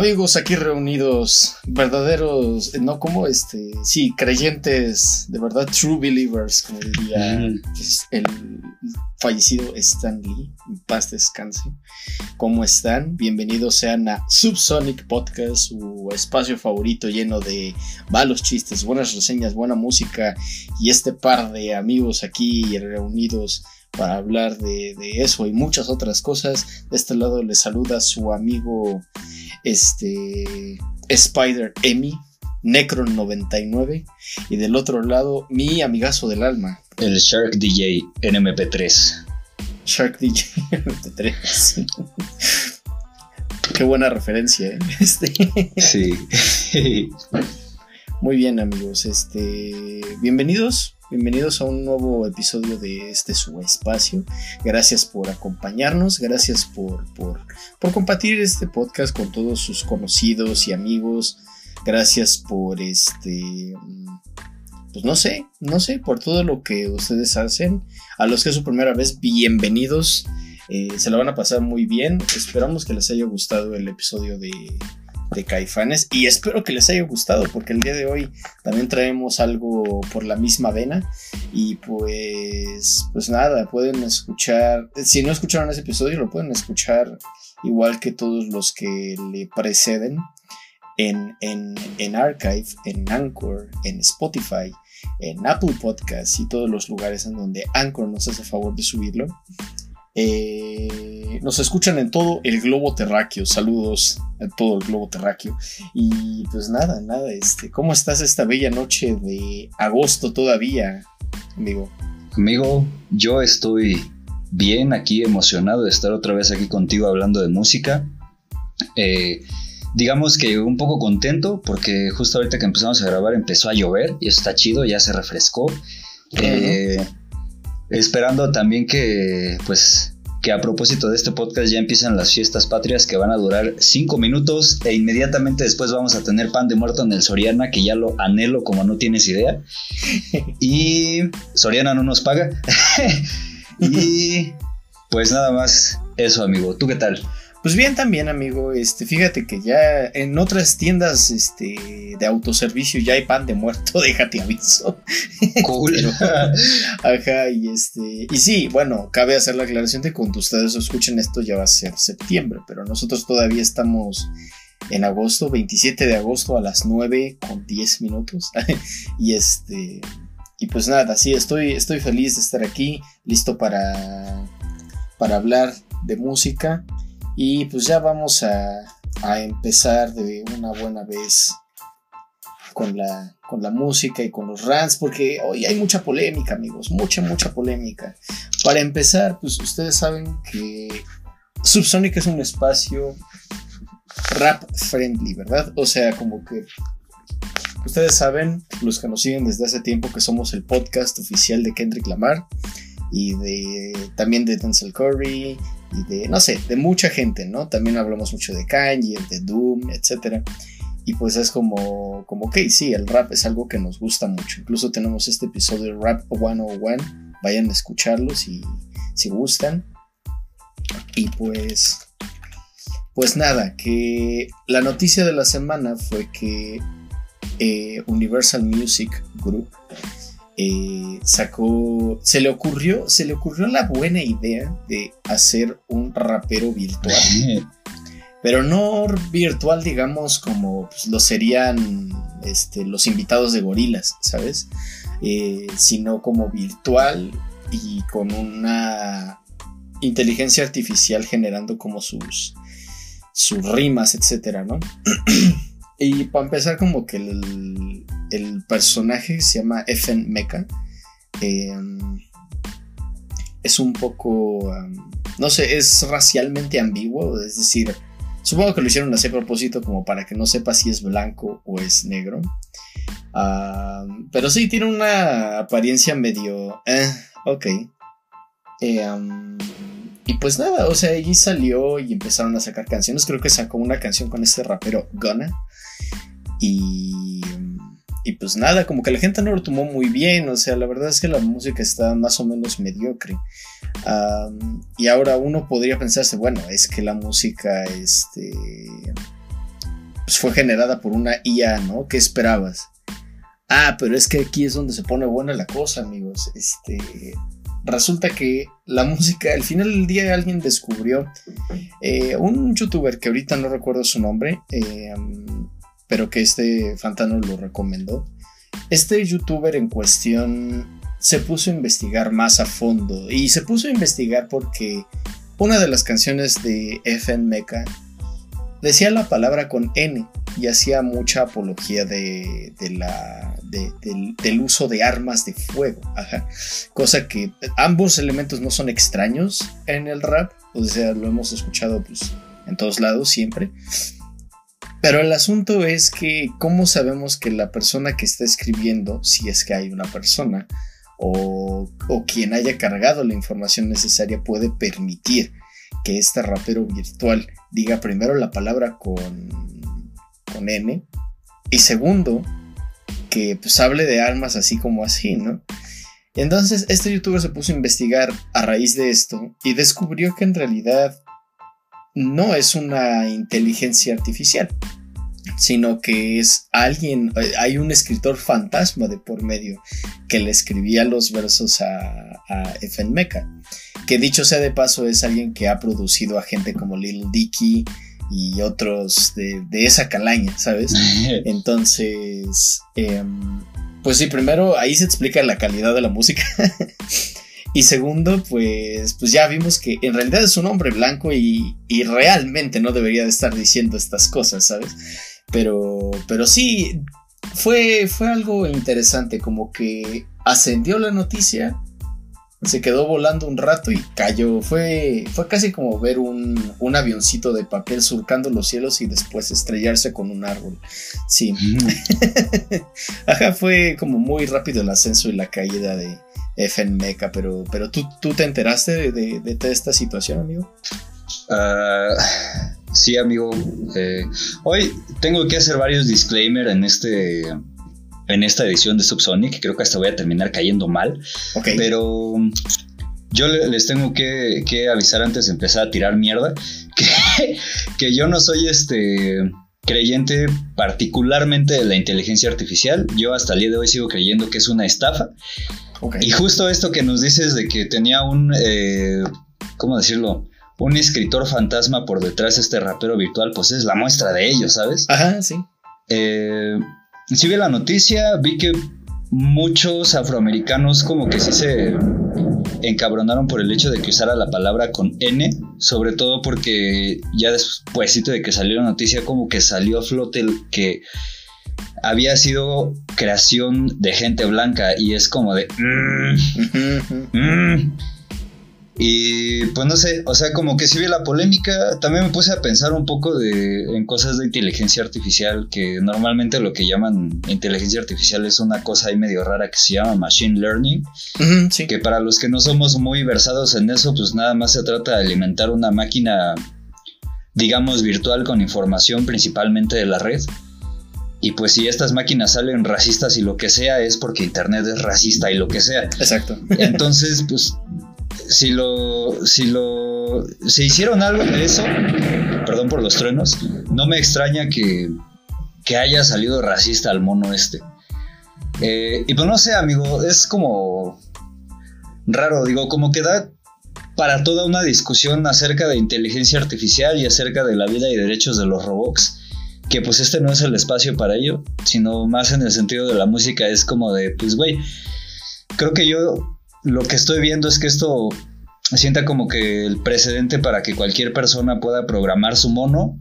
Amigos aquí reunidos, verdaderos, no como este, sí, creyentes, de verdad, true believers, como diría Mm. pues, el fallecido Stan Lee, en paz descanse. ¿Cómo están? Bienvenidos sean a Subsonic Podcast, su espacio favorito lleno de malos chistes, buenas reseñas, buena música y este par de amigos aquí reunidos para hablar de, de eso y muchas otras cosas. De este lado les saluda su amigo este Spider Emi, Necron 99 y del otro lado mi amigazo del alma, El Shark DJ NMP3. Shark DJ 3. Qué buena referencia, ¿eh? Este, Sí. muy bien, amigos. Este, bienvenidos, bienvenidos a un nuevo episodio de este su espacio. Gracias por acompañarnos, gracias por, por, por compartir este podcast con todos sus conocidos y amigos. Gracias por este. mm, Pues no sé, no sé, por todo lo que ustedes hacen. A los que es su primera vez, bienvenidos. Eh, se lo van a pasar muy bien. Esperamos que les haya gustado el episodio de, de Caifanes. Y espero que les haya gustado, porque el día de hoy también traemos algo por la misma vena. Y pues, pues nada, pueden escuchar. Si no escucharon ese episodio, lo pueden escuchar igual que todos los que le preceden. En, en, en Archive, en Anchor, en Spotify, en Apple Podcasts y todos los lugares en donde Anchor nos hace favor de subirlo. Eh, nos escuchan en todo el globo terráqueo. Saludos a todo el globo terráqueo. Y pues nada, nada, este, ¿cómo estás esta bella noche de agosto todavía, amigo? Amigo, yo estoy bien aquí, emocionado de estar otra vez aquí contigo hablando de música. Eh, digamos que un poco contento porque justo ahorita que empezamos a grabar empezó a llover y eso está chido, ya se refrescó. Eh, esperando también que, pues, que a propósito de este podcast ya empiezan las fiestas patrias que van a durar cinco minutos e inmediatamente después vamos a tener pan de muerto en el Soriana, que ya lo anhelo como no tienes idea. Y Soriana no nos paga. y pues nada más eso, amigo. ¿Tú qué tal? Pues bien también, amigo. Este, fíjate que ya en otras tiendas este, de autoservicio ya hay pan de muerto, déjate aviso. Cool. Ajá, y este. Y sí, bueno, cabe hacer la aclaración de que cuando ustedes escuchen esto ya va a ser septiembre, pero nosotros todavía estamos en agosto, 27 de agosto a las 9 con 10 minutos. y este. Y pues nada, sí, estoy, estoy feliz de estar aquí, listo para, para hablar de música. Y pues ya vamos a, a empezar de una buena vez con la, con la música y con los rants, porque hoy hay mucha polémica, amigos, mucha, mucha polémica. Para empezar, pues ustedes saben que Subsonic es un espacio rap friendly, ¿verdad? O sea, como que ustedes saben, los que nos siguen desde hace tiempo, que somos el podcast oficial de Kendrick Lamar y de también de Denzel Curry y de, no sé, de mucha gente, ¿no? También hablamos mucho de Kanye, de Doom, etcétera. Y pues es como, como, ok, sí, el rap es algo que nos gusta mucho. Incluso tenemos este episodio de Rap 101. Vayan a escucharlo si, si gustan. Y pues, pues nada, que la noticia de la semana fue que eh, Universal Music Group eh, sacó, se le ocurrió, se le ocurrió la buena idea de hacer un rapero virtual pero no virtual, digamos, como pues, lo serían este, los invitados de gorilas, ¿sabes? Eh, sino como virtual y con una inteligencia artificial generando como sus, sus rimas, etcétera, ¿no? y para empezar, como que el, el personaje se llama FN Mecha. eh, es un poco, no sé, es racialmente ambiguo, es decir, Supongo que lo hicieron así a propósito como para que no sepa si es blanco o es negro. Pero sí, tiene una apariencia medio... Eh, ok. Eh, y pues nada, o sea, allí salió y empezaron a sacar canciones. Creo que sacó una canción con este rapero Gunna. Y, y pues nada, como que la gente no lo tomó muy bien. O sea, la verdad es que la música está más o menos mediocre. y ahora uno podría pensarse, bueno, es que la música este, pues fue generada por una IA, ¿no? ¿Qué esperabas? Ah, pero es que aquí es donde se pone buena la cosa, amigos. Este, resulta que la música, al final del día alguien descubrió, eh, un youtuber que ahorita no recuerdo su nombre, eh, pero que este Fantano lo recomendó. Este youtuber en cuestión se puso a investigar más a fondo y se puso a investigar porque una de las canciones de FN Mecha decía la palabra con N y hacía mucha apología de, la, del, uso de armas de fuego. Cosa que ambos elementos no son extraños en el rap, o sea, lo hemos escuchado pues, en todos lados siempre. Pero el asunto es que, ¿cómo sabemos que la persona que está escribiendo, si es que hay una persona, o, o quien haya cargado la información necesaria, puede permitir que este rapero virtual diga primero la palabra con, con N y segundo que pues hable de armas así como así, ¿no? Entonces este youtuber se puso a investigar a raíz de esto y descubrió que en realidad no es una inteligencia artificial, sino que es alguien, hay un escritor fantasma de por medio que le escribía los versos a, a que dicho sea de paso es alguien que ha producido a gente como Lil Dicky y otros de, esa calaña, ¿sabes? Entonces, em, pues sí, primero ahí se explica la calidad de la música. y segundo, pues, pues ya vimos que en realidad es un hombre blanco y, y realmente no debería de estar diciendo estas cosas, ¿sabes? Pero, pero sí, fue, fue algo interesante, como que ascendió la noticia se quedó volando un rato y cayó. Fue, fue casi como ver un, un, avioncito de papel surcando los cielos y después estrellarse con un árbol. Sí. Ajá, fue como muy rápido el ascenso y la caída de FN Mecha, pero, pero ¿tú, tú te enteraste de, de, toda esta situación, amigo. Uh, sí, amigo. Eh, hoy tengo que hacer varios disclaimers en este en esta edición de Subsonic. Creo que hasta voy a terminar cayendo mal. Pero yo les tengo que, avisar antes de empezar a tirar mierda que, que yo no soy este creyente particularmente de la inteligencia artificial. Yo hasta el día de hoy sigo creyendo que es una estafa. Y justo esto que nos dices de que tenía un, eh, ¿cómo decirlo? Un escritor fantasma por detrás de este rapero virtual, pues es la muestra de ello, ¿sabes? Ajá, sí. Eh, sí vi la noticia, vi que muchos afroamericanos como que sí se encabronaron por el hecho de que usara la palabra con N, sobre todo porque ya después de que salió la noticia como que salió a flote el que había sido creación de gente blanca y es como de... Mm, y pues no sé, o sea, como que si vi la polémica, también me puse a pensar un poco de, en cosas de inteligencia artificial, que normalmente lo que llaman inteligencia artificial es una cosa ahí medio rara que se llama machine learning, que para los que no somos muy versados en eso, pues nada más se trata de alimentar una máquina, digamos, virtual con información principalmente de la red. Y pues si estas máquinas salen racistas y lo que sea es porque Internet es racista y lo que sea. Exacto. Entonces, pues si lo, si lo, si hicieron algo de eso, perdón por los truenos, no me extraña que, que haya salido racista al mono este. Eh, y pues no sé, amigo, es como raro, digo, como que da para toda una discusión acerca de inteligencia artificial y acerca de la vida y derechos de los robots, que pues este no es el espacio para ello, sino más en el sentido de la música, es como de, pues güey, creo que yo lo que estoy viendo es que esto sienta como que el precedente para que cualquier persona pueda programar su mono,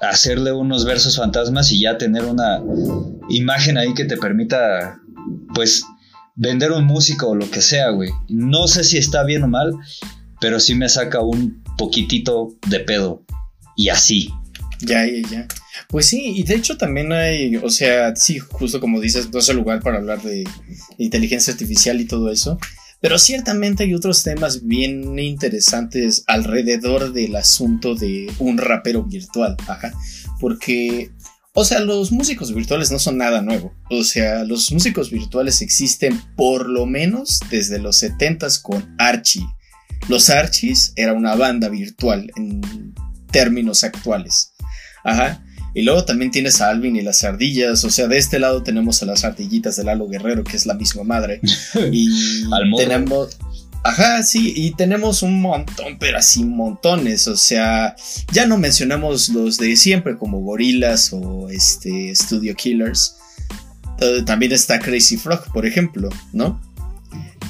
hacerle unos versos fantasmas y ya tener una imagen ahí que te permita, pues, vender un músico o lo que sea, güey. No sé si está bien o mal, pero sí me saca un poquitito de pedo. Y así. Ya, ya, ya. Pues sí, y de hecho también hay, o sea, sí, justo como dices, no es el lugar para hablar de, inteligencia artificial y todo eso, pero ciertamente hay otros temas bien interesantes alrededor del asunto de un rapero virtual, ajá, porque, o sea, los músicos virtuales no son nada nuevo, o sea, los músicos virtuales existen por lo menos desde los 70s con Archie. Los Archies era una banda virtual en términos actuales. Ajá. Y luego también tienes a Alvin y las ardillas. O sea, de este lado tenemos a las ardillitas de Lalo Guerrero, que es la misma madre. Y tenemos. Ajá, sí, y tenemos un montón, pero así montones. O sea, ya no mencionamos los de siempre, como Gorilas o este Studio Killers. También está Crazy Frog, por ejemplo, ¿no?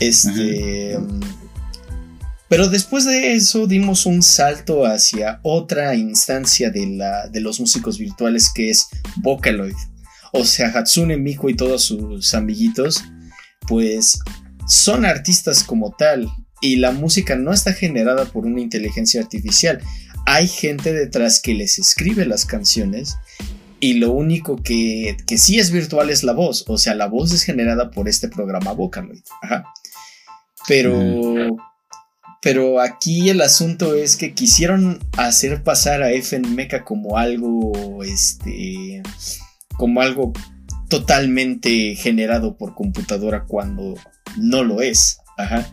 Este. Pero después de eso dimos un salto hacia otra instancia de, los músicos virtuales que es Vocaloid. O sea, Hatsune Miku y todos sus amiguitos, pues son artistas como tal. Y la música no está generada por una inteligencia artificial. Hay gente detrás que les escribe las canciones y lo único que, que sí es virtual es la voz. O sea, la voz es generada por este programa Vocaloid. Ajá. Pero... Mm. Pero aquí el asunto es que quisieron hacer pasar a FN Mecha como algo, este, como algo totalmente generado por computadora cuando no lo es. Ajá.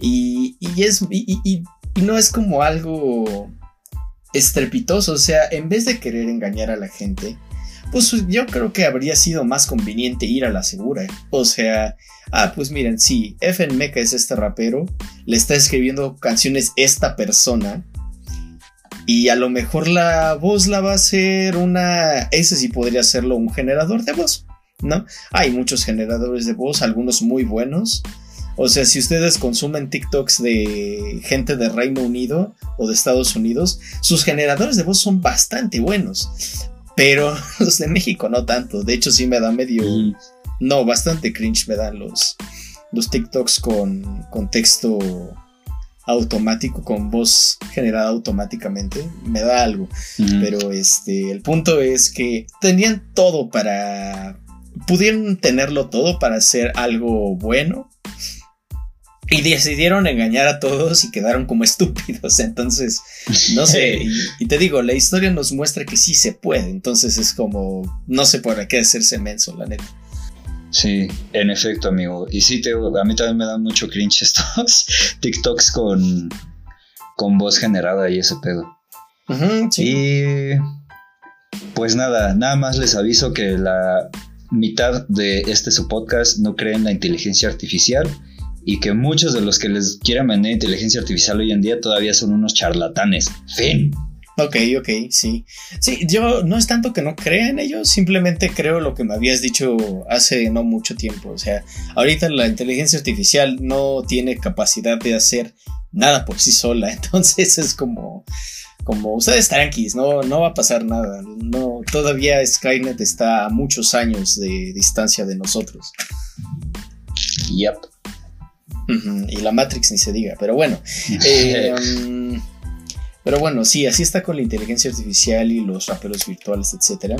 Y, es, y, no es como algo estrepitoso. O sea, en vez de querer engañar a la gente, pues yo creo que habría sido más conveniente ir a la segura. O sea, ah, pues miren, sí, FN Mecha es este rapero, le está escribiendo canciones esta persona. Y a lo mejor la voz la va a hacer una. Ese sí podría serlo un generador de voz, ¿no? Hay muchos generadores de voz, algunos muy buenos. O sea, si ustedes consumen TikToks de gente de Reino Unido o de Estados Unidos, sus generadores de voz son bastante buenos. Pero los de México no tanto. De hecho, sí me da medio. No, bastante cringe me dan los, los TikToks con, con texto automático, con voz generada automáticamente. Me da algo. Pero este, el punto es que tenían todo para. Pudieron tenerlo todo para hacer algo bueno. Y decidieron engañar a todos y quedaron como estúpidos. Entonces, no sé. Y, te digo, la historia nos muestra que sí se puede. Entonces es como, no sé por qué hacerse menso, la neta. Sí, en efecto, amigo. Y sí, te, a mí también me dan mucho cringe estos TikToks con, con voz generada y ese pedo. Y pues nada, nada más les aviso que la mitad de este su podcast no cree en la inteligencia artificial y que muchos de los que les quieran vender inteligencia artificial hoy en día todavía son unos charlatanes. Fin. Ok, ok, sí. Sí, yo no es tanto que no crea en ellos, simplemente creo lo que me habías dicho hace no mucho tiempo. O sea, ahorita la inteligencia artificial no tiene capacidad de hacer nada por sí sola. Entonces es como, como ustedes tranquis, no, no va a pasar nada. No, todavía Skynet está a muchos años de distancia de nosotros. Yep y la Matrix ni se diga, pero bueno. Eh, um, pero bueno, sí, así está con la inteligencia artificial y los raperos virtuales, etc.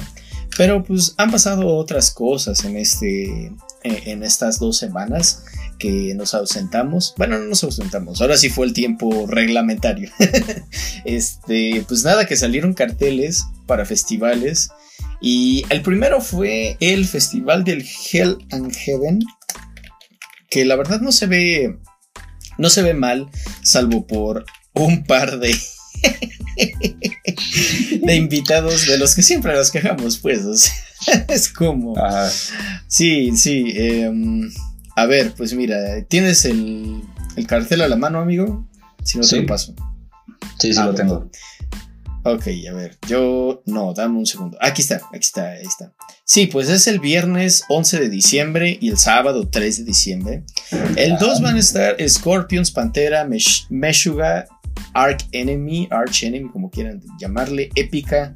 Pero pues han pasado otras cosas en, este, eh, en estas dos semanas que nos ausentamos. Bueno, no nos ausentamos, ahora sí fue el tiempo reglamentario. este, pues nada, que salieron carteles para festivales. Y el primero fue el festival del Hell and Heaven, que la verdad no se ve, no se ve mal, salvo por un par de, de invitados de los que siempre nos quejamos, pues, es como, sí, sí, em, a ver, pues mira, ¿tienes el, el, cartel a la mano, amigo? Si no te lo paso. Sí, sí, ah, lo tengo. Ok, a ver, yo... No, dame un segundo. Aquí está, aquí está, ahí está. Sí, pues es el viernes 11 de diciembre y el sábado 3 de diciembre. El 2 van a estar Scorpions, Pantera, Meshuga, Arch Enemy, Arch Enemy, como quieran llamarle, Épica,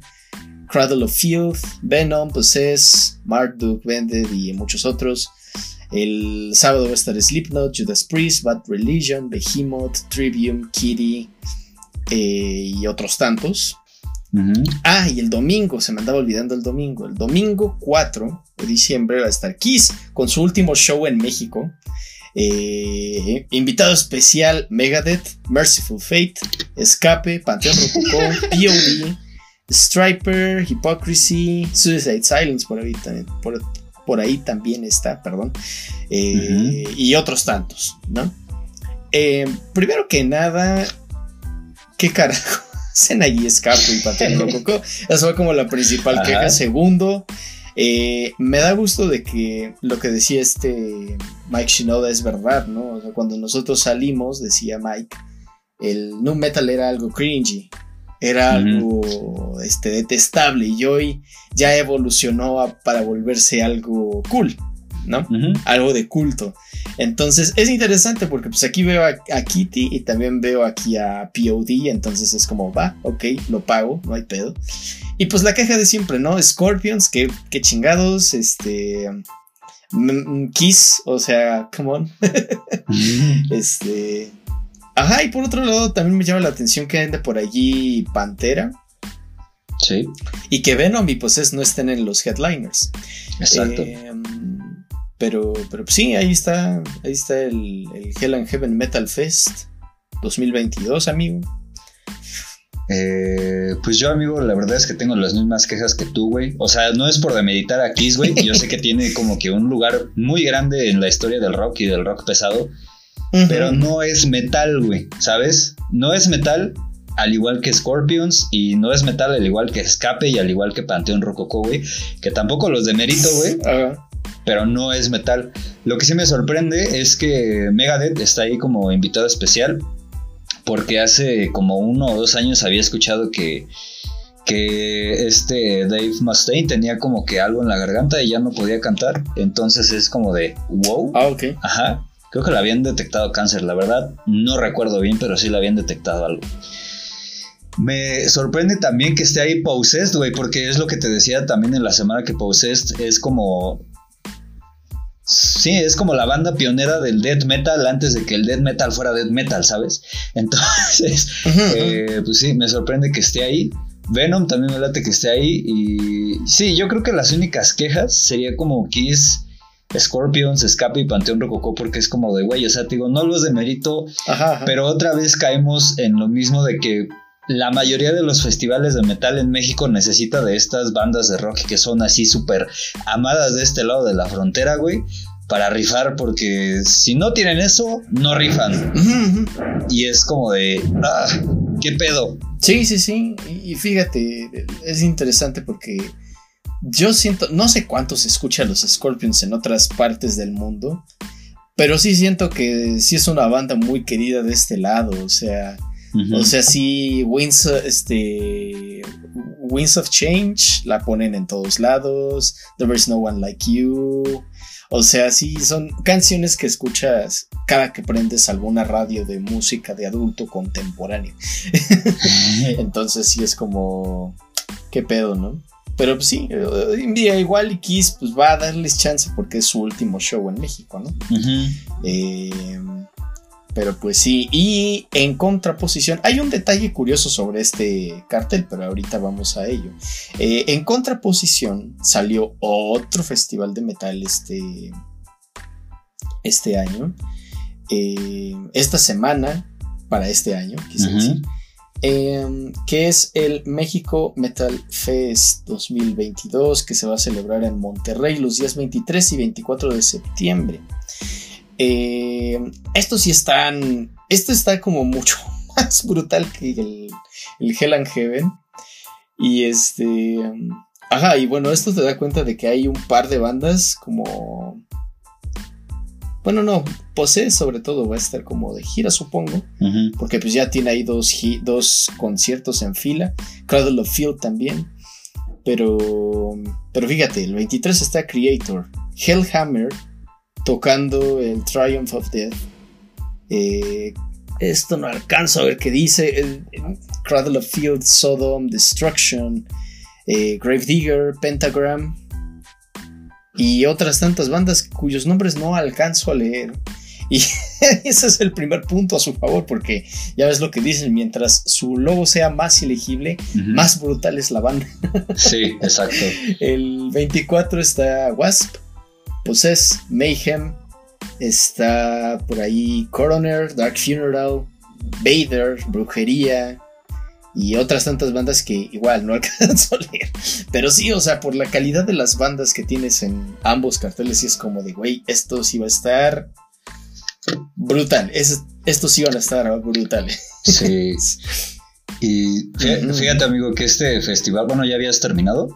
Cradle of Filth, Venom, Possess, Marduk, Vended y muchos otros. El sábado va a estar Slipknot, Judas Priest, Bad Religion, Behemoth, Trivium, Kitty, eh, y otros tantos. Ah, y el domingo, se me andaba olvidando el domingo. El domingo 4 de diciembre va a estar Kiss con su último show en México. Eh, invitado especial Megadeth, Merciful Fate, Escape, Panteón Rococó, POD, Striper, Hypocrisy, Suicide Silence por ahí también, por, por ahí también está, perdón. Eh, Y otros tantos, ¿no? Eh, primero que nada, ¿qué carajo? Hacen allí Escape y Panteón Rococó. Esa fue como la principal Ajá. queja. Segundo, eh, me da gusto de que lo que decía este Mike Shinoda es verdad, ¿no? O sea, cuando nosotros salimos, decía Mike, el nu metal era algo cringy, era algo este, detestable y hoy ya evolucionó a- para volverse algo cool, ¿no? Algo de culto. Entonces es interesante porque pues aquí veo a, a Kitty y también veo aquí a POD, entonces es como, va, ok, lo pago, no hay pedo. Y pues la queja de siempre, ¿no? Scorpions, que, que chingados, este... mm, mm, Kiss, o sea, come on. Este. Ajá, y por otro lado, también me llama la atención que ande por allí Pantera Sí, y que Venom y Possess no estén en los headliners. exacto. Eh, pero, pero sí, ahí está, ahí está el, el Hell and Heaven Metal Fest 2022, amigo. Eh, pues yo, amigo, la verdad es que tengo las mismas quejas que tú, güey. O sea, no es por demeritar a Kiss, güey. Yo sé que tiene como que un lugar muy grande en la historia del rock y del rock pesado. Pero no es metal, güey, ¿sabes? No es metal al igual que Scorpions y no es metal al igual que Escape y al igual que Panteón Rococó, güey. Que tampoco los demerito, güey, Ajá. Pero no es metal. Lo que sí me sorprende es que Megadeth está ahí como invitado especial porque hace como uno o dos años había escuchado que que este Dave Mustaine tenía como que algo en la garganta y ya no podía cantar. Entonces es como de wow. Ah, ok. Ajá. Creo que le habían detectado cáncer, la verdad. No recuerdo bien, pero sí le habían detectado algo. Me sorprende también que esté ahí Possessed, güey, porque es lo que te decía también en la semana que Possessed es como. Sí, es como la banda pionera del death metal antes de que el death metal fuera death metal, ¿sabes? Entonces, eh, pues sí, me sorprende que esté ahí. Venom también me late que esté ahí. Y sí, yo creo que las únicas quejas sería como Kiss, Scorpions, Escape y Panteón Rococó, porque es como de, güey, o sea, te digo, no los de mérito, Ajá, ajá. pero otra vez caemos en lo mismo de que la mayoría de los festivales de metal en México necesita de estas bandas de rock que son así súper amadas de este lado de la frontera, güey, para rifar, porque si no tienen eso, no rifan. Y es como de, ah, ¿qué pedo? Sí, sí, sí. Y, y fíjate, es interesante porque yo siento, no sé cuántos escuchan los Scorpions en otras partes del mundo, pero sí siento que sí es una banda muy querida de este lado. O sea, O sea, sí, Winds, este, Winds of Change la ponen en todos lados. There is no one like you. O sea, sí, son canciones que escuchas cada que prendes alguna radio de música de adulto contemporáneo. Entonces sí es como, ¿qué pedo, no? Pero pues sí, eh, día igual y Kiss pues va a darles chance porque es su último show en México, ¿no? Eh, pero pues sí, y en contraposición, hay un detalle curioso sobre este cartel, pero ahorita vamos a ello. Eh, en contraposición salió otro festival de metal este, este año, eh, esta semana, para este año, quise decir, eh, que es el México Metal Fest 2022, que se va a celebrar en Monterrey los días 23 y 24 de septiembre. Eh, estos sí están. Esto está como mucho más brutal que el, el Hell and Heaven. Y este. Ajá, y bueno, esto te da cuenta de que hay un par de bandas como. Bueno, no, Posee sobre todo va a estar como de gira, supongo. Porque pues ya tiene ahí dos, dos conciertos en fila. Cradle of Field también. Pero, pero fíjate, el 23 está Creator. Hellhammer tocando el Triumph of Death. Eh, esto no alcanzo a ver qué dice. El- el Cradle of Field, Sodom, Destruction, eh, Gravedigger, Pentagram. Y otras tantas bandas cuyos nombres no alcanzo a leer. Y, ese es el primer punto a su favor, porque ya ves lo que dicen, mientras su logo sea más ilegible, más brutal es la banda. Sí, exacto. El 24 está Wasp, Possess, Mayhem, está por ahí Coroner, Dark Funeral, Vader, Brujería y otras tantas bandas que igual no alcanzo a leer. Pero sí, o sea, por la calidad de las bandas que tienes en ambos carteles, sí es como de, güey, esto sí va a estar brutal. Es- estos sí van a estar brutales. Sí. Y fíjate, amigo, que este festival, bueno, ya habías terminado.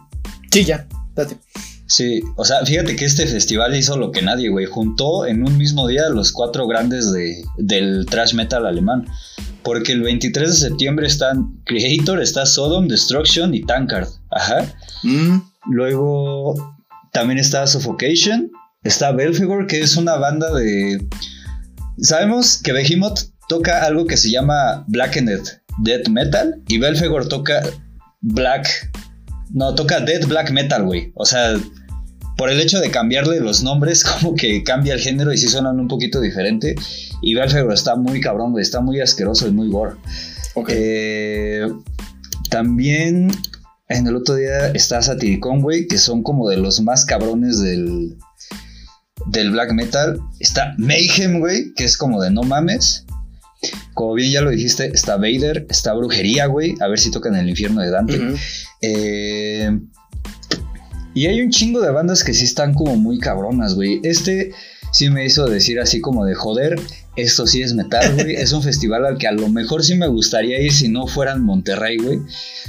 Sí, ya, date. Sí, o sea, fíjate que este festival hizo lo que nadie, güey. Juntó en un mismo día los cuatro grandes de, del thrash metal alemán. Porque el 23 de septiembre están Creator, está Sodom, Destruction y Tankard. Ajá. Mm, Luego también está Suffocation. Está Belfegor, que es una banda de. Sabemos que Behemoth toca algo que se llama Blackened Death Metal. Y Belfegor toca Black. No, toca Dead Black Metal, güey. O sea, por el hecho de cambiarle los nombres, como que cambia el género y sí suenan un poquito diferente. Y Belfegor está muy cabrón, güey. Está muy asqueroso y muy gore. ok. Eh, también en el otro día está Satiricon, güey, que son como de los más cabrones del, del black metal. Está Mayhem, güey, que es como de no mames. Como bien ya lo dijiste, está Vader, está Brujería, güey, a ver si tocan el infierno de Dante. Eh, y hay un chingo de bandas que sí están como muy cabronas, güey. Este sí me hizo decir así como de joder, esto sí es metal, güey. es un festival al que a lo mejor sí me gustaría ir si no fuera en Monterrey, güey.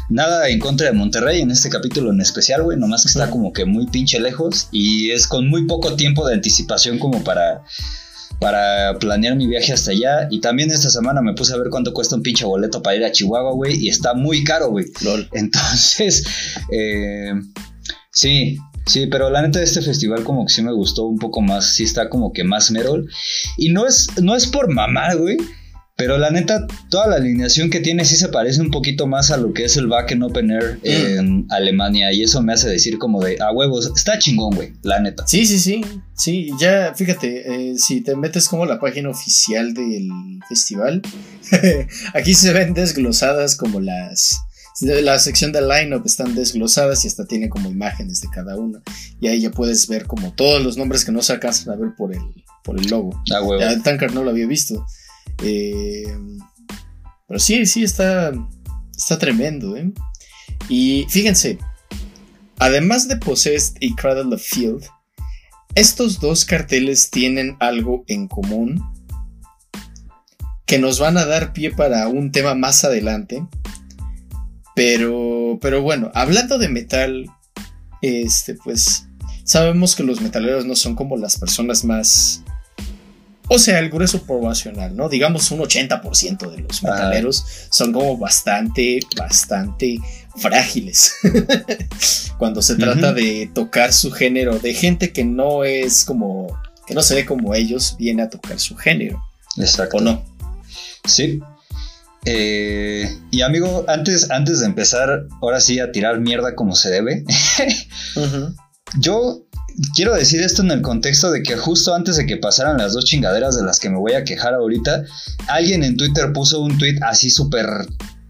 Nada en contra de Monterrey en este capítulo en especial, güey. Nomás que está como que muy pinche lejos y es con muy poco tiempo de anticipación como para para planear mi viaje hasta allá. Y también esta semana me puse a ver cuánto cuesta un pinche boleto para ir a Chihuahua, güey. Y está muy caro, güey. Entonces, eh, sí, sí, pero la neta de este festival como que sí me gustó un poco más, sí está como que más merol. Y no es, no es por mamar, güey. Pero la neta, toda la alineación que tiene sí se parece un poquito más a lo que es el Wacken Open Air en Alemania. Y eso me hace decir como de, a huevos, está chingón, güey, la neta. Sí, sí, sí. Sí, ya, fíjate, eh, si te metes como la página oficial del festival, aquí se ven desglosadas como las. La sección de lineup están desglosadas y hasta tiene como imágenes de cada una. Y ahí ya puedes ver como todos los nombres que no se alcanzan a ver por el, por el logo. A huevo. Ya, Tankard no lo había visto. Eh, pero sí, sí, está, está tremendo. ¿eh? Y fíjense, además de Possessed y Cradle of Field, estos dos carteles tienen algo en común que nos van a dar pie para un tema más adelante. Pero, pero bueno, hablando de metal, este, pues sabemos que los metaleros no son como las personas más o sea, el grueso poblacional, ¿no? Digamos un 80% de los Ajá. metaleros son como bastante, bastante frágiles. Cuando se trata de tocar su género, de gente que no es como, que no se ve como ellos, viene a tocar su género, Exacto. ¿o no? Sí. Eh, y amigo, antes, antes de empezar, ahora sí, a tirar mierda como se debe, yo quiero decir esto en el contexto de que justo antes de que pasaran las dos chingaderas de las que me voy a quejar ahorita, alguien en Twitter puso un tweet así súper...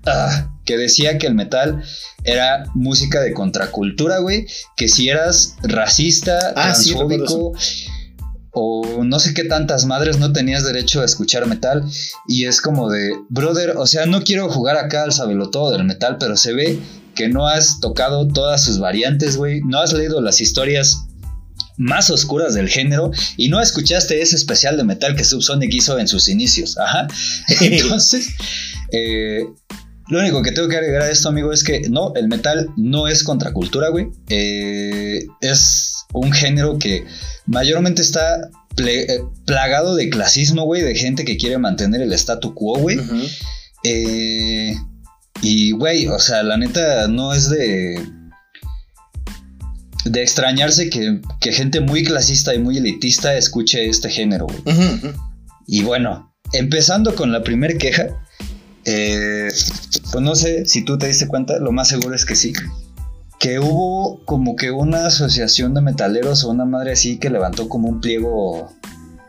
ah, que decía que el metal era música de contracultura, güey. Que si eras racista, Ah, sí, transfóbico o no sé qué tantas madres no tenías derecho a escuchar metal. Y es como de, brother, o sea, no quiero jugar acá al sabelotodo del metal, pero se ve que no has tocado todas sus variantes, güey. No has leído las historias más oscuras del género y no escuchaste ese especial de metal que Subsonic hizo en sus inicios. Ajá. Entonces, eh, lo único que tengo que agregar a esto, amigo, es que no, el metal no es contracultura, güey. Eh, es un género que mayormente está eh, plagado de clasismo, güey, de gente que quiere mantener el statu quo, güey. Eh, y, güey, o sea, la neta no es de. De extrañarse que, que gente muy clasista y muy elitista escuche este género, güey. Y bueno, empezando con la primer queja, eh, pues no sé si tú te diste cuenta, lo más seguro es que sí. Que hubo como que una asociación de metaleros o una madre así que levantó como un pliego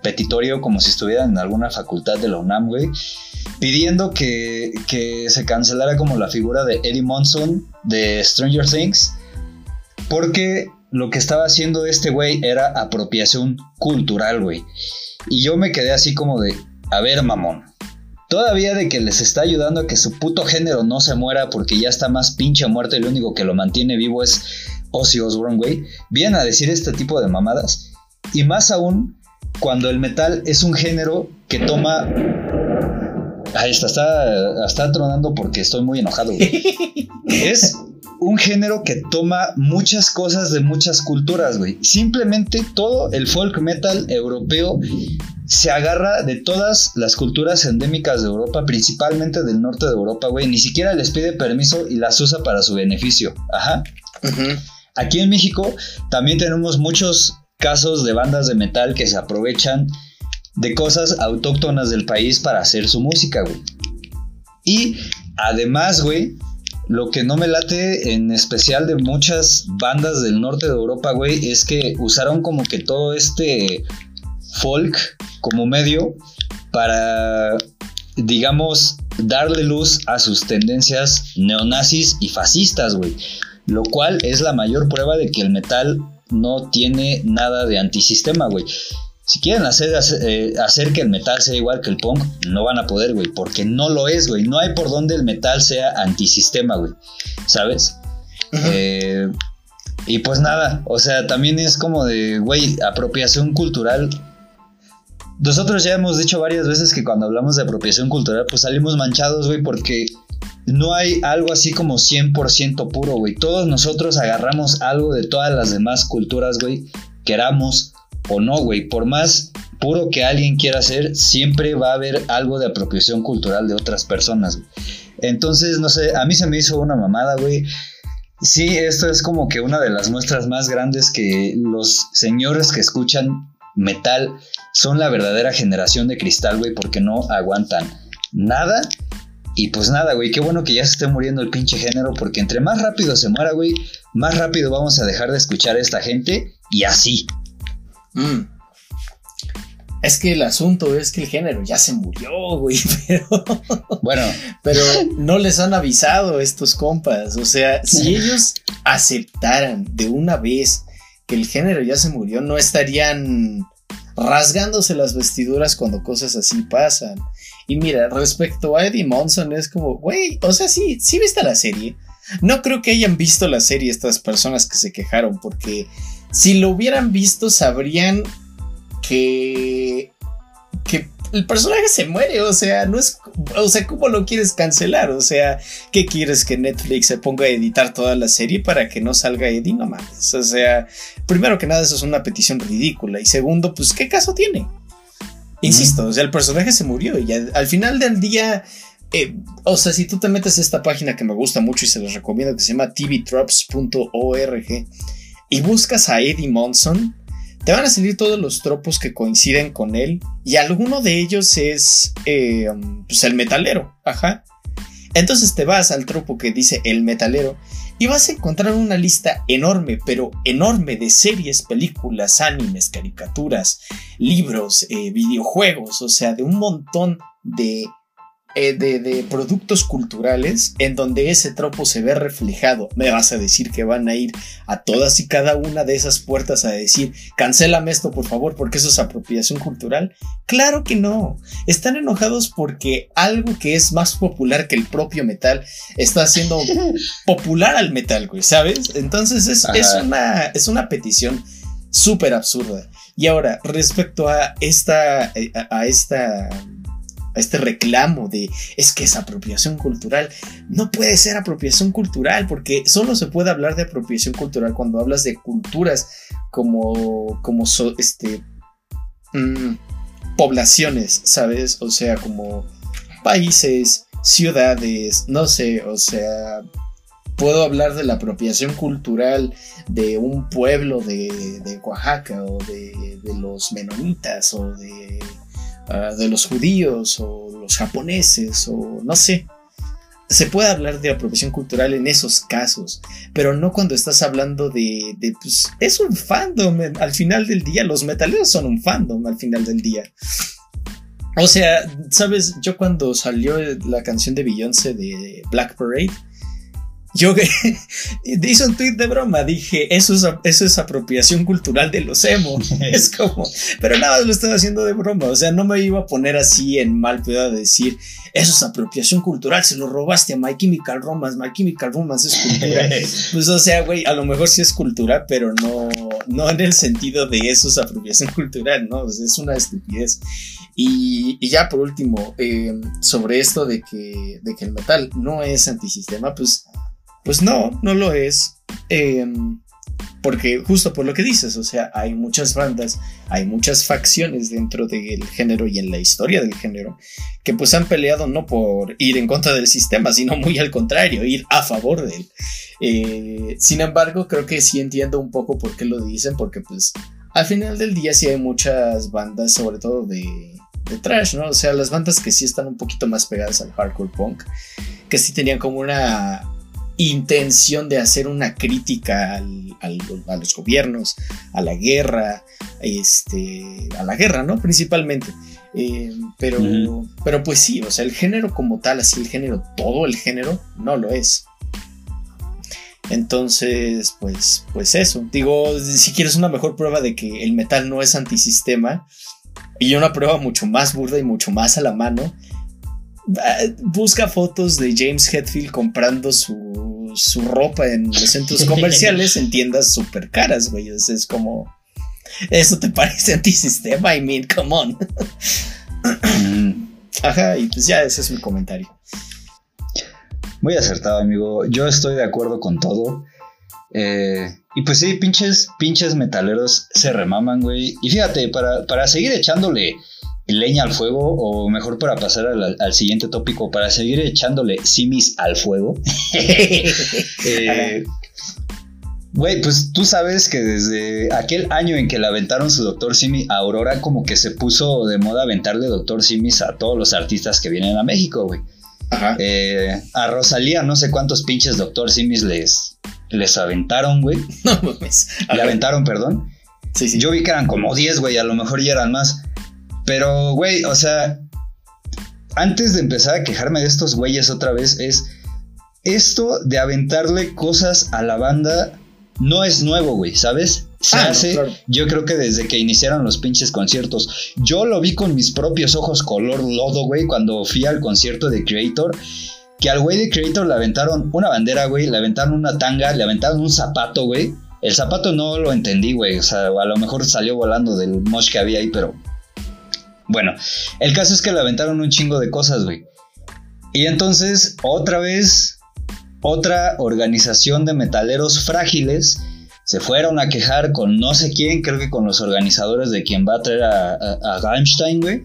petitorio como si estuvieran en alguna facultad de la UNAM, güey, pidiendo que, que se cancelara como la figura de Eddie Monson de Stranger Things, porque lo que estaba haciendo este güey era apropiación cultural, güey. Y yo me quedé así como de, a ver, mamón. Todavía de que les está ayudando a que su puto género no se muera porque ya está más pinche muerto y lo único que lo mantiene vivo es Ozzy Osbourne, güey. Vienen a decir este tipo de mamadas. Y más aún cuando el metal es un género que toma... Ahí está, está, está tronando porque estoy muy enojado, güey. es un género que toma muchas cosas de muchas culturas, güey. Simplemente todo el folk metal europeo se agarra de todas las culturas endémicas de Europa, principalmente del norte de Europa, güey. Ni siquiera les pide permiso y las usa para su beneficio. Ajá. Aquí en México también tenemos muchos casos de bandas de metal que se aprovechan de cosas autóctonas del país para hacer su música, güey. Y además, güey, lo que no me late en especial de muchas bandas del norte de Europa, güey, es que usaron como que todo este folk como medio para, digamos, darle luz a sus tendencias neonazis y fascistas, güey. Lo cual es la mayor prueba de que el metal no tiene nada de antisistema, güey. Si quieren hacer, eh, hacer, que el metal sea igual que el punk, no van a poder, güey, porque no lo es, güey. No hay por donde el metal sea antisistema, güey. ¿Sabes? Eh, y pues nada, o sea, también es como de, güey, apropiación cultural. Nosotros ya hemos dicho varias veces que cuando hablamos de apropiación cultural, pues salimos manchados, güey, porque no hay algo así como 100% puro, güey. Todos nosotros agarramos algo de todas las demás culturas, güey, queramos o no, güey. Por más puro que alguien quiera ser, siempre va a haber algo de apropiación cultural de otras personas. Entonces, no sé, a mí se me hizo una mamada, güey. Sí, esto es como que una de las muestras más grandes que los señores que escuchan metal son la verdadera generación de cristal, güey, porque no aguantan nada. Y pues nada, güey, qué bueno que ya se esté muriendo el pinche género, porque entre más rápido se muera, güey, más rápido vamos a dejar de escuchar a esta gente y así. Mm. Es que el asunto es que el género ya se murió, güey, pero. Bueno. Pero no les han avisado estos compas. O sea, si ellos aceptaran de una vez que el género ya se murió, no estarían rasgándose las vestiduras cuando cosas así pasan. Y mira, respecto a Eddie Monson, es como, güey, o sea, sí, sí viste la serie. No creo que hayan visto la serie estas personas que se quejaron, porque si lo hubieran visto, sabrían que. que el personaje se muere, o sea, no es. O sea, ¿cómo lo quieres cancelar? O sea, ¿qué quieres que Netflix se ponga a editar toda la serie para que no salga Eddie? No mames. O sea, primero que nada, eso es una petición ridícula. Y segundo, pues, ¿qué caso tiene? Insisto, o sea, el personaje se murió y al, final del día. Eh, o sea, si tú te metes a esta página que me gusta mucho y se los recomiendo, que se llama tvtrops.org, y buscas a Eddie Monson, te van a salir todos los tropos que coinciden con él y alguno de ellos es eh, pues el metalero, ajá. Entonces te vas al tropo que dice el metalero y vas a encontrar una lista enorme, pero enorme de series, películas, animes, caricaturas, libros, eh, videojuegos, o sea, de un montón de eh, de, productos culturales en donde ese tropo se ve reflejado. Me vas a decir que van a ir a todas y cada una de esas puertas a decir, cancélame esto por favor porque eso es apropiación cultural. Claro que no. Están enojados porque algo que es más popular que el propio metal está haciendo popular al metal, güey, ¿sabes? Entonces es, una, es una petición súper absurda. Y ahora, respecto a esta, eh, a esta este reclamo de es que es apropiación cultural. No puede ser apropiación cultural porque solo se puede hablar de apropiación cultural cuando hablas de culturas como, como este, mm, poblaciones, ¿sabes? O sea, como países, ciudades, no sé, o sea, puedo hablar de la apropiación cultural de un pueblo de, de Oaxaca o de, de los menonitas o de Ah, de los judíos o los japoneses o no sé. se puede hablar de apropiación cultural en esos casos, pero no cuando estás hablando de, de pues, es un fandom al final del día, los metaleros son un fandom al final del día. O sea, sabes, yo cuando salió la canción de Beyoncé de Black Parade, yo hice un tweet de broma, dije, eso es, eso es apropiación cultural de los emo. es como, pero nada más lo estaba haciendo de broma. O sea, no me iba a poner así en mal pedo de decir, eso es apropiación cultural, se lo robaste a My Chemical Romance, My Chemical Romance es cultura. pues o sea, güey, a lo mejor sí es cultura, pero no, no en el sentido de eso es apropiación cultural, ¿no? es una estupidez. Y, ya por último, eh, sobre esto de que, de que el metal no es antisistema, pues pues no, no lo es. Em, porque justo por lo que dices, o sea, hay muchas bandas, hay muchas facciones dentro del género y en la historia del género que pues han peleado no por ir en contra del sistema, sino muy al contrario, ir a favor de él. Eh, sin embargo, creo que sí entiendo un poco por qué lo dicen, porque pues al final del día sí hay muchas bandas, sobre todo de, de trash, ¿no? O sea, las bandas que sí están un poquito más pegadas al hardcore punk, que sí tenían como una intención de hacer una crítica a los gobiernos, a la guerra, este, a la guerra, ¿no? Principalmente. Eh, pero, pero pues sí, o sea, el género como tal, así el género, todo el género, no lo es. Entonces, pues, pues eso. Digo, si quieres una mejor prueba de que el metal no es antisistema, y una prueba mucho más burda y mucho más a la mano, busca fotos de James Hetfield comprando su, su ropa en los centros comerciales en tiendas súper caras, güey. Es, como. ¿Eso te parece antisistema? I mean, come on. Ajá, y pues ya ese es mi comentario. Muy acertado, amigo. Yo estoy de acuerdo con todo. Eh, y pues sí, pinches, pinches metaleros se remaman, güey. Y fíjate, para, para seguir echándole leña al fuego, o mejor para pasar al, siguiente tópico, para seguir echándole simis al fuego. Eh, güey, pues tú sabes que desde aquel año en que le aventaron su Doctor Simi a Aurora, como que se puso de moda aventarle Doctor Simis a todos los artistas que vienen a México, güey. Eh, a Rosalía, no sé cuántos pinches Doctor Simis les, les aventaron, güey. No Le aventaron, perdón. Sí, sí. Yo vi que eran como 10, güey, a lo mejor ya eran más. Pero, güey, o sea, antes de empezar a quejarme de estos güeyes otra vez, es esto de aventarle cosas a la banda no es nuevo, güey, ¿sabes? Se ah, hace, yo creo que desde que iniciaron los pinches conciertos. Yo lo vi con mis propios ojos color lodo, güey, cuando fui al concierto de Creator. Que al güey de Creator le aventaron una bandera, güey, le aventaron una tanga, le aventaron un zapato, güey. El zapato no lo entendí, güey. O sea, a lo mejor salió volando del mosh que había ahí, pero bueno, el caso es que le aventaron un chingo de cosas, güey. Y entonces, otra vez, otra organización de metaleros frágiles se fueron a quejar con no sé quién, creo que con los organizadores de quien va a traer a, a, güey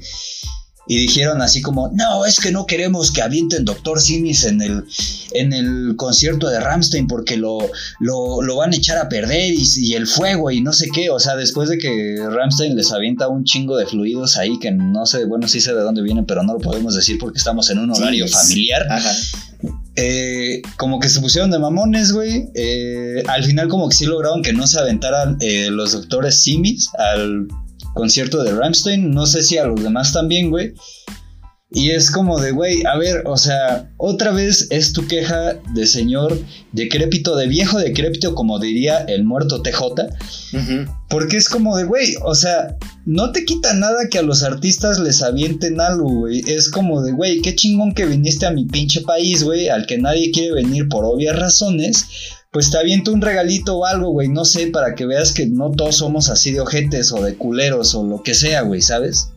y dijeron así como, no, es que no queremos que avienten Doctor Simis en el, en el concierto de Ramstein porque lo, lo, van a echar a perder y, el fuego y no sé qué, o sea, después de que Ramstein les avienta un chingo de fluidos ahí que no sé, bueno, sí sé de dónde vienen, pero no lo podemos decir porque estamos en un horario familiar. Eh, como que se pusieron de mamones, güey. Eh, al final como que sí lograron que no se aventaran eh, los doctores Simis al concierto de Ramstein, no sé si a los demás también, güey. Y es como de, güey, a ver, o sea, otra vez es tu queja de señor decrépito, de viejo decrépito, como diría el muerto TJ. Porque es como de, güey, o sea, no te quita nada que a los artistas les avienten algo, güey. Es como de, güey, qué chingón que viniste a mi pinche país, güey, al que nadie quiere venir por obvias razones pues te aviento un regalito o algo, güey, no sé, para que veas que no todos somos así de ojetes o de culeros o lo que sea, güey, ¿sabes?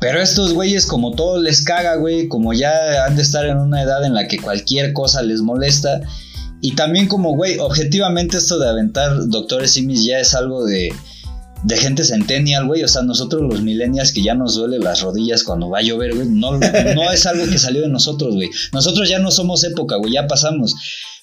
Pero estos güeyes, como todo les caga, güey, como ya han de estar en una edad en la que cualquier cosa les molesta. Y también como, güey, objetivamente esto de aventar doctores simis ya es algo de, de gente centennial, güey. O sea, nosotros los millennials que ya nos duele las rodillas cuando va a llover, güey. No, no es algo que salió de nosotros, güey. Nosotros ya no somos época, güey, ya pasamos.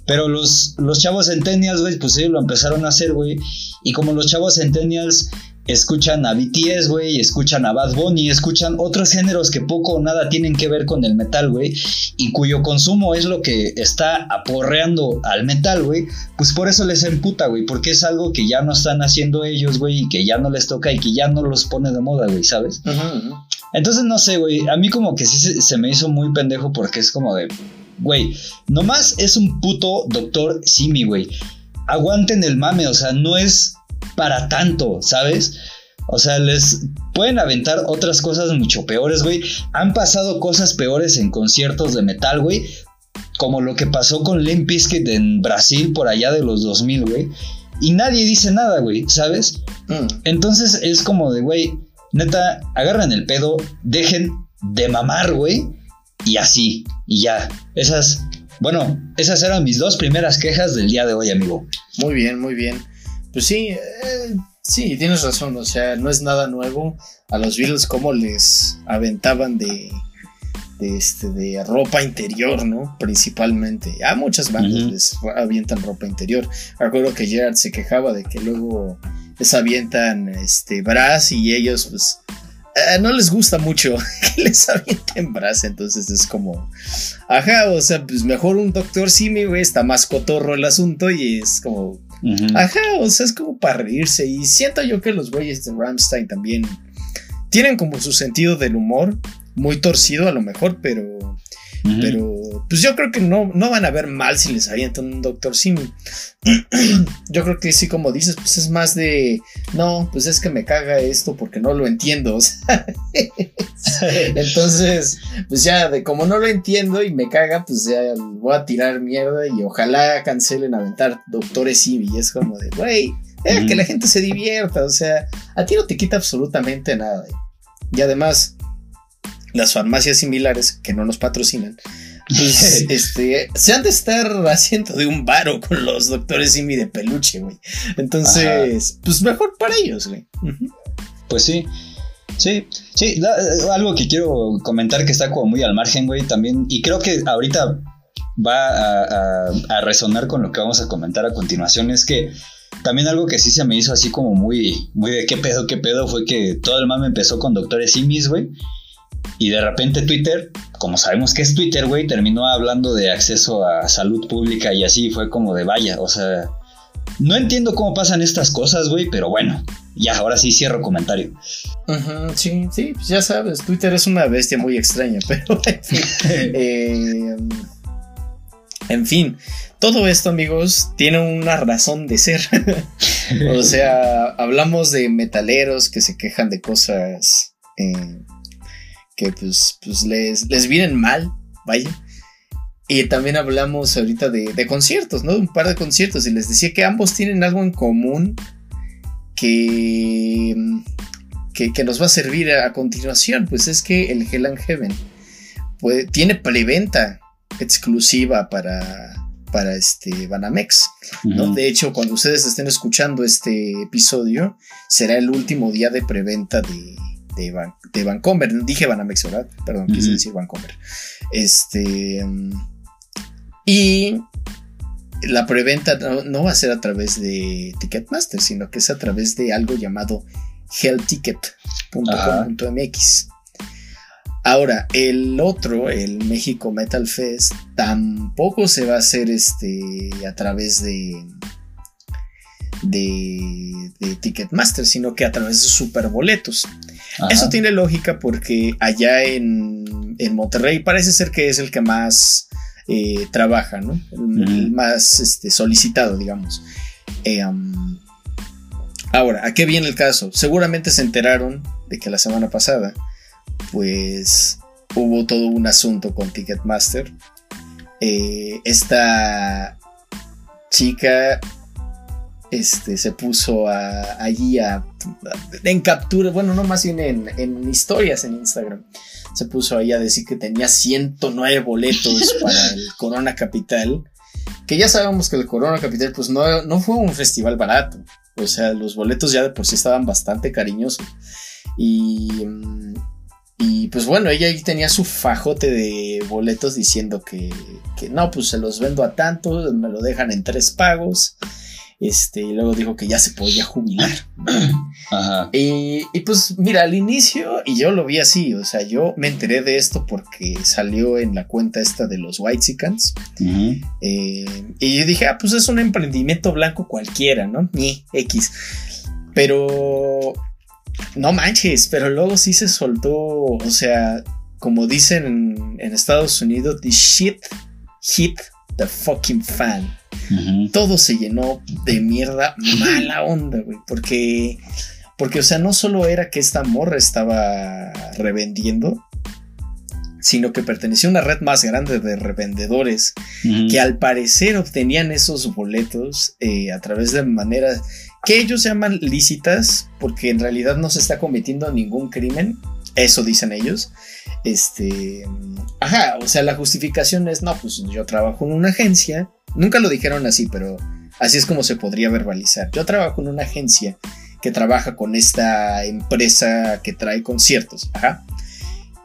Pero los, los chavos centennials, güey, pues ellos lo empezaron a hacer, güey. Y como los chavos centennials escuchan a BTS, güey, escuchan a Bad Bunny, escuchan otros géneros que poco o nada tienen que ver con el metal, güey, y cuyo consumo es lo que está aporreando al metal, güey, pues por eso les emputa, güey, porque es algo que ya no están haciendo ellos, güey, y que ya no les toca y que ya no los pone de moda, güey, ¿sabes? Entonces, no sé, güey, a mí como que sí se, se me hizo muy pendejo porque es como de, güey, nomás es un puto doctor Simi, güey. Aguanten el mame, o sea, no es para tanto, ¿sabes? O sea, les pueden aventar otras cosas mucho peores, güey. Han pasado cosas peores en conciertos de metal, güey. Como lo que pasó con Limp Bizkit en Brasil por allá de los 2000, güey. Y nadie dice nada, güey, ¿sabes? Mm. Entonces es como de, güey, neta, agarran el pedo, dejen de mamar, güey. Y así, y ya. Esas, bueno, esas eran mis dos primeras quejas del día de hoy, amigo. Muy bien, muy bien. Pues sí, eh, sí, tienes razón, o sea, no es nada nuevo a los Beatles como les aventaban de, de, este, de ropa interior, ¿no? Principalmente. A muchas bandas les avientan ropa interior. Recuerdo que Gerard se quejaba de que luego les avientan este bras y ellos pues eh, no les gusta mucho que les avienten bras, entonces es como, ajá, o sea, pues mejor un doctor Simi, güey, está más cotorro el asunto y es como, Ajá, o sea, es como para reírse. Y siento yo que los güeyes de Ramstein también tienen como su sentido del humor muy torcido a lo mejor, pero pero, pues yo creo que no, no van a ver mal si les avientan un Doctor Simi. yo creo que sí, como dices, pues es más de, no, pues es que me caga esto porque no lo entiendo. Entonces, pues ya, de como no lo entiendo y me caga, pues ya voy a tirar mierda y ojalá cancelen aventar Doctores Simi. Y es como de, güey, eh, que la gente se divierta. O sea, a ti no te quita absolutamente nada. Y además las farmacias similares que no nos patrocinan, pues, este, se han de estar haciendo de un varo con los doctores Simi de peluche, güey. Entonces, pues mejor para ellos, güey. Pues sí. Sí, sí, algo que quiero comentar que está como muy al margen, güey, también, y creo que ahorita va a, a, resonar con lo que vamos a comentar a continuación, es que también algo que sí se me hizo así como muy, muy de qué pedo, qué pedo, fue que todo el mame empezó con doctores simis, güey, y de repente Twitter, como sabemos que es Twitter, güey, terminó hablando de acceso a salud pública y así fue como de vaya, o sea, no entiendo cómo pasan estas cosas, güey, pero bueno, ya, ahora sí cierro comentario. sí, sí, pues ya sabes, Twitter es una bestia muy extraña, pero en fin, eh, en fin todo esto, amigos, tiene una razón de ser. o sea, hablamos de metaleros que se quejan de cosas eh, que pues, pues les, les vienen mal, vaya. Y también hablamos ahorita de, conciertos, ¿no? Un par de conciertos. Y les decía que ambos tienen algo en común que, que, nos va a servir a, continuación. Pues es que el Hell and Heaven tiene preventa exclusiva para, para este Banamex. ¿no? De hecho, cuando ustedes estén escuchando este episodio, será el último día de preventa de, de, Van, de Vancomer. Dije Banamex, ¿verdad? Perdón, quise decir Vancomer. Este. Y la preventa no, va a ser a través de Ticketmaster, sino que es a través de algo llamado hellticket.com.mx. Ahora, el otro, el México Metal Fest, tampoco se va a hacer este a través de de, de Ticketmaster, sino que a través de superboletos. Eso tiene lógica porque allá en, en, Monterrey parece ser que es el que más eh, trabaja, ¿no? El, más este, solicitado, digamos. Eh, ahora, ¿a qué viene el caso? Seguramente se enteraron de que la semana pasada, pues hubo todo un asunto con Ticketmaster. Eh, esta chica este, se puso allí a, en captura, bueno, no más bien en, historias en Instagram, se puso ahí a decir que tenía 109 boletos para el Corona Capital, que ya sabemos que el Corona Capital pues no, no fue un festival barato, o sea, los boletos ya de por sí estaban bastante cariñosos. Y... Y pues bueno, ella ahí tenía su fajote de boletos diciendo que, que no, pues se los vendo a tanto, me lo dejan en tres pagos. Este, y luego dijo que ya se podía jubilar. Ajá. Y, y, pues mira, al inicio, y yo lo vi así, o sea, yo me enteré de esto porque salió en la cuenta esta de los White Sicans. Eh, y yo dije, ah, pues es un emprendimiento blanco cualquiera, ¿no? Ni X. Pero no manches, pero luego sí se soltó, o sea, como dicen en, en Estados Unidos, the shit hit the fucking fan. Todo se llenó de mierda mala onda, güey, porque porque o sea, no solo era que esta morra estaba revendiendo, sino que pertenecía a una red más grande de revendedores que al parecer obtenían esos boletos eh, a través de maneras que ellos llaman lícitas, porque en realidad no se está cometiendo ningún crimen, eso dicen ellos. Este, ajá, o sea, la justificación es, no, pues yo trabajo en una agencia, nunca lo dijeron así, pero así es como se podría verbalizar. Yo trabajo en una agencia que trabaja con esta empresa que trae conciertos, ajá.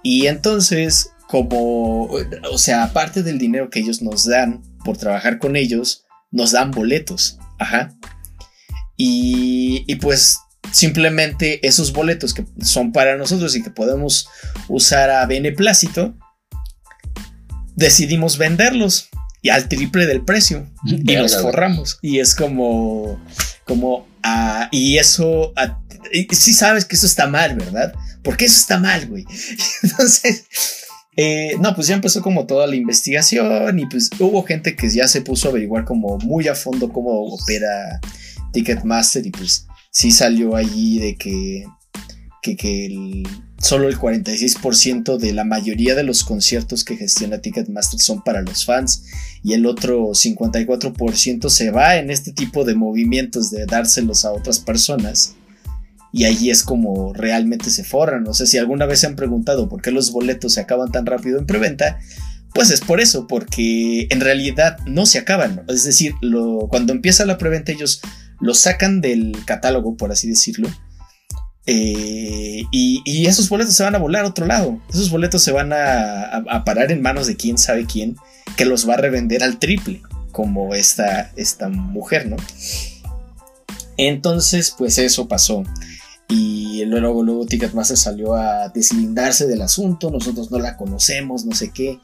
Y entonces, como, o sea, aparte del dinero que ellos nos dan por trabajar con ellos, nos dan boletos, ajá. Y, y pues simplemente esos boletos que son para nosotros y que podemos usar a beneplácito, decidimos venderlos y al triple del precio y nos forramos. Y es como, como, ah, y eso, ah, y sí sabes que eso está mal, ¿verdad? Porque eso está mal, güey. Entonces, eh, no, pues ya empezó como toda la investigación y pues hubo gente que ya se puso a averiguar como muy a fondo cómo opera Ticketmaster y pues sí salió allí de que, que, solo el 46% de la mayoría de los conciertos que gestiona Ticketmaster son para los fans y el otro 54% se va en este tipo de movimientos de dárselos a otras personas. Y allí es como realmente se forran. No sé si alguna vez se han preguntado por qué los boletos se acaban tan rápido en preventa. Pues es por eso, porque en realidad no se acaban. Es decir, cuando empieza la preventa ellos lo sacan del catálogo, por así decirlo. eh, y, y esos boletos se van a volar a otro lado. Esos boletos se van a, a- a parar en manos de quién sabe quién, que los va a revender al triple, como esta, esta mujer, ¿no? Entonces, pues eso pasó. Y luego, luego Ticketmaster salió a deslindarse del asunto. Nosotros no la conocemos, no sé qué.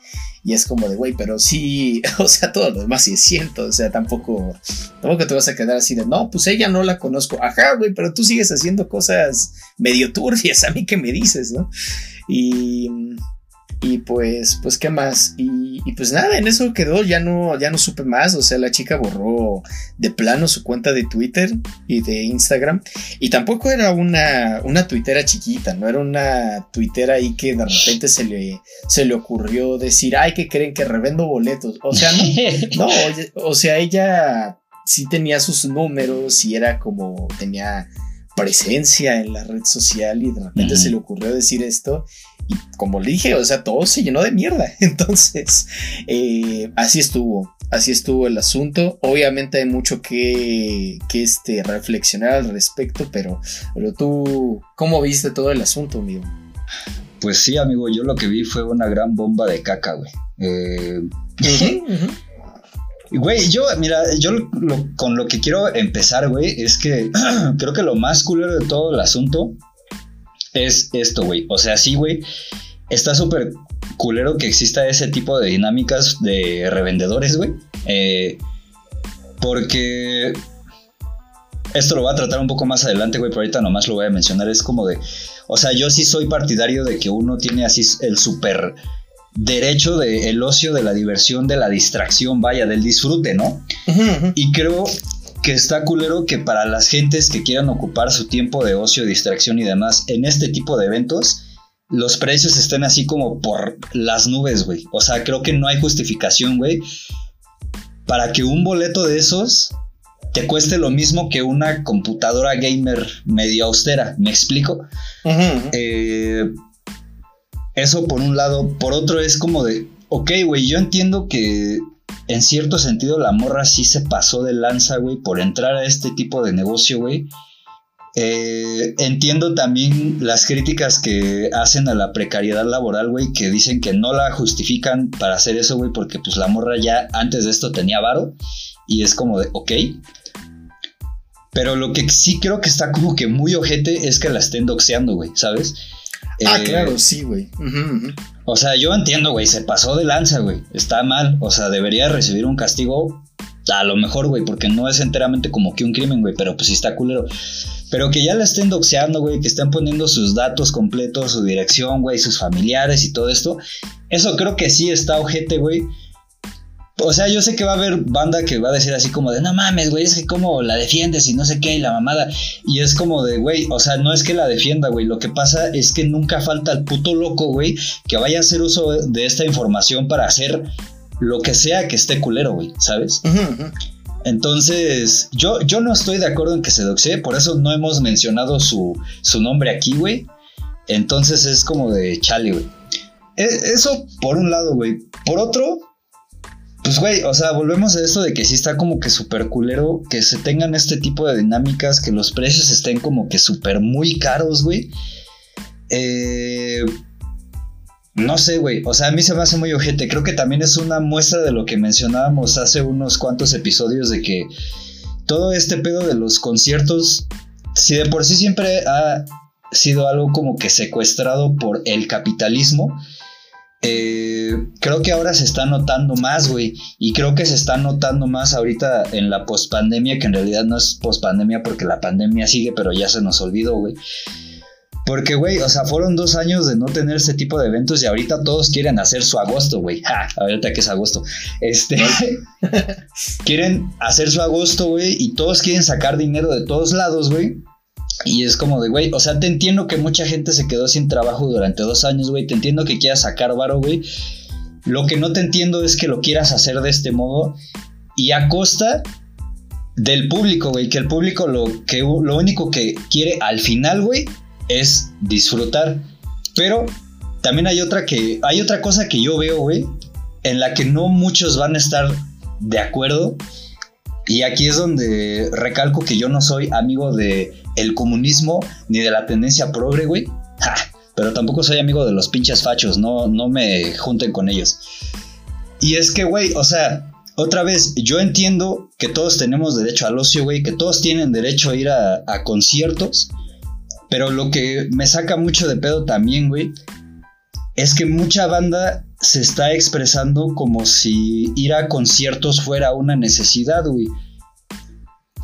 Y es como de, güey, pero sí, o sea, todo lo demás sí es cierto. O sea, tampoco, tampoco te vas a quedar así de, no, pues ella no la conozco. Ajá, güey, pero tú sigues haciendo cosas medio turbias. A mí que me dices, ¿no? Y, y pues, pues, ¿qué más? Y, y pues nada, en eso quedó. Ya no, ya no supe más. O sea, la chica borró de plano su cuenta de Twitter y de Instagram. Y tampoco era una, una tuitera chiquita, no era una tuitera ahí que de repente se le, se le ocurrió decir, ay, que creen que revendo boletos. O sea, no, no, o sea, ella sí tenía sus números y era como, tenía presencia en la red social y de repente se le ocurrió decir esto. Y como le dije, o sea, todo se llenó de mierda. Entonces, eh, así estuvo, así estuvo el asunto. Obviamente hay mucho que, que este, reflexionar al respecto, pero, pero tú, ¿cómo viste todo el asunto, amigo? Pues sí, amigo, yo lo que vi fue una gran bomba de caca, güey. Eh, Güey, yo, mira, yo lo- lo- con lo que quiero empezar, güey, es que creo que lo más culero de todo el asunto es esto, güey. O sea, sí, güey, está súper culero que exista ese tipo de dinámicas de revendedores, güey. Eh, porque esto lo voy a tratar un poco más adelante, güey, pero ahorita nomás lo voy a mencionar. Es como de, o sea, yo sí soy partidario de que uno tiene así el súper derecho de el ocio, de la diversión, de la distracción, vaya, del disfrute, ¿no? Y creo que está culero que para las gentes que quieran ocupar su tiempo de ocio, distracción y demás en este tipo de eventos, los precios estén así como por las nubes, güey. O sea, creo que no hay justificación, güey, para que un boleto de esos te cueste lo mismo que una computadora gamer medio austera. ¿Me explico? Eh, eso por un lado. Por otro es como de, ok, güey, yo entiendo que en cierto sentido la morra sí se pasó de lanza, güey, por entrar a este tipo de negocio, güey. Eh, entiendo también las críticas que hacen a la precariedad laboral, güey, que dicen que no la justifican para hacer eso, güey, porque pues la morra ya antes de esto tenía varo y es como de, ok. Pero lo que sí creo que está como que muy ojete es que la estén doxeando, güey, ¿sabes? Ah, Eh, claro, sí, güey. O sea, yo entiendo, güey, se pasó de lanza, güey. Está mal. O sea, debería recibir un castigo. A lo mejor, güey, porque no es enteramente como que un crimen, güey, pero pues sí está culero. Pero que ya la estén doxeando, güey, que estén poniendo sus datos completos, su dirección, güey, sus familiares y todo esto. Eso creo que sí está ojete, güey. O sea, yo sé que va a haber banda que va a decir así como de, no mames, güey, es que como la defiendes y no sé qué, y la mamada. Y es como de, güey, o sea, no es que la defienda, güey. Lo que pasa es que nunca falta el puto loco, güey, que vaya a hacer uso de esta información para hacer lo que sea que esté culero, güey, ¿sabes? Entonces, yo, yo no estoy de acuerdo en que se doxee, por eso no hemos mencionado su, su nombre aquí, güey. Entonces es como de chale, güey. E- Eso por un lado, güey. Por otro, pues, güey, o sea, volvemos a esto de que sí está como que súper culero que se tengan este tipo de dinámicas, que los precios estén como que súper muy caros, güey. Eh, no sé, güey. O sea, a mí se me hace muy ojete. Creo que también es una muestra de lo que mencionábamos hace unos cuantos episodios de que todo este pedo de los conciertos, si de por sí siempre ha sido algo como que secuestrado por el capitalismo, eh, creo que ahora se está notando más, güey. Y creo que se está notando más ahorita en la pospandemia, que en realidad no es pospandemia porque la pandemia sigue, pero ya se nos olvidó, güey. Porque, güey, o sea, fueron dos años de no tener ese tipo de eventos y ahorita todos quieren hacer su agosto, güey. Ja, ahorita que es agosto. Este. quieren hacer su agosto, güey, y todos quieren sacar dinero de todos lados, güey. Y es como de, güey, o sea, te entiendo que mucha gente se quedó sin trabajo durante dos años, güey. Te entiendo que quieras sacar varo, güey. Lo que no te entiendo es que lo quieras hacer de este modo y a costa del público, güey. Que el público lo, que, lo único que quiere al final, güey, es disfrutar. Pero también hay otra que hay otra cosa que yo veo, güey, en la que no muchos van a estar de acuerdo. Y aquí es donde recalco que yo no soy amigo de el comunismo ni de la tendencia progre, güey. Pero tampoco soy amigo de los pinches fachos, no, no me junten con ellos. Y es que, güey, o sea, otra vez, yo entiendo que todos tenemos derecho al ocio, güey, que todos tienen derecho a ir a, a conciertos. Pero lo que me saca mucho de pedo también, güey, es que mucha banda se está expresando como si ir a conciertos fuera una necesidad, güey.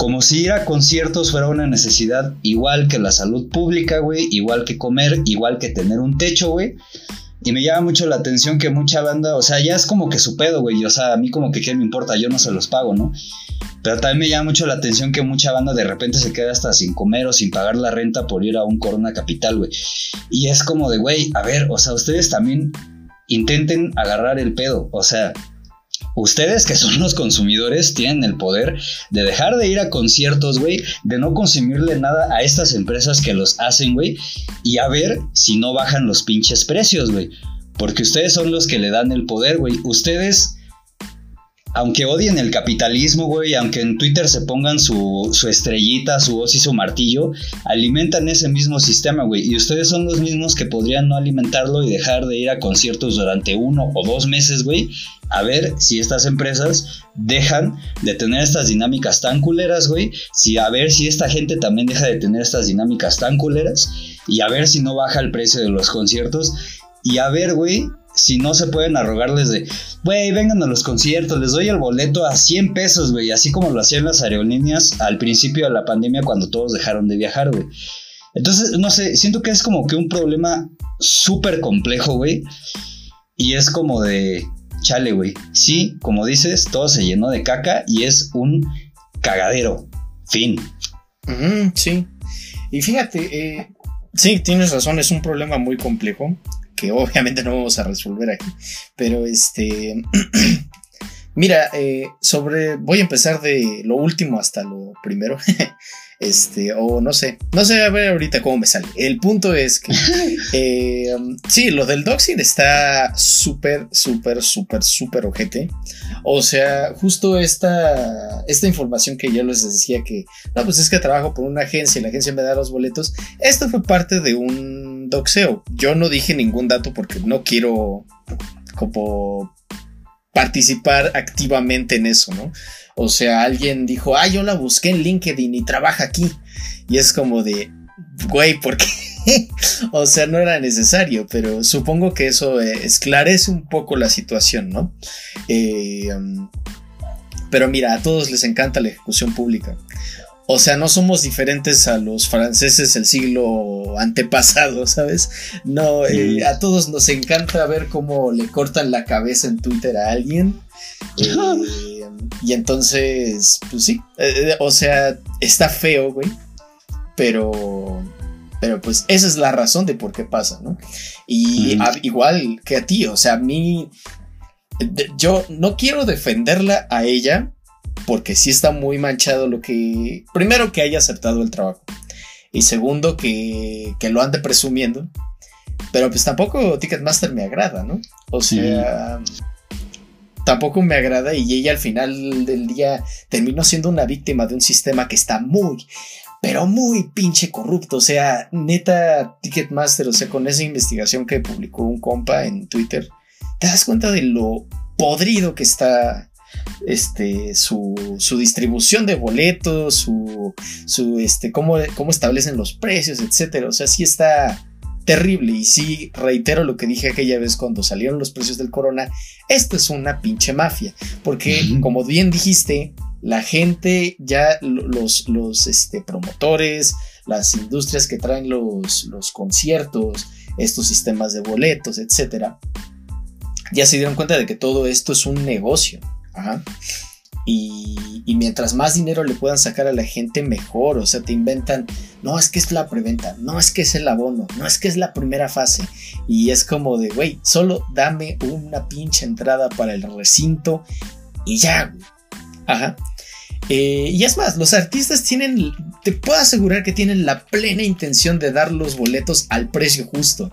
Como si ir a conciertos fuera una necesidad igual que la salud pública, güey, igual que comer, igual que tener un techo, güey. Y me llama mucho la atención que mucha banda, o sea, ya es como que su pedo, güey. O sea, a mí como que qué me importa, yo no se los pago, ¿no? Pero también me llama mucho la atención que mucha banda de repente se queda hasta sin comer o sin pagar la renta por ir a un Corona Capital, güey. Y es como de, güey, a ver, o sea, ustedes también intenten agarrar el pedo. O sea, ustedes que son los consumidores tienen el poder de dejar de ir a conciertos, güey, de no consumirle nada a estas empresas que los hacen, güey, y a ver si no bajan los pinches precios, güey. Porque ustedes son los que le dan el poder, güey. Ustedes aunque odien el capitalismo, güey, aunque en Twitter se pongan su, su estrellita, su hoz y su martillo, alimentan ese mismo sistema, güey. Y ustedes son los mismos que podrían no alimentarlo y dejar de ir a conciertos durante uno o dos meses, güey. A ver si estas empresas dejan de tener estas dinámicas tan culeras, güey. Si a ver si esta gente también deja de tener estas dinámicas tan culeras. Y a ver si no baja el precio de los conciertos. Y a ver, güey, si no se pueden arrogarles de, güey, vengan a los conciertos, les doy el boleto a 100 pesos, güey, así como lo hacían las aerolíneas al principio de la pandemia cuando todos dejaron de viajar, güey. Entonces, no sé, siento que es como que un problema súper complejo, güey. Y es como de, chale, güey. Sí, como dices, todo se llenó de caca y es un cagadero. Fin. Sí. Y fíjate, eh, sí, tienes razón, es un problema muy complejo que obviamente no vamos a resolver aquí. Pero este. Mira, eh, sobre. Voy a empezar de lo último hasta lo primero. este, o no sé. No sé, a ver ahorita cómo me sale. El punto es que. eh, sí, lo del doxing está súper, súper, súper, súper ojete. O sea, justo esta, esta información que yo les decía que. No, pues es que trabajo por una agencia y la agencia me da los boletos. Esto fue parte de un doxeo. Yo no dije ningún dato porque no quiero como participar activamente en eso, ¿no? O sea, alguien dijo, ah, yo la busqué en LinkedIn y trabaja aquí. Y es como de, güey, ¿por qué? o sea, no era necesario, pero supongo que eso eh, esclarece un poco la situación, ¿no? Eh, um, pero mira, a todos les encanta la ejecución pública. O sea, no somos diferentes a los franceses del siglo antepasado, ¿sabes? No, eh, a todos nos encanta ver cómo le cortan la cabeza en Twitter a alguien. y entonces, pues sí, o sea, está feo, güey. Pero pero pues esa es la razón de por qué pasa, ¿no? Y igual que a ti, o sea, a mí, yo no quiero defenderla a ella porque sí está muy manchado lo que, primero que haya aceptado el trabajo y segundo que, que lo ande presumiendo, pero pues tampoco Ticketmaster me agrada, ¿no? O sea... tampoco me agrada y ella al final del día terminó siendo una víctima de un sistema que está muy, pero muy pinche corrupto. O sea, neta, Ticketmaster, o sea, con esa investigación que publicó un compa en Twitter, te das cuenta de lo podrido que está este, su, su distribución de boletos, su, su este, cómo, cómo establecen los precios, etcétera. O sea, sí está terrible. Y sí, reitero lo que dije aquella vez cuando salieron los precios del Corona. Esto es una pinche mafia. Porque, como bien dijiste, la gente, ya los, los este, promotores, las industrias que traen los, los conciertos, estos sistemas de boletos, etcétera, ya se dieron cuenta de que todo esto es un negocio. Y, mientras más dinero le puedan sacar a la gente, mejor. O sea, te inventan, no es que es la preventa, no es que es el abono, no es que es la primera fase. Y es como de, güey, solo dame una pinche entrada para el recinto y ya. Ajá. Eh, y es más, los artistas tienen, te puedo asegurar que tienen la plena intención de dar los boletos al precio justo.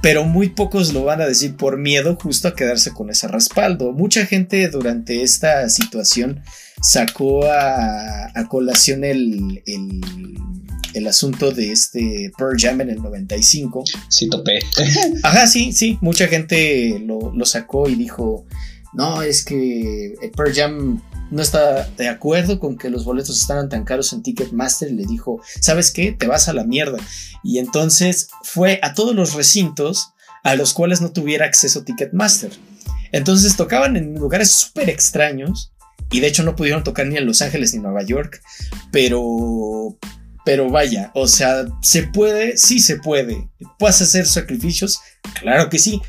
Pero muy pocos lo van a decir por miedo justo a quedarse con ese respaldo. Mucha gente durante esta situación sacó a, colación el, el, asunto de este Pearl Jam en el 95. Sí, topé. Ajá, sí, sí. Mucha gente lo, lo sacó y dijo, no, es que Pearl Jam no está de acuerdo con que los boletos estaban tan caros en Ticketmaster y le dijo, ¿sabes qué? Te vas a la mierda. Y entonces fue a todos los recintos a los cuales no tuviera acceso Ticketmaster. Entonces tocaban en lugares súper extraños y de hecho no pudieron tocar ni en Los Ángeles ni en Nueva York, pero... Pero vaya, o sea, ¿se puede? Sí se puede. ¿Puedes hacer sacrificios? Claro que sí,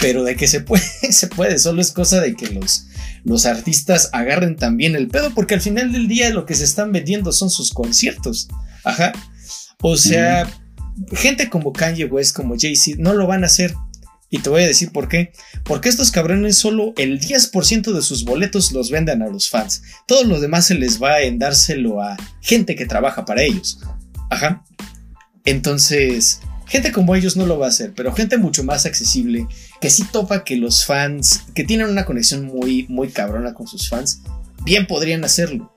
pero de que se puede, se puede, solo es cosa de que los, los artistas agarren también el pedo, porque al final del día lo que se están vendiendo son sus conciertos. Ajá. O sea, gente como Kanye West, como Jay-Z, no lo van a hacer. Y te voy a decir por qué. Porque estos cabrones solo el 10% de sus boletos los venden a los fans. Todo lo demás se les va en dárselo a gente que trabaja para ellos. Ajá. Entonces, Gente como ellos no lo va a hacer, pero gente mucho más accesible, que sí topa que los fans, que tienen una conexión muy, muy cabrona con sus fans, bien podrían hacerlo.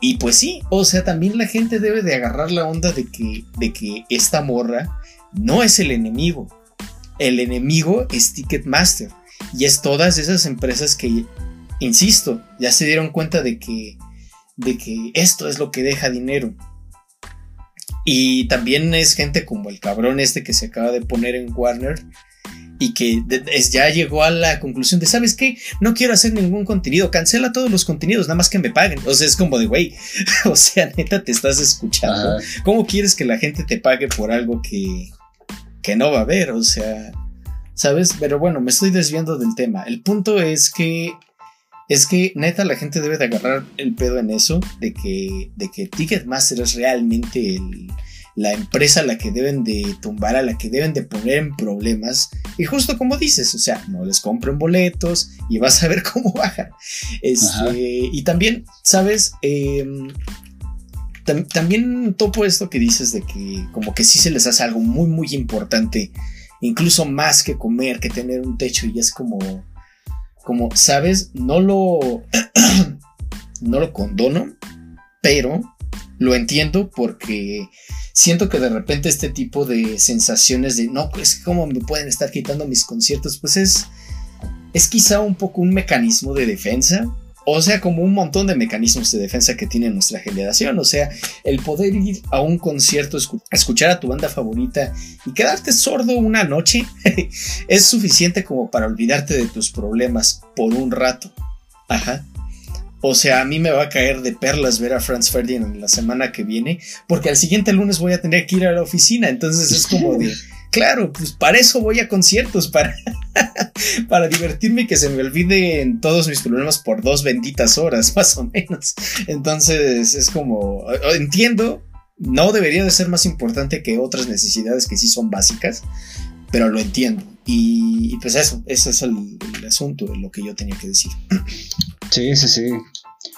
Y pues sí, o sea, también la gente debe de agarrar la onda de que, de que esta morra no es el enemigo. El enemigo es Ticketmaster. Y es todas esas empresas que, insisto, ya se dieron cuenta de que, de que esto es lo que deja dinero. Y también es gente como el cabrón este que se acaba de poner en Warner y que ya llegó a la conclusión de, ¿sabes qué? No quiero hacer ningún contenido, cancela todos los contenidos, nada más que me paguen. O sea, es como de, güey, o sea, neta, te estás escuchando. ¿Cómo quieres que la gente te pague por algo que, que no va a haber? O sea, ¿sabes? Pero bueno, me estoy desviando del tema. El punto es que es que neta la gente debe de agarrar el pedo en eso, de que, de que Ticketmaster es realmente la empresa a la que deben de tumbar, a la que deben de poner en problemas. Y justo como dices, o sea, no les compren boletos y vas a ver cómo bajan. Este, y también, ¿sabes? Em, también topo esto que dices de que como que sí se les hace algo muy, muy importante, incluso más que comer, que tener un techo y es como como, ¿sabes? No lo, no lo condono, pero lo entiendo porque siento que de repente este tipo de sensaciones de, no, pues, ¿cómo me pueden estar quitando mis conciertos? Pues es, es quizá un poco un mecanismo de defensa. O sea, como un montón de mecanismos de defensa que tiene nuestra generación. O sea, el poder ir a un concierto, escuchar a tu banda favorita y quedarte sordo una noche es suficiente como para olvidarte de tus problemas por un rato. Ajá. O sea, a mí me va a caer de perlas ver a Franz Ferdinand la semana que viene, porque al siguiente lunes voy a tener que ir a la oficina. Entonces es como de, claro, pues para eso voy a conciertos, para, para divertirme y que se me olviden todos mis problemas por dos benditas horas, más o menos. Entonces es como, entiendo, no debería de ser más importante que otras necesidades que sí son básicas, pero lo entiendo. Y, pues eso, ese es el, el asunto de lo que yo tenía que decir. Sí, sí, sí.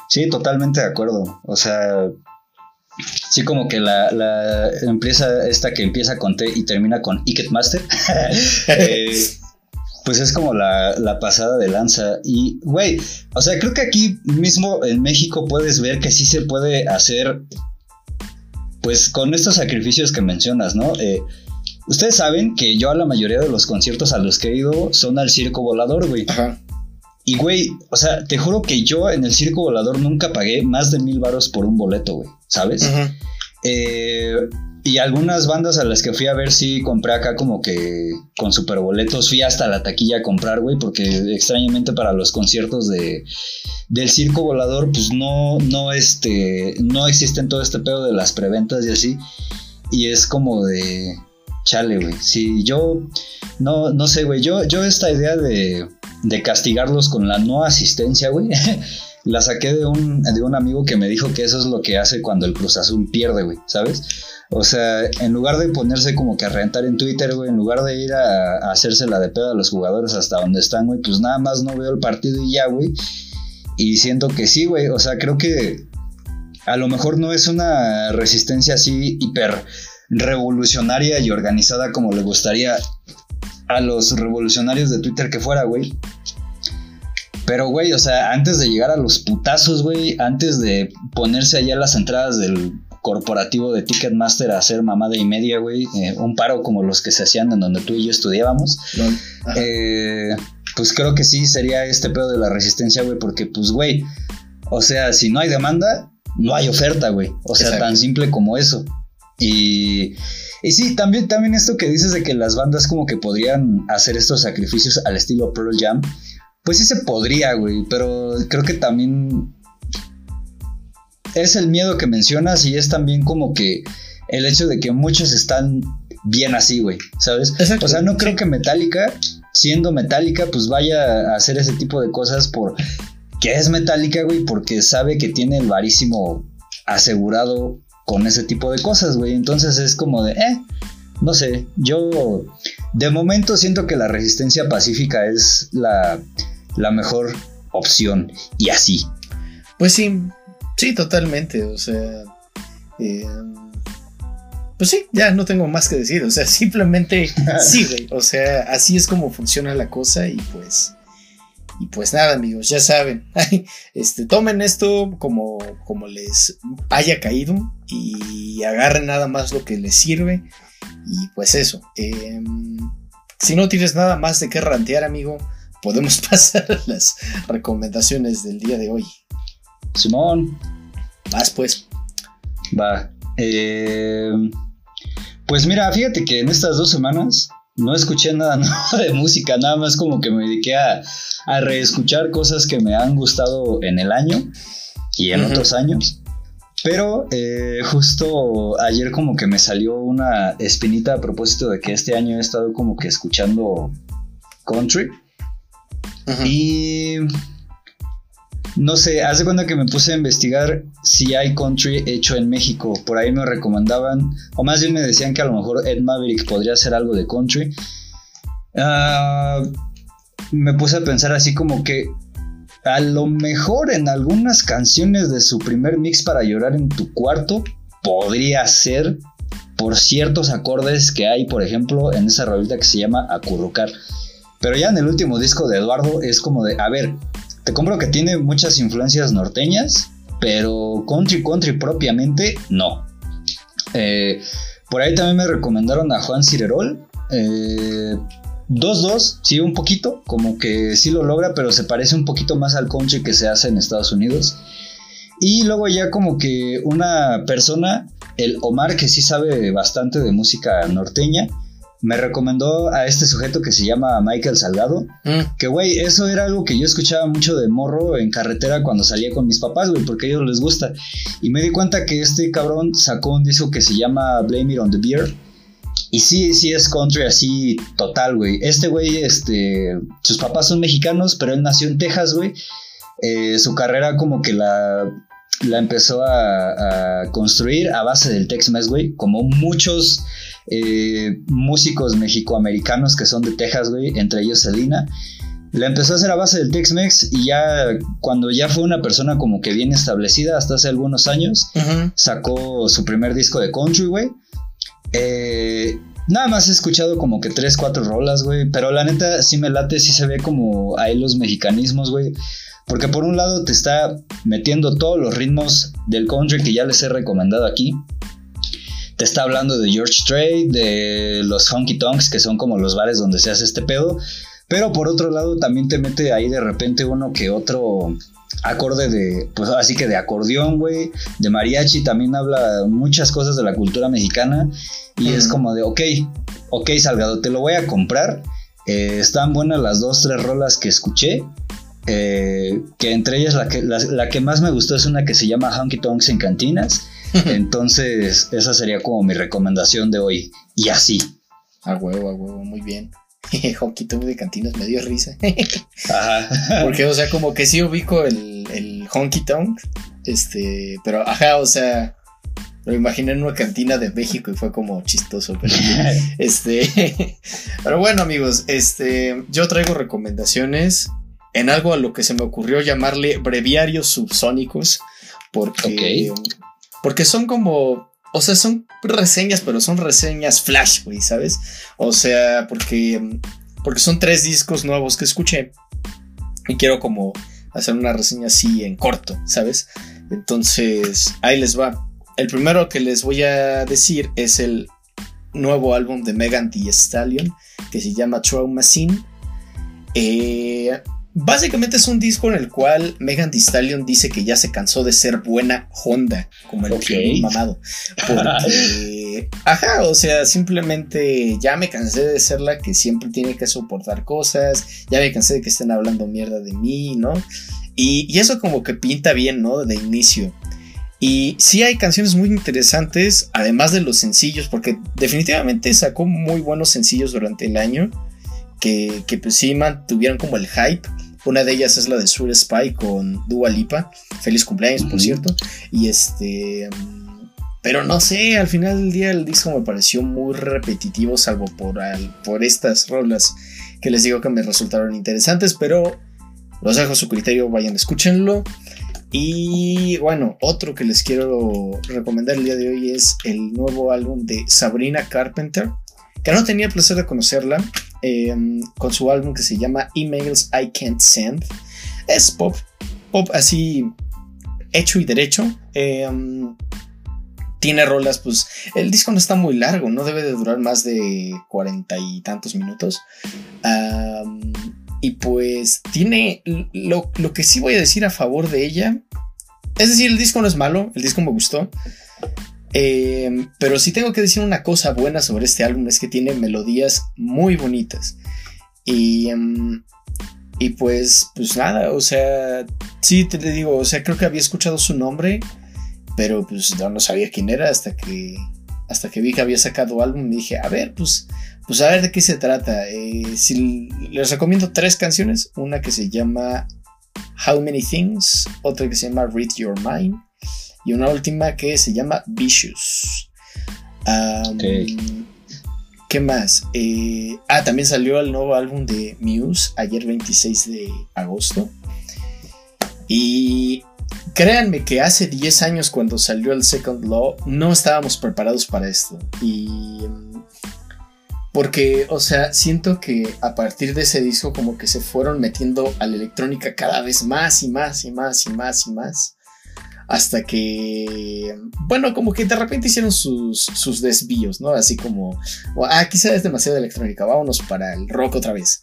Sí, totalmente de acuerdo. O sea, sí como que la, la empresa esta que empieza con T y termina con Ticketmaster, eh, pues es como la, la, pasada de lanza. Y, güey, o sea, creo que aquí mismo en México puedes ver que sí se puede hacer, pues con estos sacrificios que mencionas, ¿no? Eh, ustedes saben que yo a la mayoría de los conciertos a los que he ido son al circo volador, güey. Ajá. Y, güey, o sea, te juro que yo en el circo volador nunca pagué más de mil varos por un boleto, güey, ¿sabes? Eh, y algunas bandas a las que fui a ver sí compré acá como que con superboletos. Fui hasta la taquilla a comprar, güey, porque extrañamente para los conciertos de, del circo volador, pues no, no, este, no existen todo este pedo de las preventas y así. Y es como de, chale, güey. Sí, yo, no, no sé, güey, yo, yo esta idea de de castigarlos con la no asistencia, güey. la saqué de un, de un amigo que me dijo que eso es lo que hace cuando el Cruz Azul pierde, güey, ¿sabes? O sea, en lugar de ponerse como que a rentar en Twitter, güey, en lugar de ir a, hacerse la de pedo a los jugadores hasta donde están, güey, pues nada más no veo el partido y ya, güey. Y siento que sí, güey, o sea, creo que a lo mejor no es una resistencia así hiper revolucionaria y organizada como le gustaría a los revolucionarios de Twitter que fuera, güey. Pero, güey, o sea, antes de llegar a los putazos, güey, antes de ponerse allá las entradas del corporativo de Ticketmaster a hacer mamada y media, güey, eh, un paro como los que se hacían en donde tú y yo estudiábamos, eh, pues creo que sí sería este pedo de la resistencia, güey, porque, pues, güey, o sea, si no hay demanda, no hay oferta, güey. O sea, tan simple como eso. Y y sí, también, también esto que dices de que las bandas como que podrían hacer estos sacrificios al estilo Pearl Jam, pues sí se podría, güey, pero creo que también es el miedo que mencionas y es también como que el hecho de que muchos están bien así, güey, ¿sabes? O sea, no creo que Metallica, siendo Metallica, pues vaya a hacer ese tipo de cosas por que es Metallica, güey, porque sabe que tiene el varísimo asegurado con ese tipo de cosas, güey. Entonces es como de, eh, no sé, yo de momento siento que la resistencia pacífica es la, la mejor opción y así. Pues sí, sí, totalmente, o sea, eh, pues sí, ya no tengo más que decir, o sea, simplemente sí, güey, o sea, así es como funciona la cosa y pues y pues nada, amigos, ya saben, este, tomen esto como, como les haya caído y agarren nada más lo que les sirve. Y pues eso, em, si no tienes nada más de qué rantear, amigo, podemos pasar a las recomendaciones del día de hoy. Simón. Vas pues. Va. Em, pues mira, fíjate que en estas dos semanas no escuché nada de música, nada más como que me dediqué a, reescuchar cosas que me han gustado en el año y en otros años. Pero eh, justo ayer como que me salió una espinita a propósito de que este año he estado como que escuchando country. Y no sé, hace cuando que me puse a investigar si hay country hecho en México. Por ahí me recomendaban, o más bien me decían que a lo mejor Ed Maverick podría hacer algo de country. Ah, me puse a pensar así como que a lo mejor en algunas canciones de su primer mix para llorar en tu cuarto podría ser por ciertos acordes que hay, por ejemplo, en esa rolita que se llama Acurrucar. Pero ya en el último disco de Eduardo es como de, a ver, te compro que tiene muchas influencias norteñas, pero country country propiamente no. Eh, por ahí también me recomendaron a Juan Cirerol. Eh, 2-2, sí, un poquito, como que sí lo logra, pero se parece un poquito más al country que se hace en Estados Unidos. Y luego ya como que una persona, el Omar, que sí sabe bastante de música norteña, me recomendó a este sujeto que se llama Michael Salgado. Mm, Que, güey, eso era algo que yo escuchaba mucho de morro en carretera cuando salía con mis papás, güey, porque a ellos les gusta. Y me di cuenta que este cabrón sacó un disco que se llama Blame It on the Beer. Y sí, sí es country así total, güey. Este güey, este, sus papás son mexicanos, pero él nació en Texas, güey. Eh, su carrera como que la, la empezó a, a construir a base del Tex-Mex, güey. Como muchos eh, músicos mexicoamericanos que son de Texas, güey, entre ellos Selena. La empezó a hacer a base del Tex-Mex y ya cuando ya fue una persona como que bien establecida hasta hace algunos años, sacó su primer disco de country, güey. Eh, nada más he escuchado como que tres, cuatro rolas, güey. Pero la neta sí me late, sí se ve como ahí los mexicanismos, güey. Porque por un lado te está metiendo todos los ritmos del country que ya les he recomendado aquí. Te está hablando de George Strait, de los honky tonks, que son como los bares donde se hace este pedo. Pero por otro lado también te mete ahí de repente uno que otro acorde de, pues así que de acordeón, güey, de mariachi, también habla muchas cosas de la cultura mexicana y es Ujú. como de, ok, ok, Salgado, te lo voy a comprar. Eh, están buenas las dos, tres rolas que escuché. eh, que entre ellas la que, la, la que más me gustó es una que se llama Honky Tonks en Cantinas. Entonces, esa sería como mi recomendación de hoy. Y así. A huevo, a huevo, muy bien. Honky Tonk de cantinas me dio risa. Ajá. Porque, o sea, como que sí ubico el, el Honky Tonk. Este, pero ajá, o sea, lo imaginé en una cantina de México y fue como chistoso. Pero, este, pero bueno, amigos, este, yo traigo recomendaciones en algo a lo que se me ocurrió llamarle breviarios subsónicos. Porque, porque son como, o sea, son reseñas, pero son reseñas flash, güey, ¿sabes? O sea, porque, porque son tres discos nuevos que escuché y quiero como hacer una reseña así en corto, ¿sabes? Entonces, ahí les va. El primero que les voy a decir es el nuevo álbum de Megan Thee Stallion que se llama Trauma Scene. Eh, básicamente es un disco en el cual Megan Thee Stallion dice que ya se cansó de ser buena Honda, como el Ok. violín mamado. Porque, ajá, o sea, simplemente ya me cansé de ser la que siempre tiene que soportar cosas, ya me cansé de que estén hablando mierda de mí, ¿no? Y, y eso como que pinta bien, ¿no? De inicio. Y sí hay canciones muy interesantes, además de los sencillos, porque definitivamente sacó muy buenos sencillos durante el año, que, que pues sí mantuvieron como el hype. Una de ellas es la de Sweet Spy con Dua Lipa. Feliz cumpleaños, por cierto. Y este... Pero no sé, al final del día el disco me pareció muy repetitivo, salvo por, al- por estas rolas que les digo que me resultaron interesantes, pero los dejo a su criterio, vayan, escúchenlo. Y bueno, otro que les quiero recomendar el día de hoy es el nuevo álbum de Sabrina Carpenter, que no tenía el placer de conocerla, eh, con su álbum que se llama Emails I Can't Send. Es pop, pop así hecho y derecho. eh, tiene rolas, pues el disco no está muy largo, no debe de durar más de cuarenta y tantos minutos. Y pues tiene lo, lo que sí voy a decir a favor de ella. Es decir, el disco no es malo, el disco me gustó. Eh, pero sí tengo que decir una cosa buena sobre este álbum, es que tiene melodías muy bonitas. Y, em, y pues, pues nada, o sea, sí te digo, o sea, creo que había escuchado su nombre, pero pues no sabía quién era hasta que, hasta que vi que había sacado álbum y dije, a ver, pues, pues a ver de qué se trata. Eh, si les recomiendo tres canciones, una que se llama How Many Things, otra que se llama Read Your Mind y una última que se llama Vicious. Um. ¿Qué más? Eh, ah, también salió el nuevo álbum de Muse ayer 26 de agosto. Y créanme que hace 10 años cuando salió el Second Law no estábamos preparados para esto. Y... mm, Porque, o sea, siento que a partir de ese disco como que se fueron metiendo a la electrónica cada vez más y más y más y más y más. Hasta que, bueno, como que de repente hicieron sus, sus desvíos, ¿no? Así como, ah, quizá es demasiado electrónica, vámonos para el rock otra vez.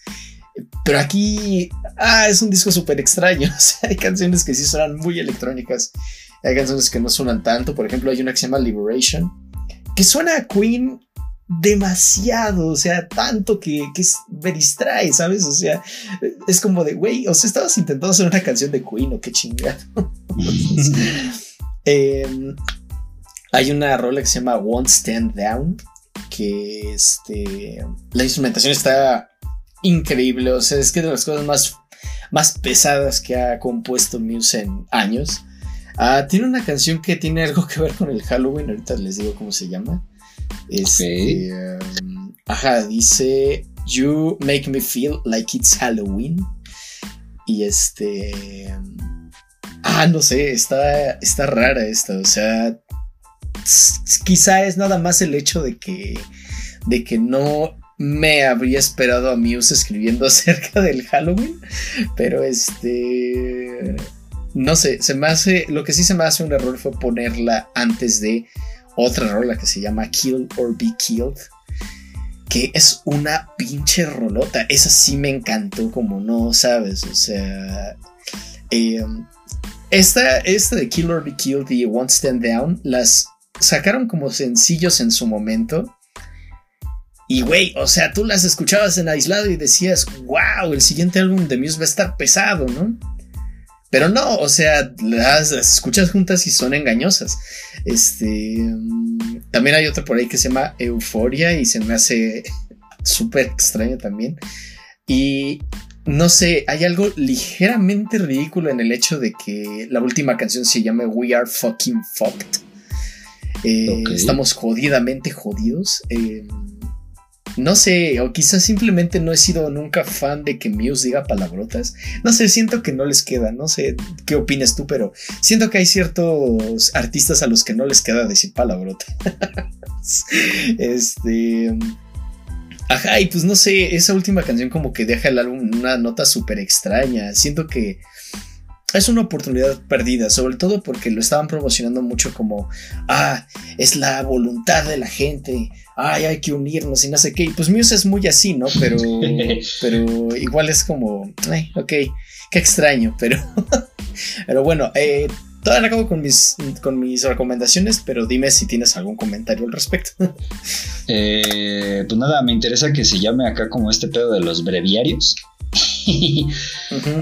Pero aquí, ah, es un disco súper extraño. O sea, hay canciones que sí suenan muy electrónicas. Hay canciones que no suenan tanto. Por ejemplo, hay una que se llama Liberation, que suena a Queen demasiado, o sea, tanto que, que me distrae, ¿sabes? O sea, es como de, güey, o sea, estabas intentando hacer una canción de Queen o qué chingado. Em, hay una rola que se llama Won't Stand Down, que este, la instrumentación está increíble, o sea, es que de las cosas más, más pesadas que ha compuesto Muse en años. Ah, tiene una canción que tiene algo que ver con el Halloween, ahorita les digo cómo se llama. Este, ajá, dice You make me feel like it's Halloween. Y este. Ah, no sé, está, está rara esta. O sea, quizá es nada más el hecho de que, de que no me habría esperado a Muse escribiendo acerca del Halloween. Pero este. No sé, se me hace. Lo que sí se me hace un error fue ponerla antes de otra rola que se llama Kill or Be Killed. Que es una pinche rolota. Esa sí me encantó, como no sabes. O sea. Em, esta, esta de Kill or Be Killed y One Stand Down las sacaron como sencillos en su momento. Y güey, o sea, tú las escuchabas en aislado y decías, wow, el siguiente álbum de Muse va a estar pesado, ¿no? Pero no, o sea, las, escuchas juntas y son engañosas. Este. Mm, también hay otra por ahí que se llama Euforia y se me hace súper extraño también. Y no sé, hay algo ligeramente ridículo en el hecho de que la última canción se llame We Are Fucking Fucked. Eh, estamos jodidamente jodidos. Eh, no sé, o quizás simplemente no he sido nunca fan de que Muse diga palabrotas. No sé, siento que no les queda, no sé qué opinas tú, pero siento que hay ciertos artistas a los que no les queda decir palabrotas. este... Ajá, y pues no sé, esa última canción como que deja el álbum una nota súper extraña. Siento que es una oportunidad perdida, sobre todo porque lo estaban promocionando mucho como, ah, es la voluntad de la gente, ay, hay que unirnos y no sé qué. Y pues Muse es muy así, ¿no? Pero, pero igual es como, ay, ok, qué extraño, pero, pero bueno, eh, todavía acabo con mis, con mis recomendaciones, pero dime si tienes algún comentario al respecto. Eh, pues nada, me interesa que se llame acá como este pedo de los breviarios.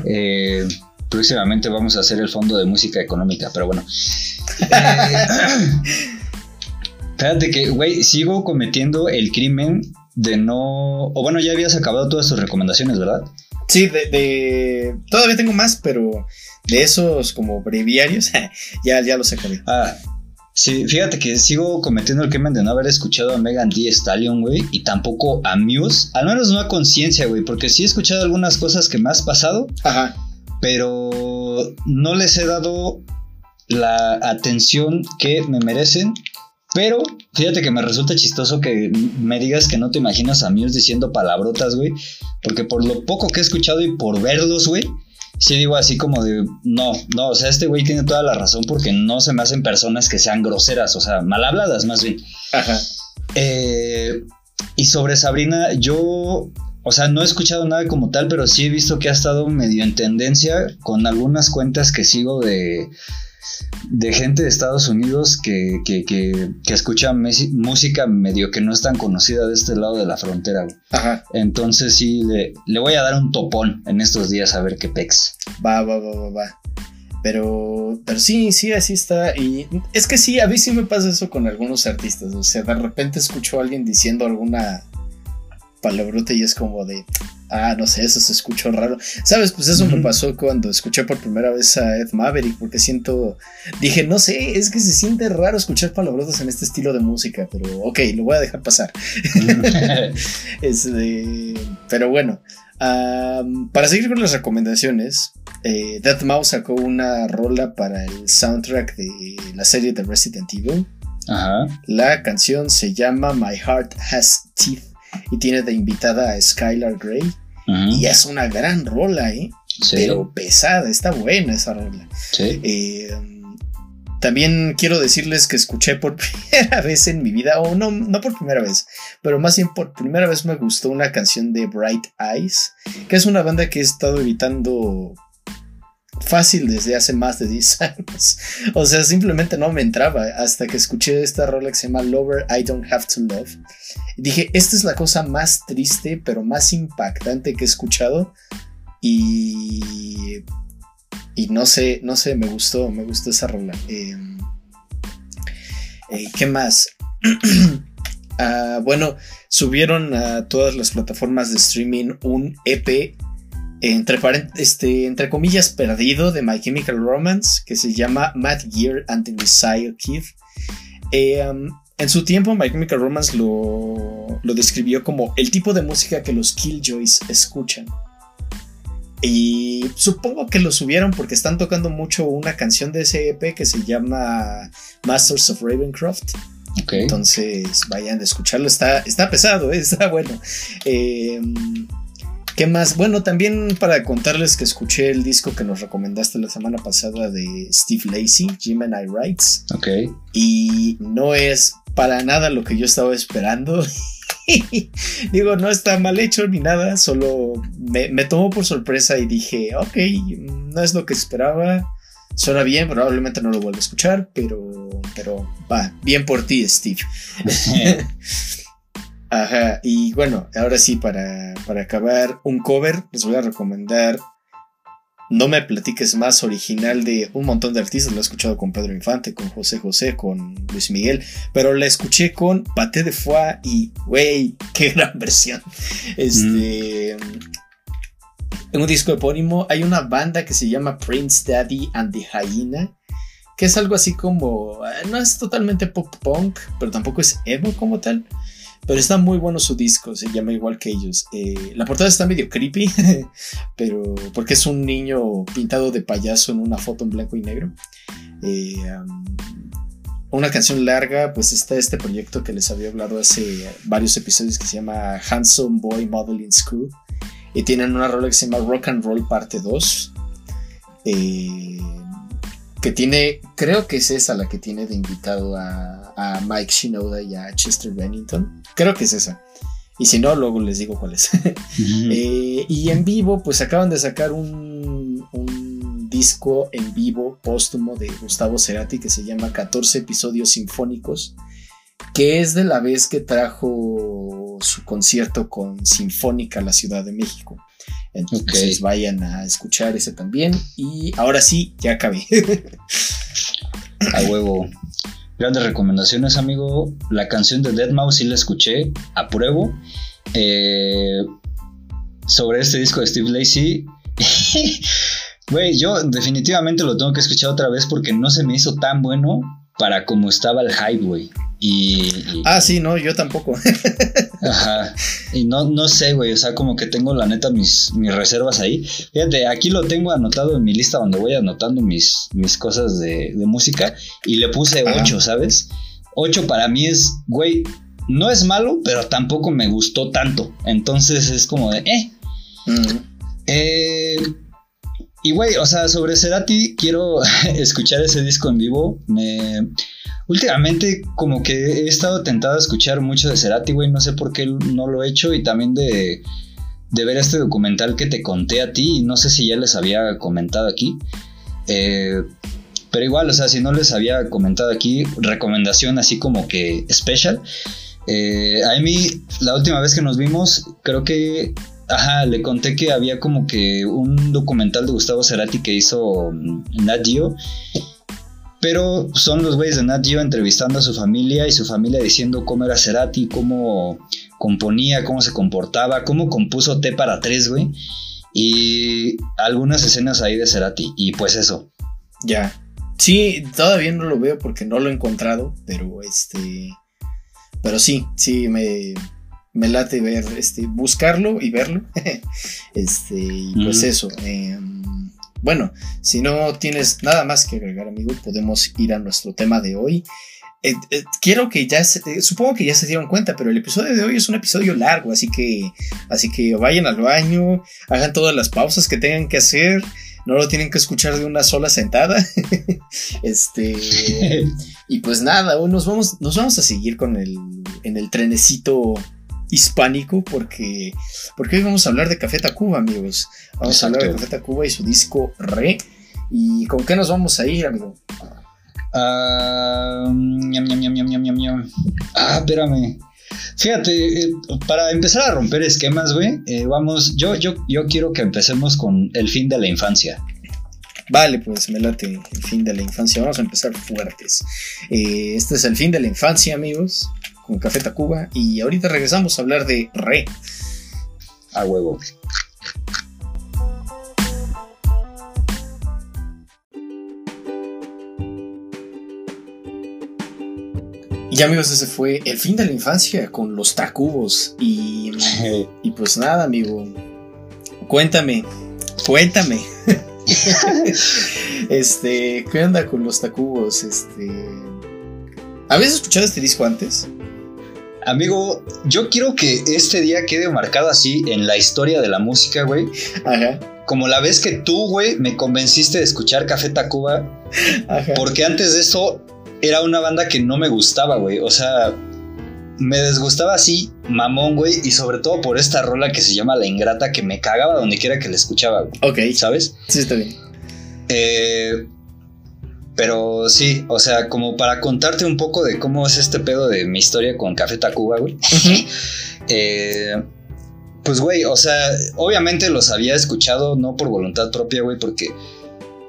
eh, próximamente vamos a hacer el fondo de música económica, pero bueno. Espérate que, güey, sigo cometiendo el crimen de no... O bueno, ya habías acabado todas tus recomendaciones, ¿verdad? Sí, de, Todavía tengo más, pero de esos como breviarios, ya, ya los acabé. Ah, sí, fíjate que sigo cometiendo el crimen de no haber escuchado a Megan Thee Stallion, güey, y tampoco a Muse. Al menos no a conciencia, güey, porque sí he escuchado algunas cosas que me has pasado. Ajá pero no les he dado la atención que me merecen. Pero fíjate que me resulta chistoso que me digas que no te imaginas a Muse diciendo palabrotas, güey. Porque por lo poco que he escuchado y por verlos, güey, sí digo así como de, no, no, o sea, este güey tiene toda la razón porque no se me hacen personas que sean groseras, o sea, mal habladas más bien. Ajá. Eh, y sobre Sabrina, yo o sea, no he escuchado nada como tal, pero sí he visto que ha estado medio en tendencia con algunas cuentas que sigo de, de gente de Estados Unidos que, que, que, escucha música medio que no es tan conocida de este lado de la frontera. Ajá. Entonces sí, le, le, voy a dar un topón en estos días a ver qué pex. Va, va, va, va, va. Pero, pero sí, sí, así está. Y es que sí, a mí sí me pasa eso con algunos artistas. O sea, de repente escucho a alguien diciendo alguna palabrota y es como de, ah, no sé, eso se escuchó raro. ¿Sabes? Pues eso me pasó cuando escuché por primera vez a Ed Maverick, porque siento, dije, no sé, es que se siente raro escuchar palabrotas en este estilo de música, pero ok, lo voy a dejar pasar. Este, pero bueno, para seguir con las recomendaciones, eh, Dead Mouse sacó una rola para el soundtrack de la serie de Resident Evil. La canción se llama My Heart Has Teeth y tiene de invitada a Skylar Grey. Y es una gran rola, ¿eh? Pero pesada, está buena esa rola. Sí. Eh, también quiero decirles que escuché por primera vez en mi vida, o no, no por primera vez, pero más bien por primera vez me gustó una canción de Bright Eyes, que es una banda que he estado evitando fácil desde hace más de 10 años. O sea, simplemente no me entraba hasta que escuché esta rola que se llama Lover I Don't Have to Love. Dije, esta es la cosa más triste, pero más impactante que he escuchado. Y. Y no sé, no sé, me gustó, me gustó esa rola. Em, eh, ¿Qué más? Ah, bueno, subieron a todas las plataformas de streaming un EP entre, este, entre comillas, perdido de My Chemical Romance, que se llama Mad Gear and the Messiah Kid. Eh, um, en su tiempo, My Chemical Romance lo, lo describió como el tipo de música que los Killjoys escuchan. Y supongo que lo subieron porque están tocando mucho una canción de ese EP que se llama Masters of Ravencroft. Entonces vayan a escucharlo, está, está pesado, ¿eh? está bueno. Eh, ¿Qué más? Bueno, también para contarles que escuché el disco que nos recomendaste la semana pasada de Steve Lacey, Gemini Rights. Ok. Y no es para nada lo que yo estaba esperando. Digo, no está mal hecho ni nada, solo me, tomó por sorpresa y dije, ok, no es lo que esperaba. Suena bien, probablemente no lo vuelvo a escuchar, pero, pero va, bien por ti, Steve. Ajá, y bueno, ahora sí, para, acabar un cover, les voy a recomendar No me platiques más original de un montón de artistas. Lo he escuchado con Pedro Infante, con José José, con Luis Miguel, pero la escuché con Pate de Foie y, wey, qué gran versión. Este. En un disco epónimo hay una banda que se llama Prince Daddy and the Hyena, que es algo así como. Eh, no es totalmente pop punk, pero tampoco es emo como tal. Pero está muy bueno su disco, se llama igual que ellos. Eh, la portada está medio creepy, pero porque es un niño pintado de payaso en una foto en blanco y negro. Eh, una canción larga, pues está este proyecto que les había hablado hace varios episodios que se llama Handsome Boy Modeling School. Y tienen una rola que se llama Rock and Roll Parte 2. Eh, que tiene, creo que es esa la que tiene de invitado a, Mike Shinoda y a Chester Bennington. Creo que es esa. Y si no, luego les digo cuál es. Eh, y en vivo, pues acaban de sacar un, un, disco en vivo póstumo de Gustavo Cerati que se llama 14 episodios sinfónicos, que es de la vez que trajo su concierto con Sinfónica a la Ciudad de México. Entonces vayan a escuchar ese también. Y ahora sí, ya acabé. a huevo. Grandes recomendaciones, amigo. La canción de Dead Mouse sí la escuché, apruebo. Eh, sobre este disco de Steve Lacey. Güey, yo definitivamente lo tengo que escuchar otra vez porque no se me hizo tan bueno para como estaba el hype, güey. Y, Ah, sí, no, yo tampoco. Ajá. Y no, no sé, güey. O sea, como que tengo la neta mis, mis reservas ahí. Fíjate, aquí lo tengo anotado en mi lista donde voy anotando mis, mis cosas de, música. Y le puse 8, ¿sabes? 8 para mí es, güey, no es malo, pero tampoco me gustó tanto. Entonces es como de, eh. Mm. Eh. Y güey, o sea, sobre Cerati quiero escuchar ese disco en vivo. Me Últimamente como que he estado tentado a escuchar mucho de Cerati, güey, no sé por qué no lo he hecho y también de, ver este documental que te conté a ti no sé si ya les había comentado aquí. Eh, pero igual, o sea, si no les había comentado aquí, recomendación así como que especial. Eh, a mí, la última vez que nos vimos, creo que, ajá, le conté que había como que un documental de Gustavo Cerati que hizo mm, Nat Geo pero son los güeyes de Nat Geo entrevistando a su familia y su familia diciendo cómo era Cerati, cómo componía, cómo se comportaba, cómo compuso T para tres, güey. Y algunas escenas ahí de Cerati. Y pues eso. Ya. Sí, todavía no lo veo porque no lo he encontrado, pero este. Pero sí, sí, me, me late ver, este, buscarlo y verlo. este, y pues eso. Eh, bueno, si no tienes nada más que agregar, amigo, podemos ir a nuestro tema de hoy. eh, eh, quiero que ya se, eh, supongo que ya se dieron cuenta, pero el episodio de hoy es un episodio largo, así que, así que vayan al baño, hagan todas las pausas que tengan que hacer, no lo tienen que escuchar de una sola sentada. este, y pues nada, hoy nos vamos, nos vamos a seguir con el, en el trenecito hispánico porque, porque hoy vamos a hablar de Café Tacuba, amigos. Vamos a hablar de Café Tacuba y su disco Re. ¿Y con qué nos vamos a ir, amigo? Ah, ñam, ñam, ñam, ñam. Ah, espérame. Fíjate, eh, para empezar a romper esquemas, güey, eh, vamos, yo, yo, yo quiero que empecemos con el fin de la infancia. Vale, pues me late el fin de la infancia. Vamos a empezar fuertes. Eh, este es el fin de la infancia, amigos, con Café Tacuba. Y ahorita regresamos a hablar de Re. A huevo. Y amigos, ese fue el fin de la infancia con los Tacubos. Y, y pues nada, amigo. Cuéntame, cuéntame. este, ¿qué onda con los Tacubos? Este. ¿Habías escuchado este disco antes? Amigo, yo quiero que este día quede marcado así en la historia de la música, güey. Ajá. Como la vez que tú, güey, me convenciste de escuchar Café Tacuba. Ajá. Porque antes de eso era una banda que no me gustaba, güey. O sea, me desgustaba así, mamón, güey. Y sobre todo por esta rola que se llama La Ingrata, que me cagaba donde quiera que la escuchaba, güey. Ok. ¿Sabes? Sí, está bien. Eh, pero sí, o sea, como para contarte un poco de cómo es este pedo de mi historia con Café Tacuba, güey. Eh, pues, güey, o sea, obviamente los había escuchado no por voluntad propia, güey, porque,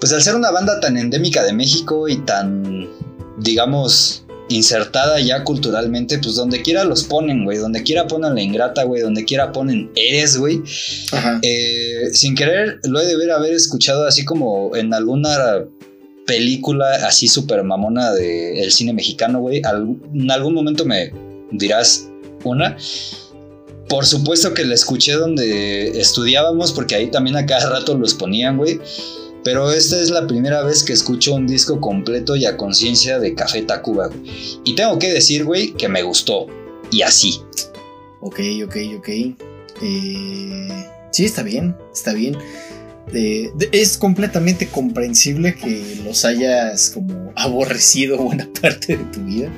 pues al ser una banda tan endémica de México y tan, digamos, insertada ya culturalmente, pues donde quiera los ponen, güey, donde quiera ponen la ingrata, güey, donde quiera ponen eres, güey. Eh, sin querer, lo he de ver haber escuchado así como en alguna película así súper mamona del cine mexicano, güey. En algún momento me dirás una. Por supuesto que la escuché donde estudiábamos, porque ahí también a cada rato los ponían, güey. Pero esta es la primera vez que escucho un disco completo y a conciencia de Café Tacuba. Y tengo que decir, güey, que me gustó. Y así. Ok, ok, ok. Eh, sí, está bien, está bien. De- es completamente comprensible que los hayas como aborrecido buena parte de tu vida.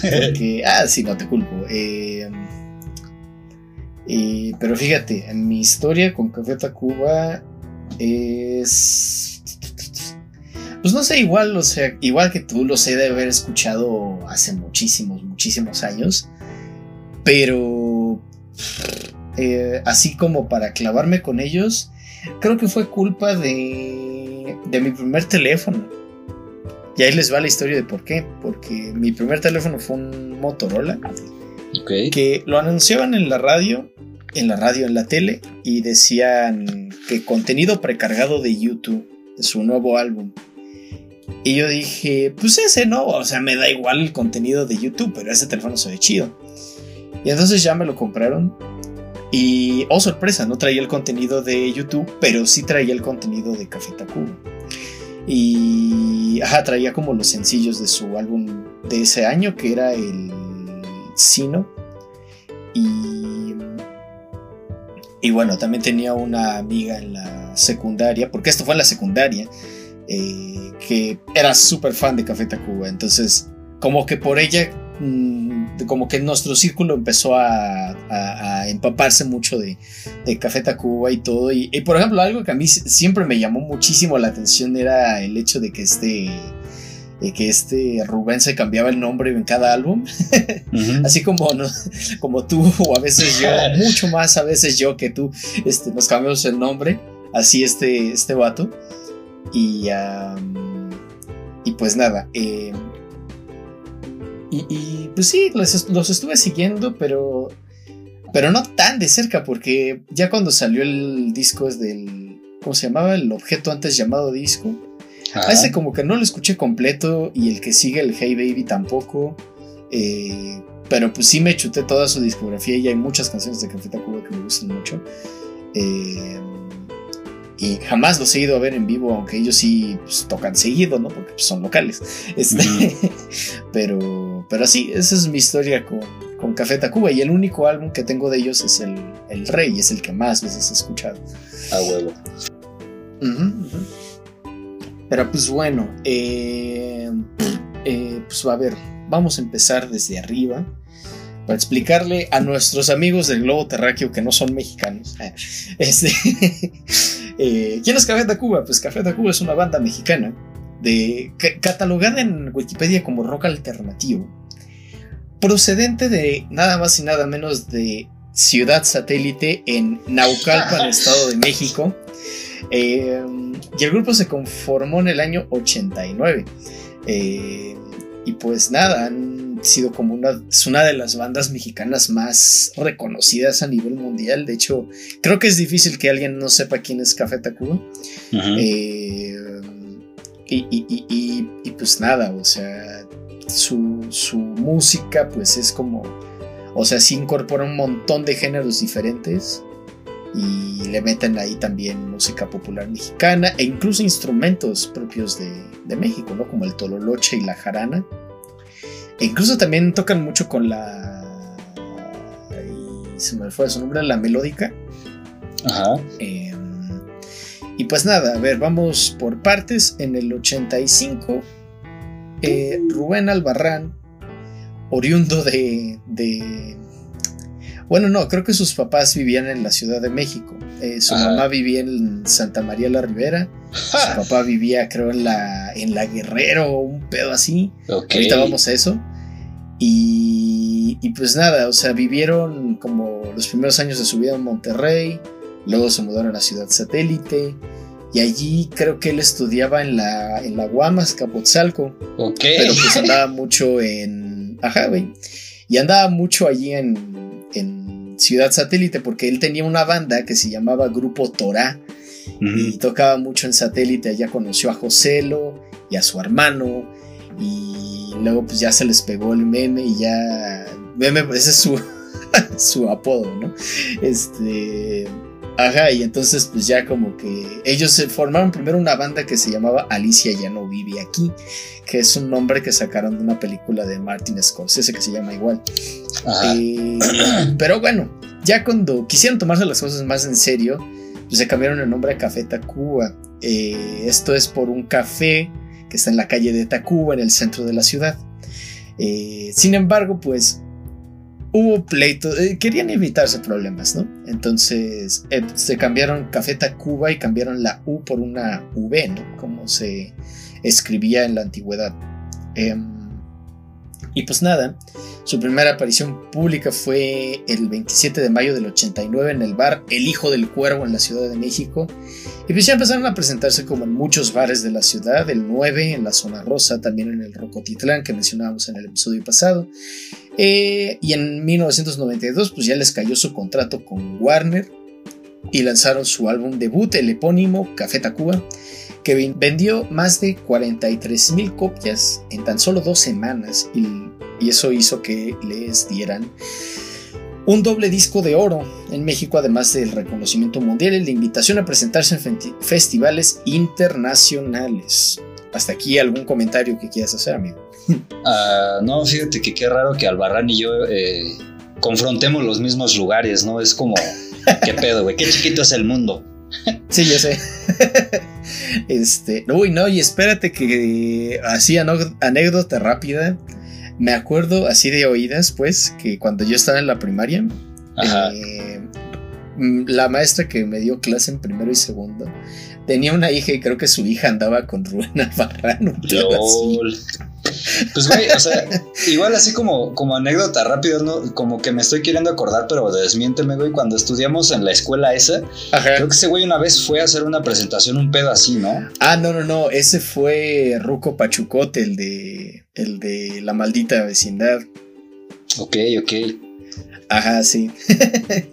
Porque, ah, sí, no te culpo. Eh, eh, pero fíjate, en mi historia con Café Tacuba es... Pues no sé, igual, o sea, igual que tú, lo sé de haber escuchado hace muchísimos, muchísimos años. Pero eh, así como para clavarme con ellos, creo que fue culpa de, de mi primer teléfono. Y ahí les va la historia de por qué. Porque mi primer teléfono fue un Motorola Ok. que lo anunciaban en la radio, en la radio, en la tele, y decían que contenido precargado de YouTube, de su nuevo álbum. Y yo dije, pues ese no, o sea, me da igual el contenido de YouTube, pero ese teléfono se ve chido. Y entonces ya me lo compraron. Y, oh sorpresa, no traía el contenido de YouTube, pero sí traía el contenido de Café Tacuba. Y, ajá, traía como los sencillos de su álbum de ese año, que era el Sino. Y, y bueno, también tenía una amiga en la secundaria, porque esto fue en la secundaria, eh, que era súper fan de Café Tacuba. Entonces, como que por ella, mm, como que nuestro círculo empezó a, a- a empaparse mucho de, de Café Tacuba y todo. Y, y, por ejemplo, algo que a mí siempre me llamó muchísimo la atención era el hecho de que este, de que este Rubén se cambiaba el nombre en cada álbum. Así como, no- como tú, o a veces yo, mucho más a veces yo que tú, este, nos cambiamos el nombre, así este, este vato. Y, y pues nada, eh, y, y, pues sí, los, los estuve siguiendo, pero, pero no tan de cerca, porque ya cuando salió el disco es del, ¿cómo se llamaba? El objeto antes llamado disco. Ajá. A ese como que no lo escuché completo y el que sigue el Hey Baby tampoco. eh, pero pues sí me chuté toda su discografía y hay muchas canciones de Café Tacuba que me gustan mucho. Eh, y jamás los he ido a ver en vivo, aunque ellos sí pues, tocan seguido, ¿no? Porque pues, son locales. Este, pero, pero sí, esa es mi historia con, con Café Tacuba. Y el único álbum que tengo de ellos es el, el Rey, es el que más veces he escuchado. A huevo. Pero pues bueno, eh, eh, pues va a ver, vamos a empezar desde arriba para explicarle a nuestros amigos del globo terráqueo que no son mexicanos. Este, eh, ¿Quién es Café Tacuba? Pues Café Tacuba es una banda mexicana de, catalogada en Wikipedia como rock alternativo, procedente de nada más y nada menos de ciudad satélite en Naucalpan, Estado de México. Eh, y el grupo se conformó en el año 89. Eh, y pues nada, han sido como una, es una de las bandas mexicanas más reconocidas a nivel mundial. De hecho, creo que es difícil que alguien no sepa quién es Café Tacuba. Eh, y, pues nada, o sea, su, su música pues es como, o sea, sí incorpora un montón de géneros diferentes y le meten ahí también música popular mexicana e incluso instrumentos propios de, México, ¿no? Como el tololoche y la jarana. E incluso también tocan mucho con la... se me fue su nombre, la melódica. Ajá. Em, y pues nada, a ver, vamos por partes. En el 85, eh, Rubén Albarrán, oriundo de bueno, no, creo que sus papás vivían en la Ciudad de México. Eh, su mamá vivía en Santa María la Ribera. Su papá vivía, creo, en la, en la Guerrero o un pedo así. Ahorita vamos a eso. Y, y, pues nada, o sea, vivieron como los primeros años de su vida en Monterrey. Luego se mudaron a la ciudad satélite. Y allí creo que él estudiaba en la, en la Guamas, Capotzalco. Pero pues andaba mucho en. Ajá, güey. Y andaba mucho allí en, en Ciudad Satélite porque él tenía una banda que se llamaba Grupo Torá y tocaba mucho en Satélite. Allá conoció a Joselo y a su hermano y luego pues ya se les pegó el meme y ya meme ese es su su apodo, ¿no? Este Ajá, y entonces pues ya como que ellos se formaron primero una banda que se llamaba Alicia ya no vive aquí, que es un nombre que sacaron de una película de Martin Scorsese que se llama igual. Eh, pero bueno, ya cuando quisieron tomarse las cosas más en serio, pues se cambiaron el nombre a Café Tacuba. Eh, esto es por un café que está en la calle de Tacuba, en el centro de la ciudad. Eh, sin embargo, pues hubo pleito, eh, querían evitarse problemas, ¿no? Entonces eh, se cambiaron Café Tacuba y cambiaron la U por una V, ¿no? Como se escribía en la antigüedad. Em, y pues nada, su primera aparición pública fue el 27 de mayo del 89 en el bar El Hijo del Cuervo en la Ciudad de México. Y pues ya empezaron a presentarse como en muchos bares de la ciudad, el 9 en la Zona Rosa, también en el Rocotitlán que mencionábamos en el episodio pasado. Eh, y en 1992 pues ya les cayó su contrato con Warner y lanzaron su álbum debut, el epónimo Café Tacuba, que vendió más de 43 mil copias en tan solo dos semanas y, y eso hizo que les dieran un doble disco de oro en México, además del reconocimiento mundial y la invitación a presentarse en festivales internacionales. Hasta aquí algún comentario que quieras hacer, amigo. Ah, no, fíjate que qué raro que Albarrán y yo eh, confrontemos los mismos lugares, ¿no? Es como, qué pedo, güey, qué chiquito es el mundo. sí, yo sé. este, uy, no, y espérate que así anécdota rápida. Me acuerdo así de oídas, pues, que cuando yo estaba en la primaria, eh, la maestra que me dio clase en primero y segundo tenía una hija y creo que su hija andaba con Rubén Albarrán. Pues güey, o sea, igual así como, como anécdota rápida, ¿no? Como que me estoy queriendo acordar, pero desmiénteme, güey, cuando estudiamos en la escuela esa, creo que ese güey una vez fue a hacer una presentación, un pedo así, ¿no? Ah, no, no, no, ese fue Ruco Pachucote, el de, el de La Maldita Vecindad. Ok, ok. Ajá, sí.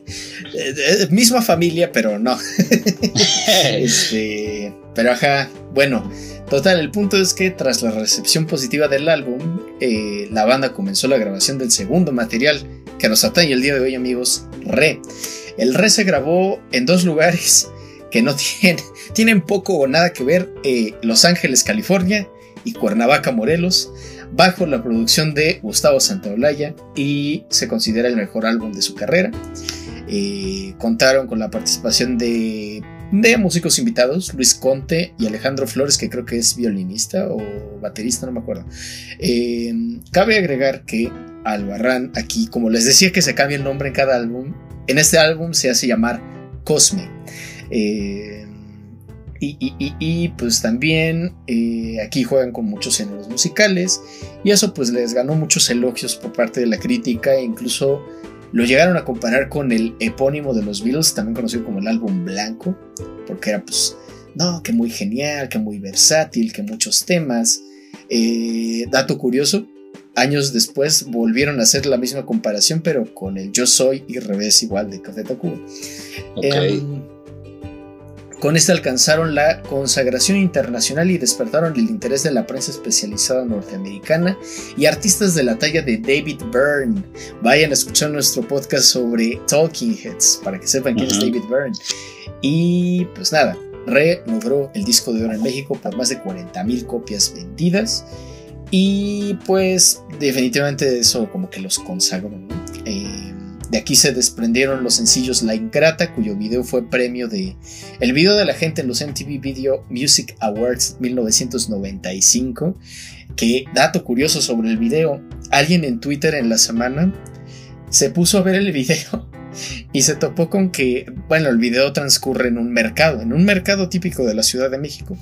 Misma familia, pero no. este, pero ajá, bueno. Total, el punto es que tras la recepción positiva del álbum, eh, la banda comenzó la grabación del segundo material que nos atañe el día de hoy, amigos, Re. El Re se grabó en dos lugares que no tienen, tienen poco o nada que ver eh, Los Ángeles, California y Cuernavaca, Morelos, bajo la producción de Gustavo Santaolalla y se considera el mejor álbum de su carrera. Eh, contaron con la participación de, de músicos invitados, Luis Conte y Alejandro Flores, que creo que es violinista o baterista, no me acuerdo. Eh, cabe agregar que Albarrán aquí, como les decía que se cambia el nombre en cada álbum, en este álbum se hace llamar Cosme. Eh, y, pues también eh, aquí juegan con muchos géneros musicales y eso pues les ganó muchos elogios por parte de la crítica e incluso lo llegaron a comparar con el epónimo de los Beatles, también conocido como el álbum blanco, porque era pues, no, que muy genial, que muy versátil, que muchos temas. Eh, dato curioso, años después volvieron a hacer la misma comparación, pero con el Yo Soy y revés igual de Café Tacuba. Em, con este alcanzaron la consagración internacional y despertaron el interés de la prensa especializada norteamericana y artistas de la talla de David Byrne. Vayan a escuchar nuestro podcast sobre Talking Heads para que sepan quién es David Byrne. Y pues nada, Re logró el disco de oro en México por más de 40.000 copias vendidas. Y pues definitivamente eso como que los consagró. Eh, de aquí se desprendieron los sencillos La Ingrata, cuyo video fue premio de el video de la gente en los MTV Video Music Awards 1995. Que dato curioso sobre el video, alguien en Twitter en la semana se puso a ver el video y se topó con que, bueno, el video transcurre en un mercado, en un mercado típico de la Ciudad de México.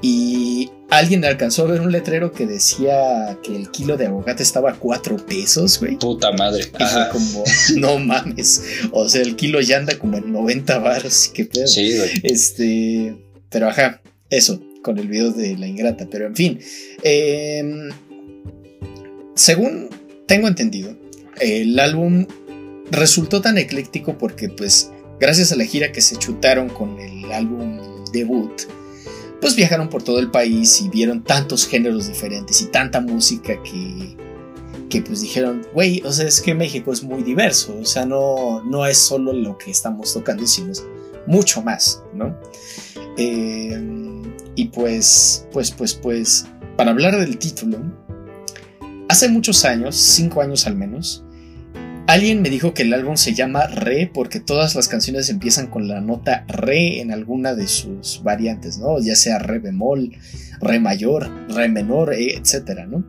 Y alguien alcanzó a ver un letrero que decía que el kilo de aguacate estaba a cuatro pesos, güey. Puta madre. Y fue como, no mames. O sea, el kilo ya anda como en 90 baros. Qué pedo. Sí, güey. Este. Pero ajá, eso, con el video de la ingrata. Pero en fin. Em, según tengo entendido, el álbum resultó tan ecléctico porque, pues, gracias a la gira que se chutaron con el álbum debut pues viajaron por todo el país y vieron tantos géneros diferentes y tanta música que, que pues dijeron, güey, o sea, es que México es muy diverso, o sea, no, no es solo lo que estamos tocando, sino es mucho más, ¿no? Eh, y pues, pues, pues, pues, para hablar del título, hace muchos años, cinco años al menos, Alguien me dijo que el álbum se llama Re porque todas las canciones empiezan con la nota Re en alguna de sus variantes, ¿no? Ya sea Re bemol, Re mayor, Re menor, e, etcétera, ¿no?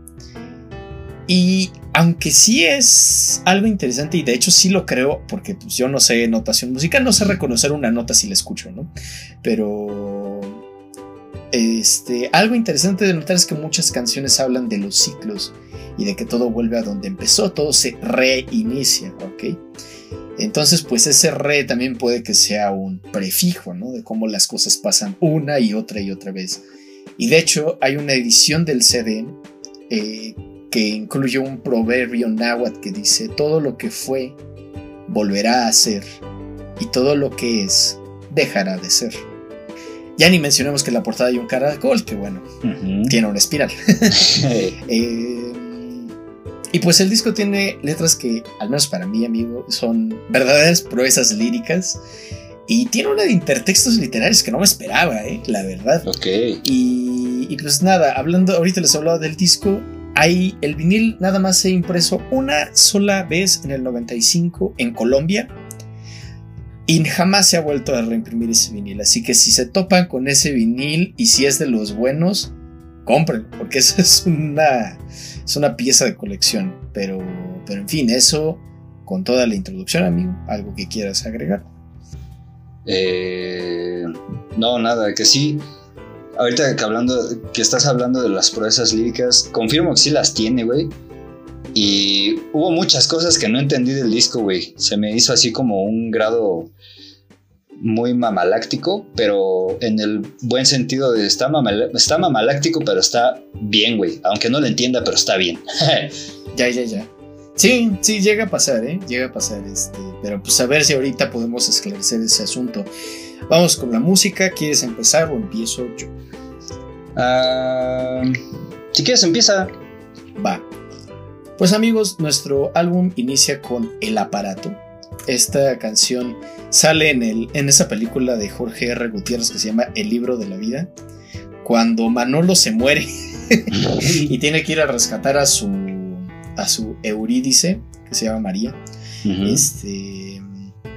Y aunque sí es algo interesante y de hecho sí lo creo porque pues, yo no sé notación musical, no sé reconocer una nota si la escucho, ¿no? Pero este, algo interesante de notar es que muchas canciones hablan de los ciclos y de que todo vuelve a donde empezó, todo se reinicia, ¿ok? Entonces, pues ese re también puede que sea un prefijo, ¿no? De cómo las cosas pasan una y otra y otra vez. Y de hecho, hay una edición del CD eh, que incluye un proverbio náhuatl que dice: Todo lo que fue volverá a ser, y todo lo que es dejará de ser. Ya ni mencionemos que en la portada hay un caracol, que bueno, tiene una espiral. eh, y pues el disco tiene letras que, al menos para mí, amigo, son verdaderas proezas líricas. Y tiene una de intertextos literarios que no me esperaba, ¿eh? la verdad. Ok. Y, y pues nada, hablando, ahorita les hablaba del disco. Hay, el vinil nada más se impreso una sola vez en el 95 en Colombia. Y jamás se ha vuelto a reimprimir ese vinil. Así que si se topan con ese vinil y si es de los buenos, compren, porque esa es una es una pieza de colección. Pero, pero en fin, eso con toda la introducción, amigo. ¿Algo que quieras agregar? Eh, no, nada, que sí. Ahorita que, hablando, que estás hablando de las proezas líricas, confirmo que sí las tiene, güey. Y hubo muchas cosas que no entendí del disco, güey. Se me hizo así como un grado muy mamaláctico, pero en el buen sentido de está, está mamaláctico, pero está bien, güey. Aunque no lo entienda, pero está bien. ya, ya, ya. Sí, sí, llega a pasar, ¿eh? Llega a pasar, este. Pero pues a ver si ahorita podemos esclarecer ese asunto. Vamos con la música. ¿Quieres empezar o empiezo yo? Ah, si quieres, empieza. Va. Pues amigos, nuestro álbum inicia con El aparato. Esta canción sale en, el, en esa película de Jorge R. Gutiérrez que se llama El libro de la vida, cuando Manolo se muere y tiene que ir a rescatar a su, a su Eurídice, que se llama María. Este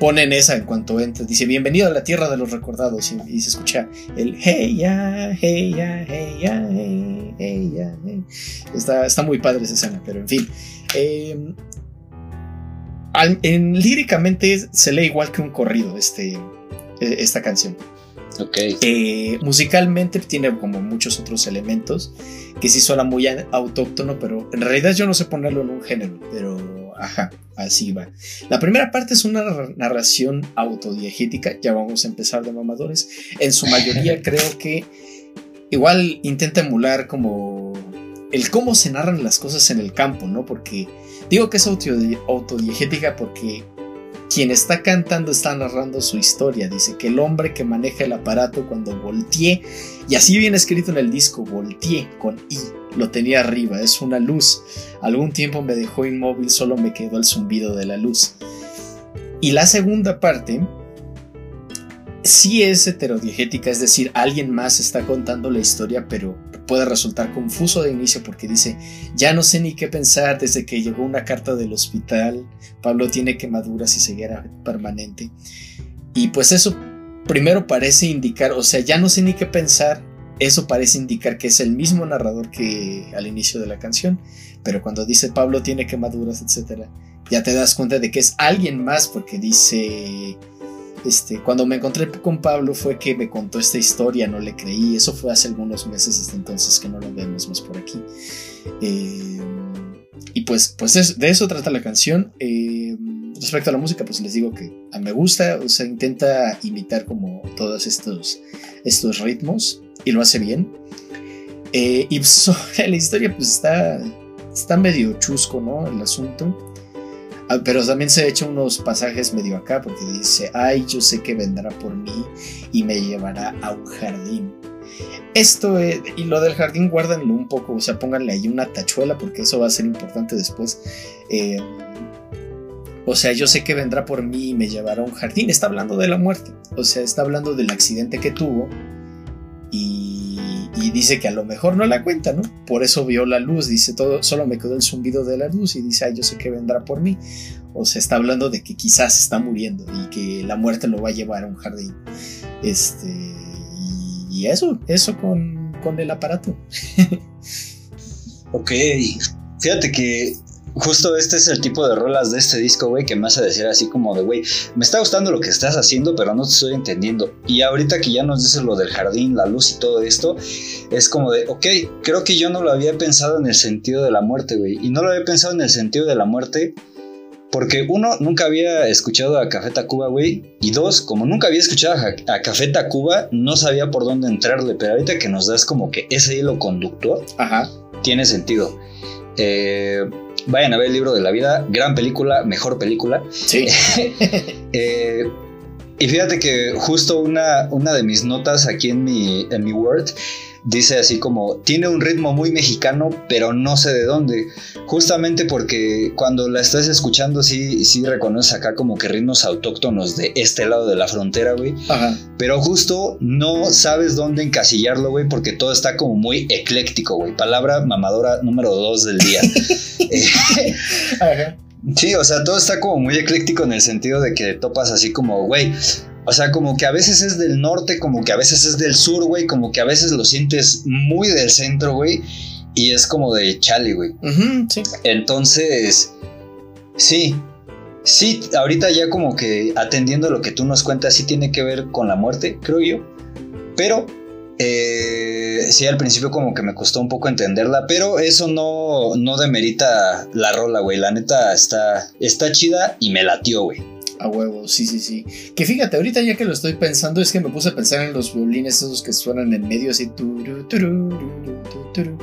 ponen esa en cuanto entra. Dice, bienvenido a la tierra de los recordados. Y, se escucha el hey ya, hey ya, hey ya, hey, hey ya. Está, está muy padre esa escena, pero en fin. En, líricamente se lee igual que un corrido este, e, esta canción. Ok. Eh, musicalmente tiene como muchos otros elementos que sí suena muy autóctono, pero en realidad yo no sé ponerlo en un género, pero ajá, así va. La primera parte es una narración autodiegética, ya vamos a empezar de mamadores. En su mayoría creo que igual intenta emular como el cómo se narran las cosas en el campo, ¿no? Porque digo que es autodiegética porque quien está cantando está narrando su historia. Dice que el hombre que maneja el aparato cuando volteé, y así viene escrito en el disco, volteé con I, lo tenía arriba, es una luz. Algún tiempo me dejó inmóvil, solo me quedó el zumbido de la luz. Y la segunda parte sí es heterodiegética, es decir, alguien más está contando la historia, pero puede resultar confuso de inicio porque dice, ya no sé ni qué pensar desde que llegó una carta del hospital, Pablo tiene quemaduras y ceguera permanente. Y pues eso primero parece indicar, o sea, ya no sé ni qué pensar, eso parece indicar que es el mismo narrador que al inicio de la canción, pero cuando dice Pablo tiene quemaduras, etc., ya te das cuenta de que es alguien más porque dice este, cuando me encontré con Pablo fue que me contó esta historia, no le creí, eso fue hace algunos meses hasta entonces que no lo vemos más por aquí. Eh, y pues, pues de eso trata la canción. Eh, respecto a la música, pues les digo que me gusta, o sea, intenta imitar como todos estos, estos ritmos y lo hace bien. Eh, y sobre la historia, pues está, está medio chusco, ¿no? El asunto. Ah, pero también se echa unos pasajes medio acá porque dice, ay, yo sé que vendrá por mí y me llevará a un jardín. Esto y lo del jardín guárdenlo un poco, o sea, pónganle ahí una tachuela porque eso va a ser importante después. Eh, o sea, yo sé que vendrá por mí y me llevará a un jardín. Está hablando de la muerte, o sea, está hablando del accidente que tuvo y dice que a lo mejor no la cuenta, ¿no? Por eso vio la luz, dice todo, solo me quedó el zumbido de la luz y dice, ay, yo sé que vendrá por mí. O se está hablando de que quizás está muriendo y que la muerte lo va a llevar a un jardín. Este, y, eso, eso con, con el aparato. ok, fíjate que justo este es el tipo de rolas de este disco, güey, que me hace decir así como de, güey, me está gustando lo que estás haciendo, pero no te estoy entendiendo. Y ahorita que ya nos dices lo del jardín, la luz y todo esto, es como de, ok, creo que yo no lo había pensado en el sentido de la muerte, güey. Y no lo había pensado en el sentido de la muerte. Porque uno, nunca había escuchado a Café Tacuba, güey. Y dos, como nunca había escuchado a, a Café Tacuba, no sabía por dónde entrarle. Pero ahorita que nos das como que ese hilo conductor, Ajá. tiene sentido. Eh, Vayan a ver el libro de la vida, gran película, mejor película. Sí. Eh, y fíjate que justo una, una de mis notas aquí en mi, en mi Word dice así como, tiene un ritmo muy mexicano, pero no sé de dónde. Justamente porque cuando la estás escuchando, sí, sí reconoces acá como que ritmos autóctonos de este lado de la frontera, güey. Ajá. Pero justo no sabes dónde encasillarlo, güey, porque todo está como muy ecléctico, güey. Palabra mamadora número dos del día. Ajá. Sí, o sea, todo está como muy ecléctico en el sentido de que topas así como, güey, o sea, como que a veces es del norte, como que a veces es del sur, güey, como que a veces lo sientes muy del centro, güey, y es como de chale, güey. Sí. Entonces, sí, sí, ahorita ya como que atendiendo lo que tú nos cuentas, sí tiene que ver con la muerte, creo yo, pero eh, sí, al principio como que me costó un poco entenderla, pero eso no, no demerita la rola, güey. La neta está, está chida y me latió, güey. A huevo, sí, sí, sí. Que fíjate, ahorita ya que lo estoy pensando, es que me puse a pensar en los violines esos que suenan en medio así. turu, turu, turu, turu, turu.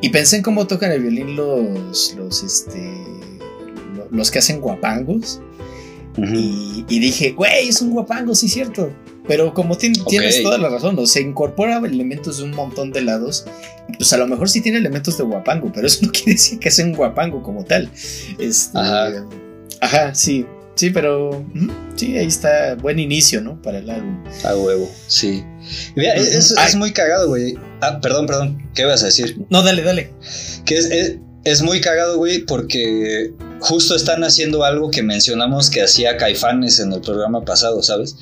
Y pensé en cómo tocan el violín los, los, este, lo- los que hacen guapangos. Y, y dije, güey, es un guapango, sí, cierto. Pero como tienes toda la razón, o sea, incorpora elementos de un montón de lados. Pues a lo mejor sí tiene elementos de guapango, pero eso no quiere decir que sea un guapango como tal. Este, Ajá. Ajá, sí. Sí, pero sí, ahí está buen inicio, ¿no? Para el álbum. A huevo, sí. Mira, es, es, muy cagado, güey. Ah, perdón, perdón. ¿Qué vas a decir? No, dale, dale. Que es, es, muy cagado, güey, porque justo están haciendo algo que mencionamos que hacía Caifanes en el programa pasado, ¿sabes?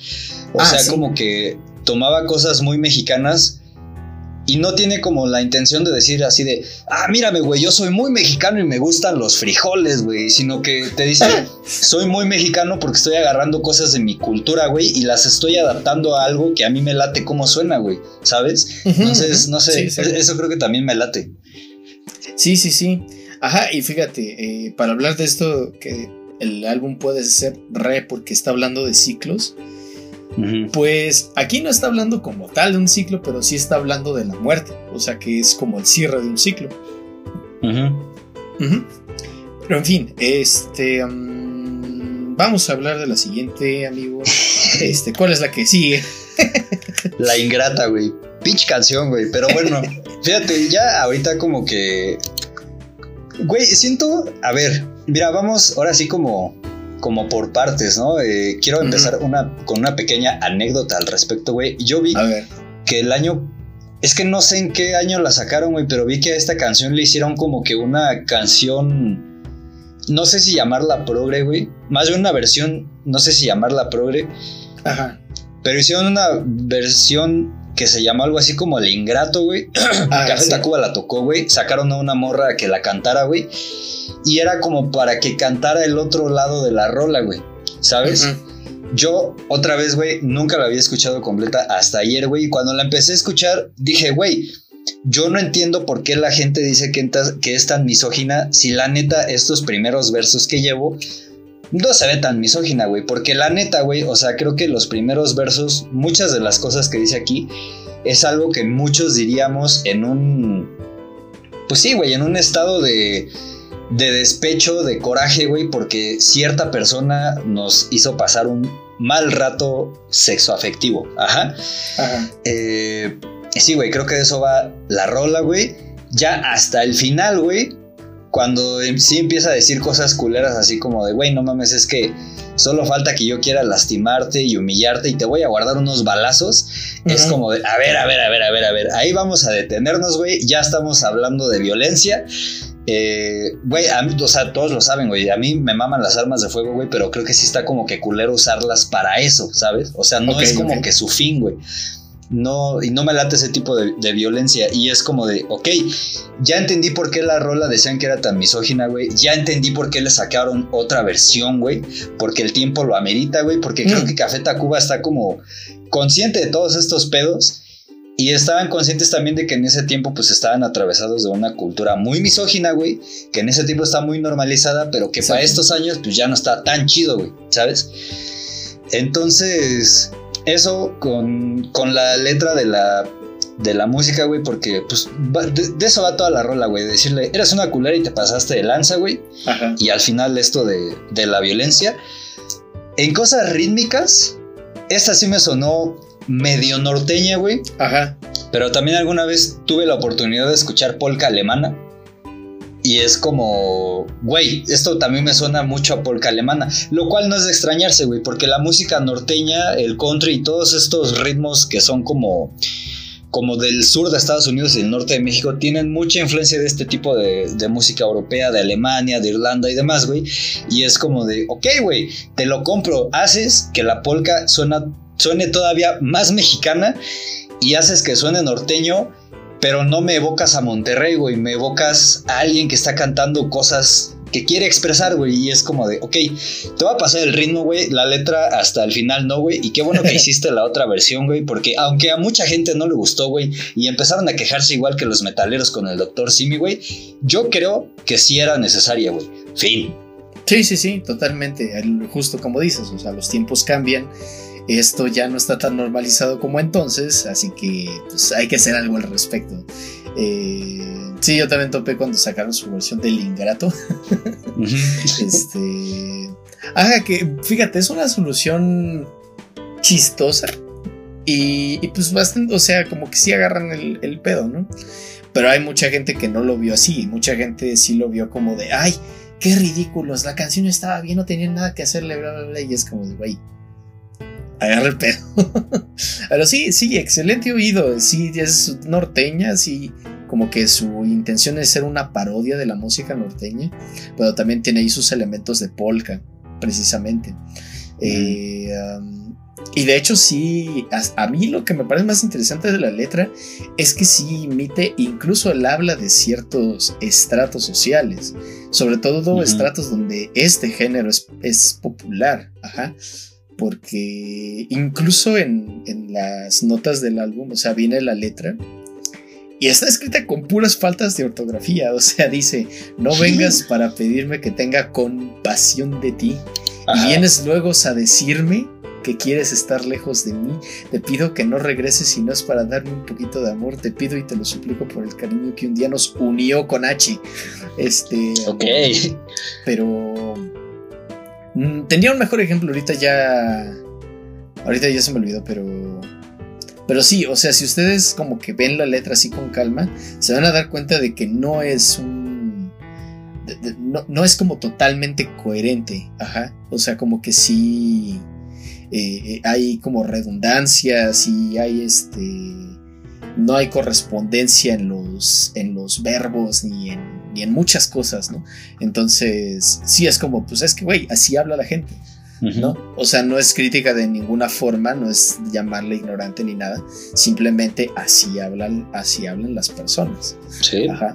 O ah, sea, como que tomaba cosas muy mexicanas y no tiene como la intención de decir así de, ah, mírame, güey, yo soy muy mexicano y me gustan los frijoles, güey. Sino que te dice, soy muy mexicano porque estoy agarrando cosas de mi cultura, güey, y las estoy adaptando a algo que a mí me late como suena, güey, ¿sabes? Entonces, no sé, eso creo que también me late. Sí, sí, sí. Ajá, y fíjate, eh, para hablar de esto, que el álbum puede ser re porque está hablando de ciclos. Pues aquí no está hablando como tal de un ciclo, pero sí está hablando de la muerte, o sea que es como el cierre de un ciclo. Pero en fin, este... Mm, vamos a hablar de la siguiente, amigo. Este, ¿cuál es la que sigue? la ingrata, güey. Pinche canción, güey. Pero bueno, fíjate, ya ahorita como que... Güey, siento... A ver, mira, vamos ahora sí como como por partes, ¿no? Eh, quiero empezar una, con una pequeña anécdota al respecto, güey. Yo vi que el año... Es que no sé en qué año la sacaron, güey, pero vi que a esta canción le hicieron como que una canción... No sé si llamarla progre, güey. Más de una versión, no sé si llamarla progre. Ajá. Pero hicieron una versión que se llama algo así como El Ingrato, güey. Ah, Café Tacuba la tocó, güey. Sacaron a una morra que la cantara, güey. Y era como para que cantara el otro lado de la rola, güey. ¿Sabes? Yo, otra vez, güey, nunca la había escuchado completa hasta ayer, güey. Y cuando la empecé a escuchar, dije, güey, yo no entiendo por qué la gente dice que, que es tan misógina si la neta estos primeros versos que llevo no se ve tan misógina, güey. Porque la neta, güey, o sea, creo que los primeros versos, muchas de las cosas que dice aquí, es algo que muchos diríamos en un... Pues sí, güey, en un estado de de despecho, de coraje, güey, porque cierta persona nos hizo pasar un mal rato sexoafectivo. Ajá. Ajá. Eh, sí, güey, creo que de eso va la rola, güey. Ya hasta el final, güey, cuando em, sí empieza a decir cosas culeras así como de, güey, no mames, es que solo falta que yo quiera lastimarte y humillarte y te voy a guardar unos balazos. Es como de, a ver, a ver, a ver, a ver, a ver, ahí vamos a detenernos, güey, ya estamos hablando de violencia. Eh, güey, o sea, todos lo saben, güey. A mí me maman las armas de fuego, güey, pero creo que sí está como que culero usarlas para eso, ¿sabes? O sea, no es como que su fin, güey. No, y no me late ese tipo de, violencia. Y es como de, ok, ya entendí por qué la rola decían que era tan misógina, güey. Ya entendí por qué le sacaron otra versión, güey. Porque el tiempo lo amerita, güey. Porque creo mm. que Café Tacuba está como consciente de todos estos pedos y estaban conscientes también de que en ese tiempo pues estaban atravesados de una cultura muy misógina, güey, que en ese tiempo está muy normalizada, pero que para estos años pues ya no está tan chido, güey, ¿sabes? Entonces, eso con, con la letra de la, de la música, güey, porque pues de, eso va toda la rola, güey, decirle, eras una culera y te pasaste de lanza, güey, y al final esto de, de la violencia. En cosas rítmicas, esta sí me sonó medio norteña, güey. Ajá. Pero también alguna vez tuve la oportunidad de escuchar polka alemana. Y es como, güey, esto también me suena mucho a polka alemana. Lo cual no es de extrañarse, güey, porque la música norteña, el country y todos estos ritmos que son como, como del sur de Estados Unidos y del norte de México tienen mucha influencia de este tipo de, de música europea, de Alemania, de Irlanda y demás, güey. Y es como de, ok, güey, te lo compro. Haces que la polka suena suene todavía más mexicana y haces que suene norteño, pero no me evocas a Monterrey, güey, me evocas a alguien que está cantando cosas que quiere expresar, güey, y es como de, ok, te va a pasar el ritmo, güey, la letra hasta el final no, güey, y qué bueno que hiciste la otra versión, güey, porque aunque a mucha gente no le gustó, güey, y empezaron a quejarse igual que los metaleros con el Doctor Simi, güey, yo creo que sí era necesaria, güey. Fin. Sí, sí, sí, totalmente, justo como dices, o sea, los tiempos cambian esto ya no está tan normalizado como entonces, así que pues, hay que hacer algo al respecto. Eh, sí, yo también topé cuando sacaron su versión del Ingrato. este. Ajá, que fíjate, es una solución chistosa. Y, pues bastante, o sea, como que sí agarran el, el, pedo, ¿no? Pero hay mucha gente que no lo vio así. Mucha gente sí lo vio como de, ay, qué ridículos, la canción estaba bien, no tenían nada que hacerle, bla, bla, bla, y es como de, güey, agarra el pedo. Pero sí, sí, excelente oído, sí, es norteña, sí, como que su intención es ser una parodia de la música norteña, pero también tiene ahí sus elementos de polka, precisamente. Eh, um, y de hecho sí, a, mí lo que me parece más interesante de la letra es que sí imite incluso el habla de ciertos estratos sociales, sobre todo estratos donde este género es, es popular, ajá porque incluso en, en, las notas del álbum, o sea, viene la letra y está escrita con puras faltas de ortografía. O sea, dice, no vengas para pedirme que tenga compasión de ti. Y vienes luego a decirme que quieres estar lejos de mí. Te pido que no regreses si no es para darme un poquito de amor. Te pido y te lo suplico por el cariño que un día nos unió con Hachi. Este. Ok. Pero. Mm, tenía un mejor ejemplo ahorita ya. Ahorita ya se me olvidó, pero pero sí, o sea, si ustedes como que ven la letra así con calma, se van a dar cuenta de que no es un... no, es como totalmente coherente, ajá. O sea, como que sí eh, hay como redundancias y hay este... No hay correspondencia en los, en los verbos ni en, ni en muchas cosas, ¿no? Entonces, sí es como, pues es que, güey, así habla la gente. ¿no? O sea, no es crítica de ninguna forma, no es llamarle ignorante ni nada, simplemente así hablan, así hablan las personas. Sí. Ajá.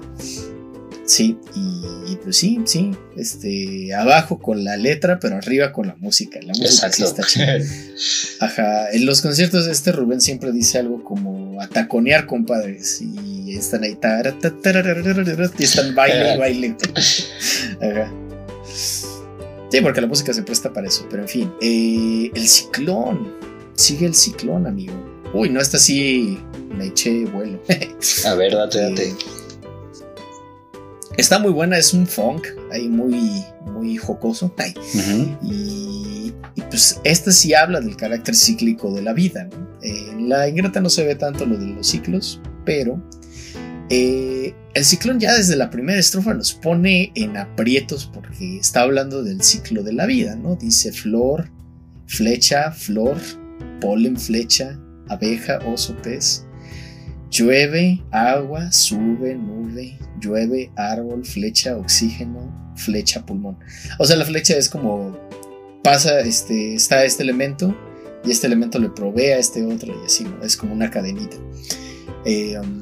Sí, y, pues sí, sí, este, abajo con la letra, pero arriba con la música. La música sí está chida. Ajá, en los conciertos de este Rubén siempre dice algo como ataconear compadres y están ahí y están baile y baile. Ajá. Sí, porque la música se presta para eso, pero en fin. Eh, el ciclón. Sigue el ciclón, amigo. Uy, no, esta sí me eché vuelo. A ver, date, date. Eh, está muy buena, es un funk ahí muy, muy jocoso. y, pues esta sí habla del carácter cíclico de la vida. En la ingrata no se ve tanto lo de los ciclos, pero eh, el ciclón ya desde la primera estrofa nos pone en aprietos porque está hablando del ciclo de la vida, ¿no? Dice flor, flecha, flor, polen, flecha, abeja, oso, pez. Llueve, agua, sube, nube, llueve, árbol, flecha, oxígeno, flecha, pulmón. O sea, la flecha es como pasa, este, está este elemento y este elemento le provee a este otro y así, ¿no? Es como una cadenita. Eh, um,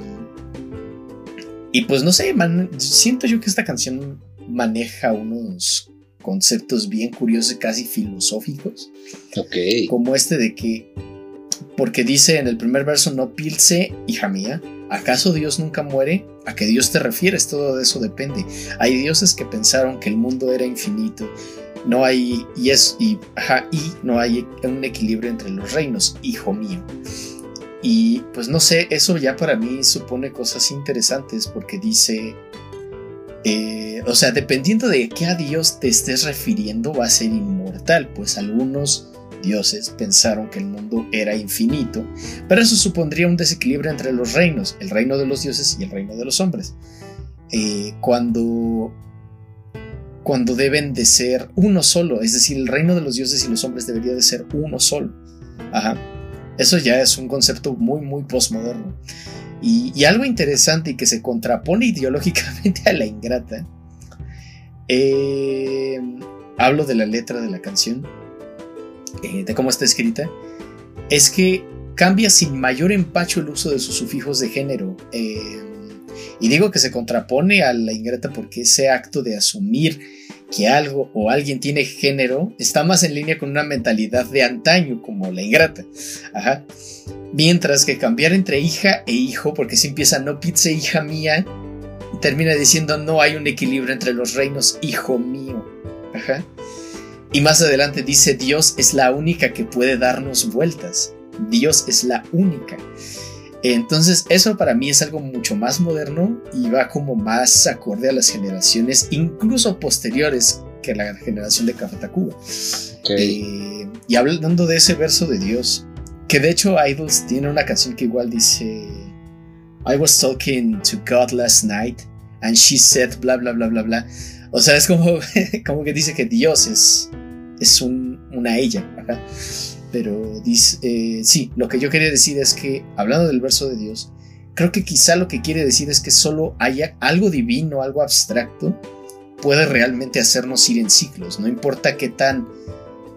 y pues no sé, siento yo que esta canción maneja unos conceptos bien curiosos, casi filosóficos. Ok. Como este de que, porque dice en el primer verso, no pilce, hija mía, ¿acaso Dios nunca muere? ¿A qué Dios te refieres? Todo de eso depende. Hay dioses que pensaron que el mundo era infinito. No hay, y es, y, y no hay un equilibrio entre los reinos, hijo mío. Y pues no sé, eso ya para mí supone cosas interesantes porque dice, eh, o sea, dependiendo de qué a Dios te estés refiriendo va a ser inmortal, pues algunos dioses pensaron que el mundo era infinito, pero eso supondría un desequilibrio entre los reinos, el reino de los dioses y el reino de los hombres. Eh, cuando cuando deben de ser uno solo, es decir, el reino de los dioses y los hombres debería de ser uno solo. Ajá. Eso ya es un concepto muy, muy postmoderno. Y, algo interesante y que se contrapone ideológicamente a la ingrata. Eh, hablo de la letra de la canción, eh, de cómo está escrita. Es que cambia sin mayor empacho el uso de sus sufijos de género. Eh, y digo que se contrapone a la ingrata porque ese acto de asumir que algo o alguien tiene género está más en línea con una mentalidad de antaño como la ingrata. Ajá. Mientras que cambiar entre hija e hijo, porque si empieza no pizza hija mía, termina diciendo no hay un equilibrio entre los reinos, hijo mío. Ajá. Y más adelante dice Dios es la única que puede darnos vueltas. Dios es la única. Entonces eso para mí es algo mucho más moderno y va como más acorde a las generaciones incluso posteriores que la generación de Café Tacuba. Eh, y hablando de ese verso de Dios, que de hecho Idols tiene una canción que igual dice I was talking to God last night and she said bla bla bla bla bla. O sea, es como, como que dice que Dios es, es un, una ella. Pero dice, eh, sí, lo que yo quería decir es que, hablando del verso de Dios, creo que quizá lo que quiere decir es que solo haya algo divino, algo abstracto, puede realmente hacernos ir en ciclos. No importa qué tan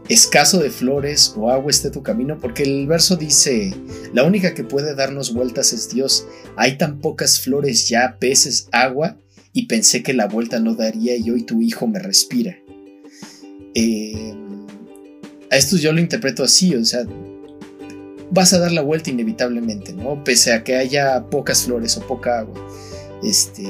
escaso de flores o agua esté tu camino, porque el verso dice, la única que puede darnos vueltas es Dios. Hay tan pocas flores ya, peces, agua, y pensé que la vuelta no daría y hoy tu hijo me respira. Eh, a esto yo lo interpreto así, o sea, vas a dar la vuelta inevitablemente, ¿no? Pese a que haya pocas flores o poca agua. Este,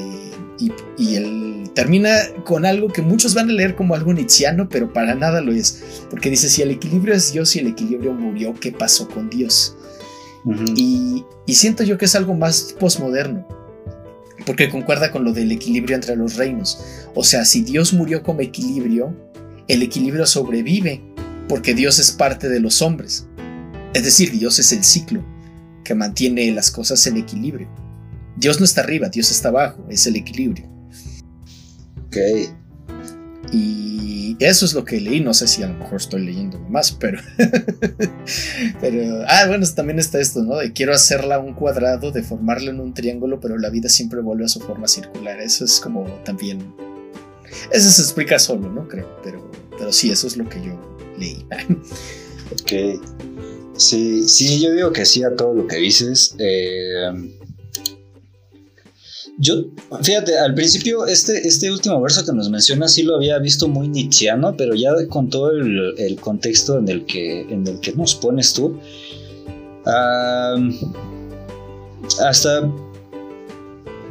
y, y él termina con algo que muchos van a leer como algo nietzscheano, pero para nada lo es. Porque dice, si el equilibrio es Dios y el equilibrio murió, ¿qué pasó con Dios? y, y, siento yo que es algo más posmoderno, porque concuerda con lo del equilibrio entre los reinos. O sea, si Dios murió como equilibrio, el equilibrio sobrevive, porque Dios es parte de los hombres. Es decir, Dios es el ciclo que mantiene las cosas en equilibrio. Dios no está arriba, Dios está abajo, es el equilibrio. Ok. Y eso es lo que leí, no sé si a lo mejor estoy leyendo más, pero... pero... Ah, bueno, también está esto, ¿no? De quiero hacerla un cuadrado, deformarla en un triángulo, pero la vida siempre vuelve a su forma circular. Eso es como también... Eso se explica solo, ¿no? Creo, pero, pero sí, eso es lo que yo leí. ok. Sí, sí, yo digo que sí a todo lo que dices. Eh, yo, fíjate, al principio este, este último verso que nos menciona sí lo había visto muy nietzscheano, pero ya con todo el, contexto en el, que, en el que nos pones tú, hasta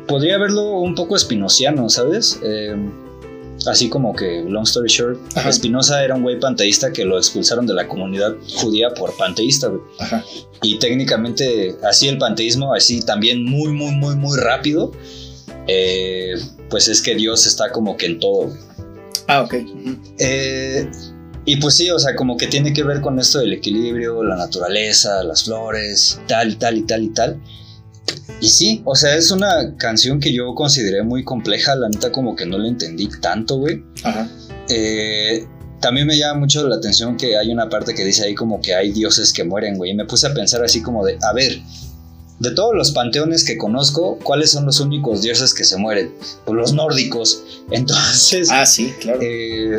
podría verlo un poco espinociano, ¿sabes? Eh, Así como que, long story short, Spinoza era un güey panteísta que lo expulsaron de la comunidad judía por panteísta, Y técnicamente, así el panteísmo, así también muy, muy, muy, muy rápido, eh, pues es que Dios está como que en todo, Ah, ok. Eh, y pues sí, o sea, como que tiene que ver con esto del equilibrio, la naturaleza, las flores, tal, tal y tal y tal. Y sí, o sea, es una canción que yo consideré muy compleja, la neta como que no la entendí tanto, güey. Ajá. Eh, también me llama mucho la atención que hay una parte que dice ahí como que hay dioses que mueren, güey. Y me puse a pensar así como de, a ver, de todos los panteones que conozco, ¿cuáles son los únicos dioses que se mueren? Pues los nórdicos. Entonces... Ah, sí, claro. Eh,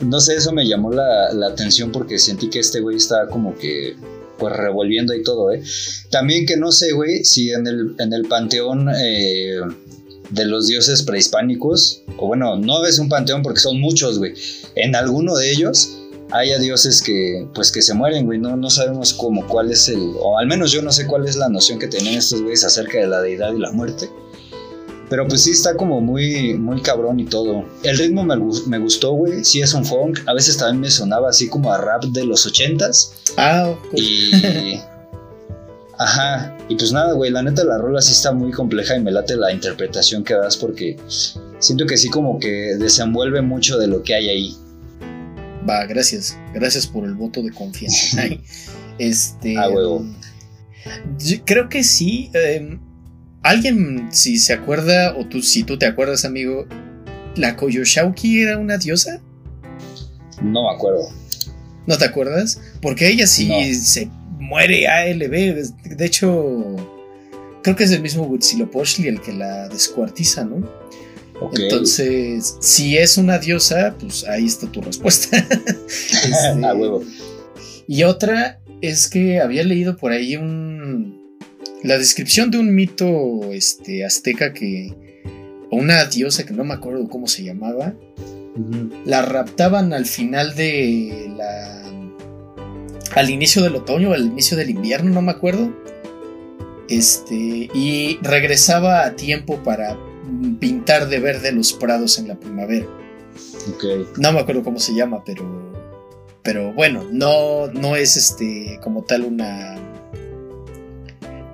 no sé, eso me llamó la, la atención porque sentí que este güey estaba como que pues revolviendo y todo, ¿eh? También que no sé, güey, si en el, en el panteón eh, de los dioses prehispánicos, o bueno, no es un panteón porque son muchos, güey, en alguno de ellos haya dioses que, pues que se mueren, güey, no, no sabemos cómo, cuál es el, o al menos yo no sé cuál es la noción que tenían estos güeyes acerca de la deidad y la muerte. Pero pues sí está como muy, muy cabrón y todo. El ritmo me, me gustó, güey. Sí es un funk. A veces también me sonaba así como a rap de los ochentas. Ah, Y... Ajá. Y pues nada, güey. La neta la rola sí está muy compleja y me late la interpretación que das porque siento que sí como que desenvuelve mucho de lo que hay ahí. Va, gracias. Gracias por el voto de confianza. este... Ah, huevo. creo que sí. Eh, ¿Alguien, si se acuerda, o tú, si tú te acuerdas, amigo, la Koyoshauki era una diosa? No me acuerdo. ¿No te acuerdas? Porque ella sí se muere ALB. De hecho, creo que es el mismo Huitzilopochtli el que la descuartiza, ¿no? Entonces, si es una diosa, pues ahí está tu respuesta. este, A huevo. Y otra es que había leído por ahí un la descripción de un mito este, azteca que. o una diosa que no me acuerdo cómo se llamaba. La raptaban al final de la. al inicio del otoño, al inicio del invierno, no me acuerdo. Este. y regresaba a tiempo para pintar de verde los prados en la primavera. No me acuerdo cómo se llama, pero. Pero bueno, no, no es este como tal una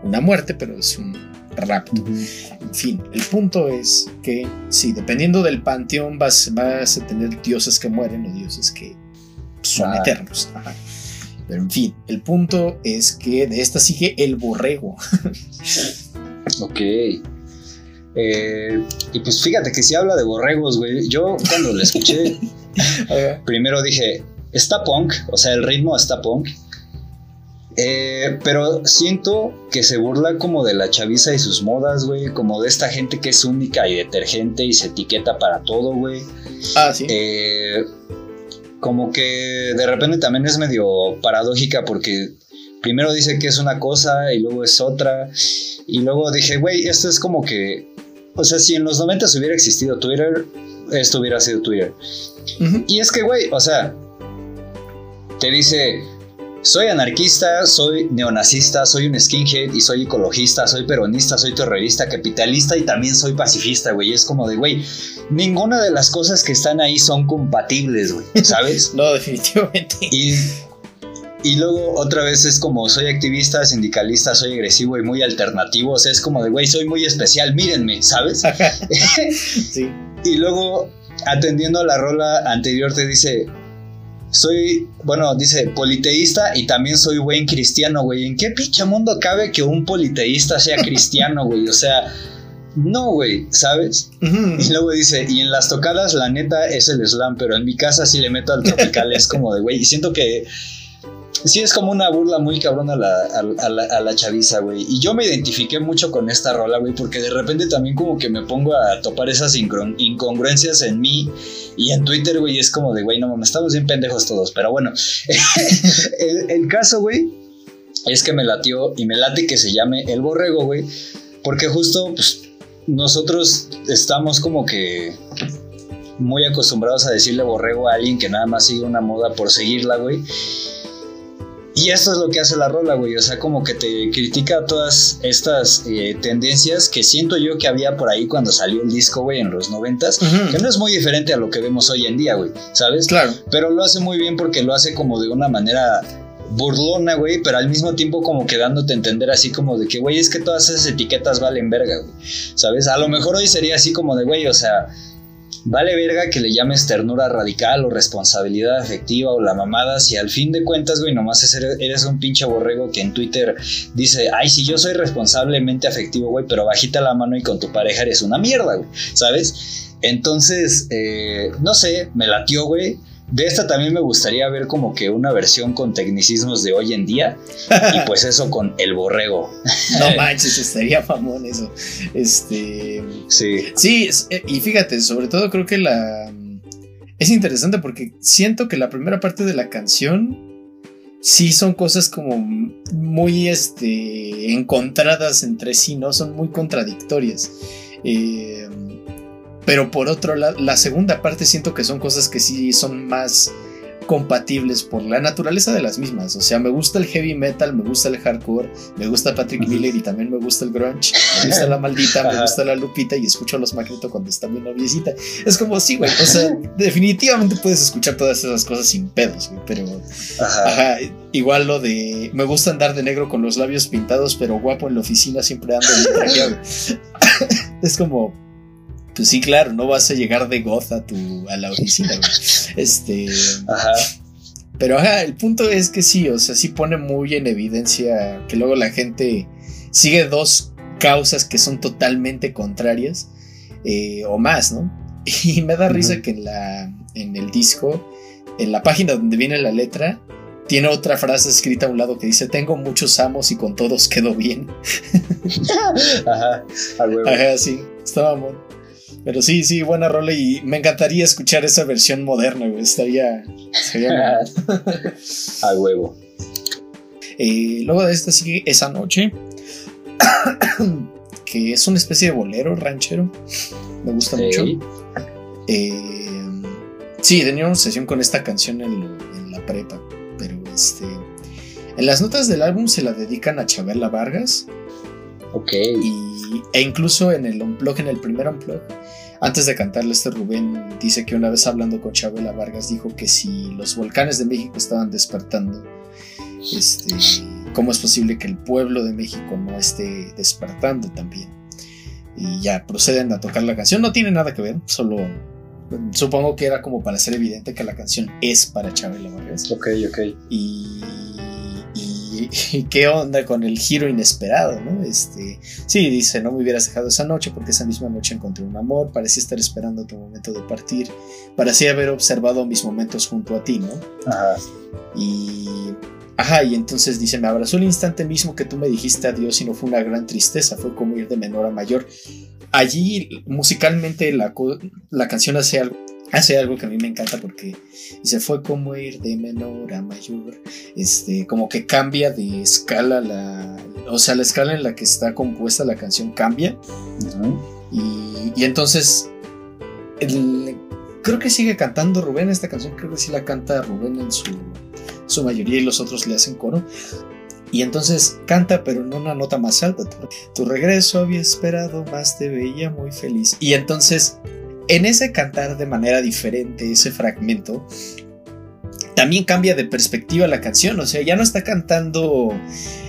una muerte, pero es un rapto. En fin, el punto es que sí, dependiendo del panteón vas, vas a tener dioses que mueren o dioses que son ah. eternos. Pero en fin, el punto es que de esta sigue el borrego. ok. Eh, y pues fíjate que si habla de borregos, güey. Yo cuando lo escuché, primero dije, está punk, o sea, el ritmo está punk. Eh, pero siento que se burla como de la chaviza y sus modas, güey. Como de esta gente que es única y detergente y se etiqueta para todo, güey. Ah, sí. Eh, como que de repente también es medio paradójica porque primero dice que es una cosa y luego es otra. Y luego dije, güey, esto es como que. O sea, si en los 90 hubiera existido Twitter, esto hubiera sido Twitter. Y es que, güey, o sea, te dice, soy anarquista, soy neonazista, soy un skinhead y soy ecologista, soy peronista, soy terrorista, capitalista y también soy pacifista, güey. Es como de, güey, ninguna de las cosas que están ahí son compatibles, güey, ¿sabes? no, definitivamente. Y, y luego otra vez es como, soy activista, sindicalista, soy agresivo y muy alternativo. O sea, es como de, güey, soy muy especial, mírenme, ¿sabes? sí. Y luego, atendiendo a la rola anterior, te dice, soy, bueno, dice politeísta y también soy buen cristiano, güey. ¿En qué pinche mundo cabe que un politeísta sea cristiano, güey? O sea, no, güey, ¿sabes? Y luego dice, y en las tocadas la neta es el slam, pero en mi casa sí le meto al tropical, es como de, güey, y siento que sí es como una burla muy cabrona a la, a, la, chaviza, güey. Y yo me identifiqué mucho con esta rola, güey, porque de repente también como que me pongo a topar esas incongruencias en mí y en Twitter, güey, es como de, güey, no mames, estamos bien pendejos todos. Pero bueno, el, el caso, güey, es que me latió y me late que se llame El Borrego, güey, porque justo, pues, nosotros estamos como que muy acostumbrados a decirle borrego a alguien que nada más sigue una moda por seguirla, güey. Y esto es lo que hace la rola, güey. O sea, como que te critica todas estas eh, tendencias que siento yo que había por ahí cuando salió el disco, güey, en los noventas. Que no es muy diferente a lo que vemos hoy en día, güey. ¿Sabes? Claro. Pero lo hace muy bien porque lo hace como de una manera burlona, güey, pero al mismo tiempo como que dándote a entender así como de que, güey, es que todas esas etiquetas valen verga, güey. ¿Sabes? A lo mejor hoy sería así como de, güey, o sea Vale verga que le llames ternura radical o responsabilidad afectiva o la mamada si al fin de cuentas, güey, nomás eres un pinche borrego que en Twitter dice, ay, si yo soy responsablemente afectivo, güey, pero bajita la mano y con tu pareja eres una mierda, güey, ¿sabes? Entonces, eh, no sé, me latió, güey. De esta también me gustaría ver como que una versión con tecnicismos de hoy en día. y pues eso con el borrego. no manches, estaría famón eso. Este. Sí. Sí, eh, y fíjate, sobre todo creo que la. Es interesante porque siento que la primera parte de la canción sí son cosas como muy este, encontradas entre sí, ¿no? Son muy contradictorias. Eh, pero por otro lado, la segunda parte siento que son cosas que sí son más compatibles por la naturaleza de las mismas. O sea, me gusta el heavy metal, me gusta el hardcore, me gusta Patrick Miller y también me gusta el grunge, me gusta la maldita, me gusta la lupita y escucho a los Magneto cuando está bien noviecita. Es como, sí, güey. O sea, definitivamente puedes escuchar todas esas cosas sin pedos, güey. Pero, ajá. igual lo de, me gusta andar de negro con los labios pintados, pero guapo en la oficina siempre ando bien Es como, pues sí, claro, no vas a llegar de goz a, tu, a la oficina, Este. Ajá. Pero ajá, el punto es que sí, o sea, sí pone muy en evidencia que luego la gente sigue dos causas que son totalmente contrarias eh, o más, ¿no? Y me da risa que en, la, en el disco, en la página donde viene la letra, tiene otra frase escrita a un lado que dice: Tengo muchos amos y con todos quedo bien. Ajá, Ajá, sí, estaba muy. Pero sí, sí, buena rola y me encantaría escuchar esa versión moderna, güey. Estaría. Sería A huevo. Eh, luego de esta sigue Esa Noche. que es una especie de bolero ranchero. Me gusta mucho. Eh, sí, tenía una sesión con esta canción en, la prepa. Pero este. En las notas del álbum se la dedican a Chabela Vargas. Ok. Y, e incluso en el unplug, en el primer unplug, antes de cantarle este Rubén dice que una vez hablando con Chabela Vargas dijo que si los volcanes de México estaban despertando, este, ¿cómo es posible que el pueblo de México no esté despertando también? Y ya proceden a tocar la canción. No tiene nada que ver, solo supongo que era como para hacer evidente que la canción es para Chabela Vargas. Ok, ok. Y ¿y, qué onda con el giro inesperado, no? Este, sí, dice, no me hubieras dejado esa noche porque esa misma noche encontré un amor, parecía estar esperando tu momento de partir, parecía haber observado mis momentos junto a ti, ¿no? Ajá. Y Ajá, y entonces dice, me abrazó el instante mismo que tú me dijiste adiós y no fue una gran tristeza, fue como ir de menor a mayor. Allí musicalmente la, la canción hace algo, hace algo que a mí me encanta porque dice, fue como ir de menor a mayor, este, como que cambia de escala la, o sea, la escala en la que está compuesta la canción cambia. y, y, entonces, creo que sigue cantando Rubén esta canción, creo que sí la canta Rubén en su su mayoría y los otros le hacen coro. Y entonces canta, pero en una nota más alta. Tu regreso había esperado, más te veía muy feliz. Y entonces, en ese cantar de manera diferente, ese fragmento, también cambia de perspectiva la canción. O sea, ya no está cantando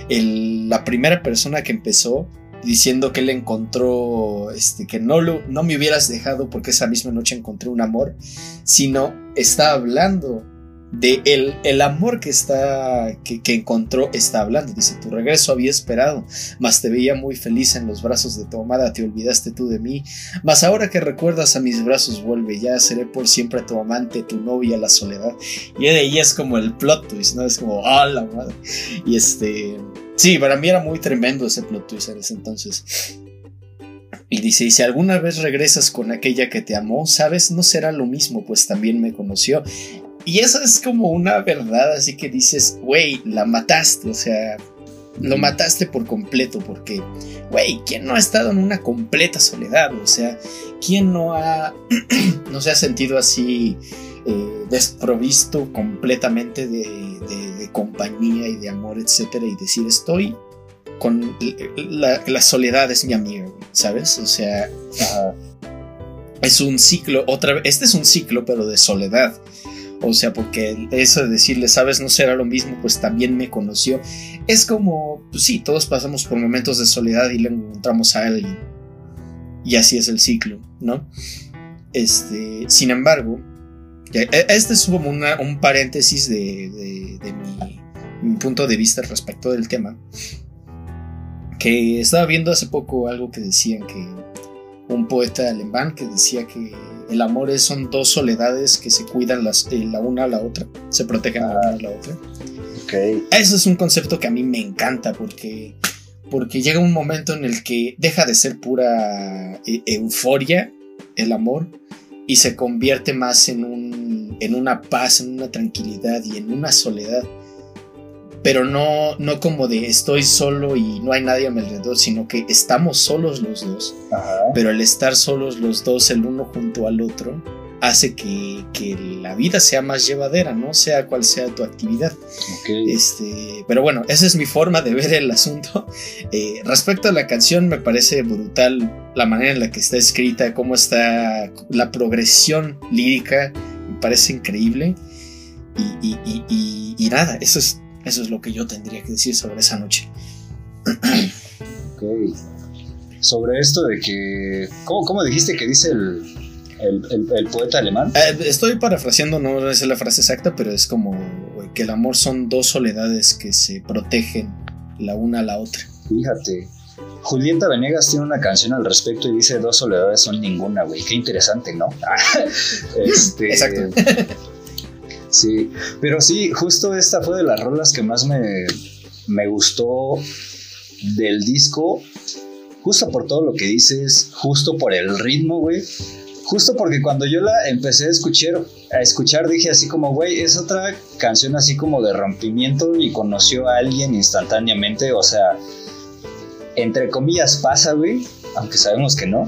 la primera persona que empezó diciendo que él encontró, este, que no, lo, no me hubieras dejado porque esa misma noche encontré un amor, sino está hablando de el, el amor que está que, encontró está hablando. Dice tu regreso había esperado mas te veía muy feliz en los brazos de tu amada te olvidaste tú de mí. Mas ahora que recuerdas a mis brazos vuelve ya seré por siempre tu amante tu novia la soledad y de ahí es como el plot twist no es como ah la madre y este sí para mí era muy tremendo ese plot twist en ese entonces. Y dice, y si alguna vez regresas con aquella que te amó, sabes, no será lo mismo, pues también me conoció. Y eso es como una verdad, así que dices, güey, la mataste, o sea, lo mataste por completo, porque, güey, ¿quién no ha estado en una completa soledad? O sea, ¿quién no ha, no se ha sentido así eh, desprovisto completamente de, compañía y de amor, etcétera, y decir, estoy con la, soledad es mi amiga, ¿sabes? O sea, es un ciclo, otra vez, este es un ciclo, pero de soledad. O sea, porque eso de decirle, sabes, no será lo mismo, pues también me conoció. Es como, pues sí, todos pasamos por momentos de soledad y le encontramos a alguien. Y así es el ciclo, ¿no? Este, sin embargo, e, este es como un paréntesis de, mi, punto de vista respecto del tema. Que estaba viendo hace poco algo que decían que un poeta alemán que decía que el amor es, son dos soledades que se cuidan las, eh, la una a la otra, se protegen la una a la otra. Okay. Eso es un concepto que a mí me encanta porque, porque llega un momento en el que deja de ser pura eh, euforia el amor y se convierte más en, un, en una paz, en una tranquilidad y en una soledad pero no, no como de estoy solo y no hay nadie a mi alrededor, sino que estamos solos los dos. Pero el estar solos los dos, el uno junto al otro, hace que, la vida sea más llevadera, ¿no? Sea cual sea tu actividad. Este, pero bueno, esa es mi forma de ver el asunto. Eh, respecto a la canción, me parece brutal la manera en la que está escrita, cómo está la progresión lírica, me parece increíble. Y, y nada, eso es eso es lo que yo tendría que decir sobre esa noche. ok. Sobre esto de que... ¿Cómo, dijiste que dice el, el, poeta alemán? Eh, estoy parafraseando, no es la frase exacta, pero es como que el amor son dos soledades que se protegen la una a la otra. Fíjate. Julieta Venegas tiene una canción al respecto y dice dos soledades son ninguna, güey. Qué interesante, ¿no? este, Exacto. Sí, pero sí, justo esta fue de las rolas que más me, me gustó del disco. Justo por todo lo que dices, justo por el ritmo, güey. Justo porque cuando yo la empecé a escuchar, a escuchar dije así como, güey, es otra canción así como de rompimiento y conoció a alguien instantáneamente, o sea, entre comillas pasa, güey, aunque sabemos que no.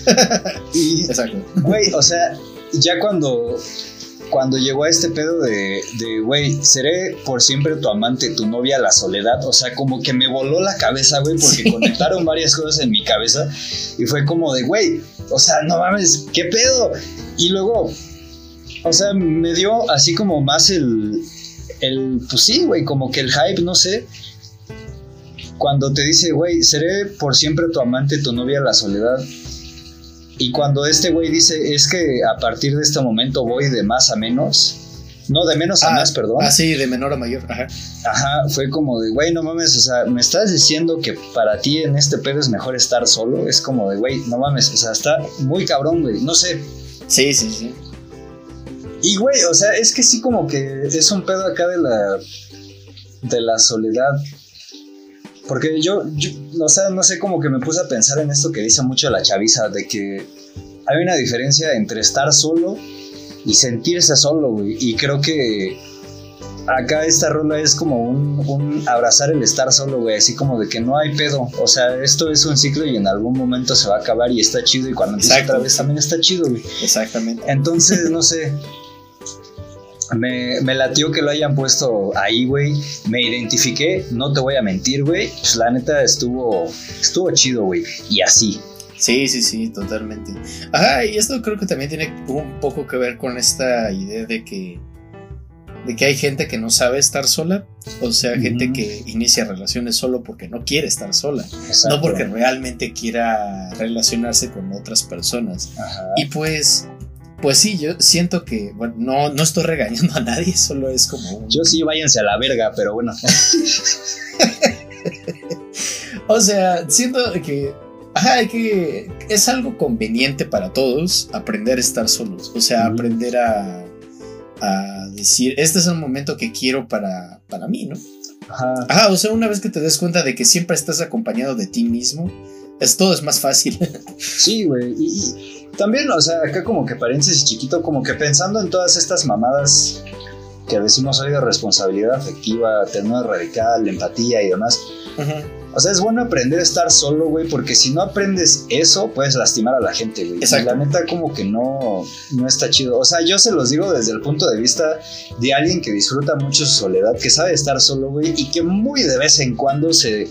y, Exacto. Güey, o sea, ya cuando cuando llegó a este pedo de, güey, seré por siempre tu amante, tu novia, la soledad, o sea, como que me voló la cabeza, güey, porque conectaron varias cosas en mi cabeza y fue como de, güey, o sea, no mames, ¿qué pedo? Y luego, o sea, me dio así como más el, el pues sí, güey, como que el hype, no sé. Cuando te dice, güey, seré por siempre tu amante, tu novia, la soledad, y cuando este güey dice, es que a partir de este momento voy de más a menos, No, de menos a Ah, más, perdón. Ah, sí, de menor a mayor. Ajá. Ajá, fue como de, güey, no mames, o sea, me estás diciendo que para ti en este pedo es mejor estar solo. Es como de, güey, no mames, o sea, está muy cabrón, güey. No sé, Sí, sí, sí. Y güey, o sea, es que sí como que es un pedo acá de la de la soledad. Porque yo, yo o sea, no sé, como que me puse a pensar en esto que dice mucho la chaviza, de que hay una diferencia entre estar solo y sentirse solo, güey. Y creo que acá esta rola es como un, un abrazar el estar solo, güey. Así como de que no hay pedo. O sea, esto es un ciclo y en algún momento se va a acabar y está chido. Y cuando empieza otra vez también está chido, güey. Exactamente. Entonces, no sé. Me, me latió que lo hayan puesto ahí, güey. Me identifiqué, no te voy a mentir, güey. Pues la neta estuvo, estuvo chido, güey. Y así. Sí, sí, sí, totalmente. Ajá, y esto creo que también tiene un poco que ver con esta idea de que de que hay gente que no sabe estar sola, o sea, gente que inicia relaciones solo porque no quiere estar sola, Exacto. no porque realmente quiera relacionarse con otras personas. Ajá. Y pues pues sí, yo siento que bueno, no no estoy regañando a nadie, solo es como un- Yo sí, váyanse a la verga, pero bueno. O sea, siento que, ajá, que es algo conveniente para todos aprender a estar solos. O sea, aprender a, a decir, este es el momento que quiero para, para mí, ¿no? Ajá. Ajá, o sea, una vez que te des cuenta de que siempre estás acompañado de ti mismo, es, todo es más fácil. Sí, güey. Y también, o sea, acá como que paréntesis chiquito, como que pensando en todas estas mamadas que decimos hoy de responsabilidad afectiva, ternura radical, empatía y demás. O sea, es bueno aprender a estar solo, güey, porque si no aprendes eso, puedes lastimar a la gente, güey. Y la neta, como que no, no está chido. O sea, yo se los digo desde el punto de vista de alguien que disfruta mucho su soledad, que sabe estar solo, güey, y que muy de vez en cuando se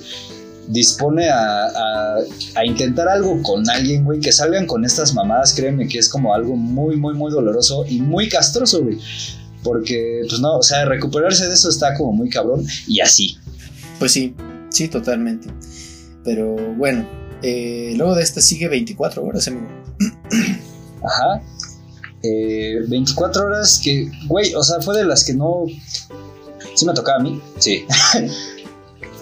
dispone a, a- a intentar algo con alguien, güey, que salgan con estas mamadas, créeme que es como algo muy, muy, muy doloroso y muy castroso, güey. Porque, pues no, o sea, recuperarse de eso está como muy cabrón y así. Pues sí, sí, totalmente. Pero bueno, eh, luego de esta sigue 24 horas, amigo. Ajá. Eh, 24 horas que, güey, o sea, fue de las que no. Sí me tocaba a mí, sí.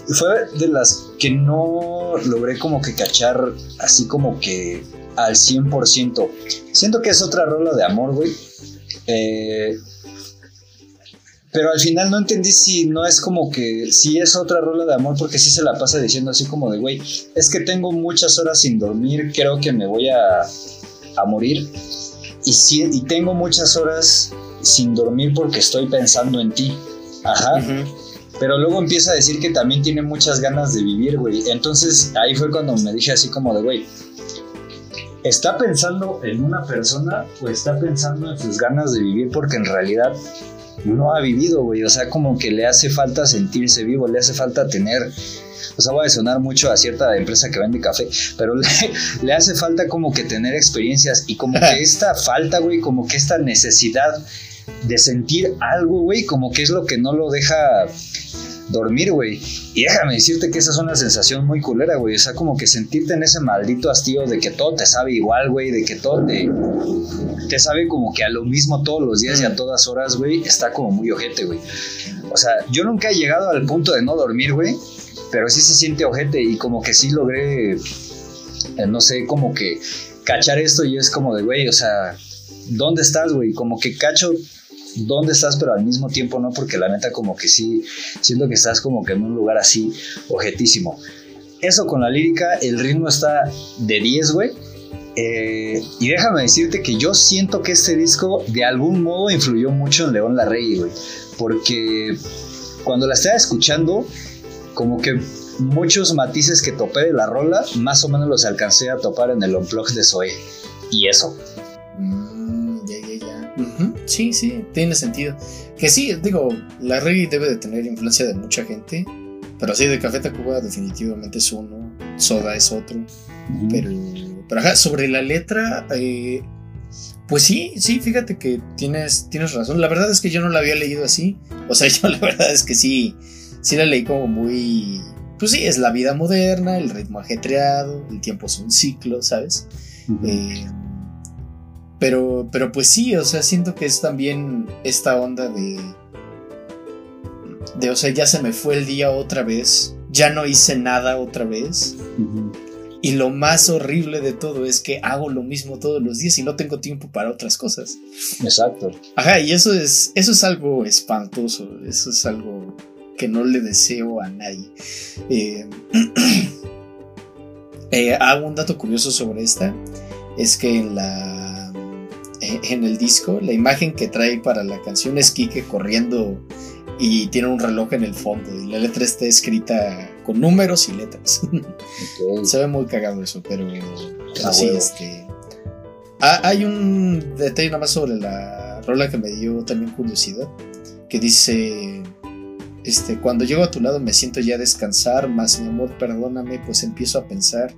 fue de las que no logré como que cachar así como que al 100%. Siento que es otra rola de amor, güey. Eh, pero al final no entendí si no es como que si es otra rola de amor porque sí se la pasa diciendo así como de, güey, es que tengo muchas horas sin dormir, creo que me voy a, a morir. Y, sí, y tengo muchas horas sin dormir porque estoy pensando en ti. Ajá. Ujú. Pero luego empieza a decir que también tiene muchas ganas de vivir, güey. Entonces ahí fue cuando me dije así como de, güey, ¿está pensando en una persona o está pensando en sus ganas de vivir? Porque en realidad no ha vivido, güey. O sea, como que le hace falta sentirse vivo, le hace falta tener... O sea, voy a sonar mucho a cierta empresa que vende café, pero le, le hace falta como que tener experiencias y como que esta falta, güey, como que esta necesidad de sentir algo, güey, como que es lo que no lo deja dormir, güey. Y déjame decirte que esa es una sensación muy culera, güey. O sea, como que sentirte en ese maldito hastío de que todo te sabe igual, güey, de que todo te, te sabe como que a lo mismo todos los días y a todas horas, güey, está como muy ojete, güey. O sea, yo nunca he llegado al punto de no dormir, güey, pero sí se siente ojete y como que sí logré, eh, no sé, como que cachar esto y es como de, güey, o sea, ¿dónde estás, güey? Como que cacho dónde estás, pero al mismo tiempo no, porque la neta como que sí, siento que estás como que en un lugar así ojetísimo. Eso con la lírica, el ritmo está de 10, güey. Eh, y déjame decirte que yo siento que este disco de algún modo influyó mucho en León Larregui, güey. Porque cuando la estaba escuchando, como que muchos matices que topé de la rola, más o menos los alcancé a topar en el unplug de Zoe. Y eso. Sí, sí, tiene sentido. Que sí, digo, la reggae debe de tener influencia de mucha gente, pero sí, de Café Tacuba definitivamente es uno, Soda es otro, pero, pero ajá, sobre la letra, eh, pues sí, sí, fíjate que tienes, tienes razón. La verdad es que yo no la había leído así, o sea, yo la verdad es que sí, sí la leí como muy... Pues sí, es la vida moderna, el ritmo ajetreado, el tiempo es un ciclo, ¿sabes? Eh, Pero, pero pues sí, o sea, siento que es también esta onda de. De, o sea, ya se me fue el día otra vez. Ya no hice nada otra vez. Y lo más horrible de todo es que hago lo mismo todos los días y no tengo tiempo para otras cosas. Exacto. Ajá, y eso es, eso es algo espantoso. Eso es algo que no le deseo a nadie. Eh, eh, hago un dato curioso sobre esta. Es que en la. En el disco, la imagen que trae para la canción es Kike corriendo y tiene un reloj en el fondo. Y la letra está escrita con números y letras. Se ve muy cagado eso, pero, pero sí, huevo. este. Ah, hay un detalle nada más sobre la rola que me dio también curiosidad. Que dice. Este, cuando llego a tu lado me siento ya a descansar, más mi amor, perdóname, pues empiezo a pensar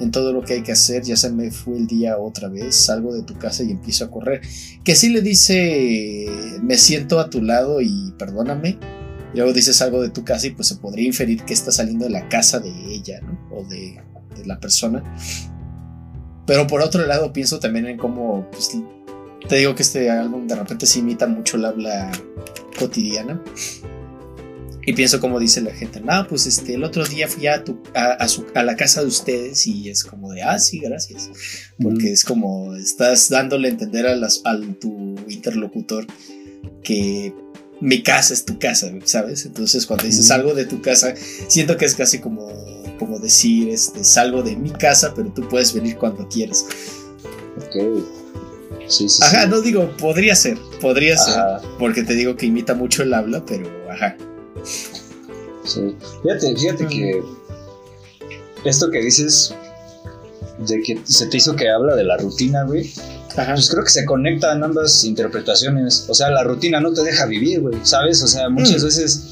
en todo lo que hay que hacer, ya se me fue el día otra vez, salgo de tu casa y empiezo a correr. Que sí le dice, me siento a tu lado y perdóname, y luego dices algo de tu casa y pues se podría inferir que está saliendo de la casa de ella. O de, de la persona. Pero por otro lado pienso también en cómo, pues, te digo que este álbum de repente se imita mucho el habla cotidiana. Y pienso como dice la gente, no, pues este, el otro día fui a, tu, a, a su- a la casa de ustedes y es como de, ah, sí, gracias. Porque Mm. es como, estás dándole a entender a, las, a tu interlocutor que mi casa es tu casa, ¿sabes? Entonces cuando dices Mm. algo de tu casa, siento que es casi como, como decir, este, salgo de mi casa, pero tú puedes venir cuando quieras. Ok. Sí, sí, Ajá, sí. no digo, podría ser, podría ser, porque te digo que imita mucho el habla, pero ajá. Sí. Fíjate, fíjate que esto que dices de que se te hizo que habla de la rutina, güey. Ajá. Pues creo que se conectan ambas interpretaciones. O sea, la rutina no te deja vivir, güey, ¿sabes? O sea, muchas Mm. veces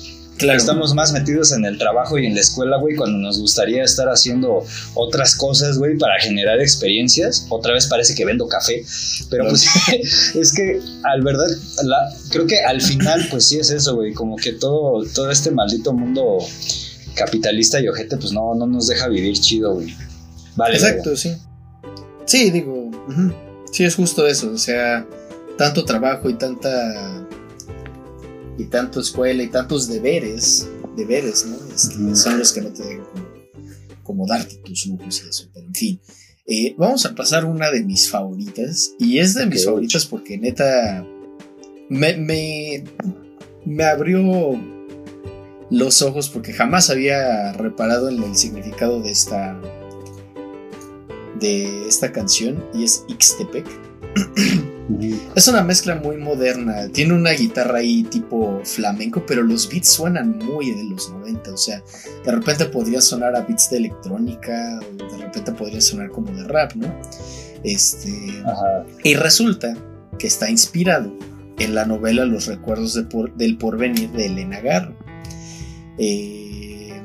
Claro. estamos más metidos en el trabajo y en la escuela, güey, cuando nos gustaría estar haciendo otras cosas, güey, para generar experiencias. Otra vez parece que vendo café, pero pues es que al verdad, la- creo que al final, pues sí es eso, güey, como que todo, todo este maldito mundo capitalista y ojete, pues no, no nos deja vivir chido, güey. Vale, Exacto, sí. Sí, digo, sí es justo eso, o sea, tanto trabajo y tanta y tanto escuela y tantos deberes, deberes, ¿no? Son los que no te dejan como, como darte tus lujos y eso, pero en fin. Eh, vamos a pasar una de mis favoritas y es de mis favoritas porque neta me, me, me abrió los ojos porque jamás había reparado en el significado de esta de esta canción y es Ixtepec. Es una mezcla muy moderna, tiene una guitarra ahí tipo flamenco, pero los beats suenan muy de los 90, o sea, de repente podría sonar a beats de electrónica o de repente podría sonar como de rap, ¿no? Este, Ajá. y resulta que está inspirado en la novela Los recuerdos de por- del porvenir de Elena Garro. Eh,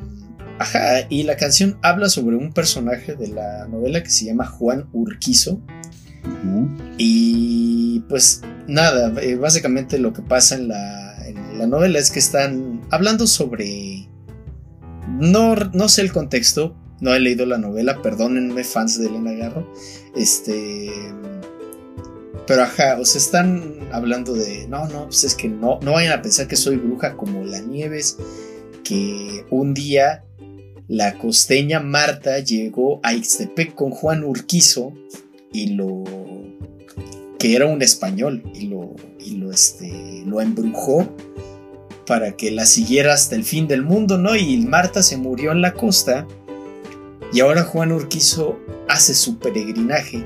ajá, y la canción habla sobre un personaje de la novela que se llama Juan Urquizo. Y pues nada, eh, básicamente lo que pasa en la, en la novela es que están hablando sobre... No, no sé el contexto, no he leído la novela, perdónenme fans de Elena Garro. Este... Pero ajá, o sea, están hablando de... No, no, pues es que no, no vayan a pensar que soy bruja como la Nieves, que un día la costeña Marta llegó a Ixtepec con Juan Urquizo y lo que era un español y lo y lo este lo embrujó para que la siguiera hasta el fin del mundo, ¿no? Y Marta se murió en la costa y ahora Juan Urquizo hace su peregrinaje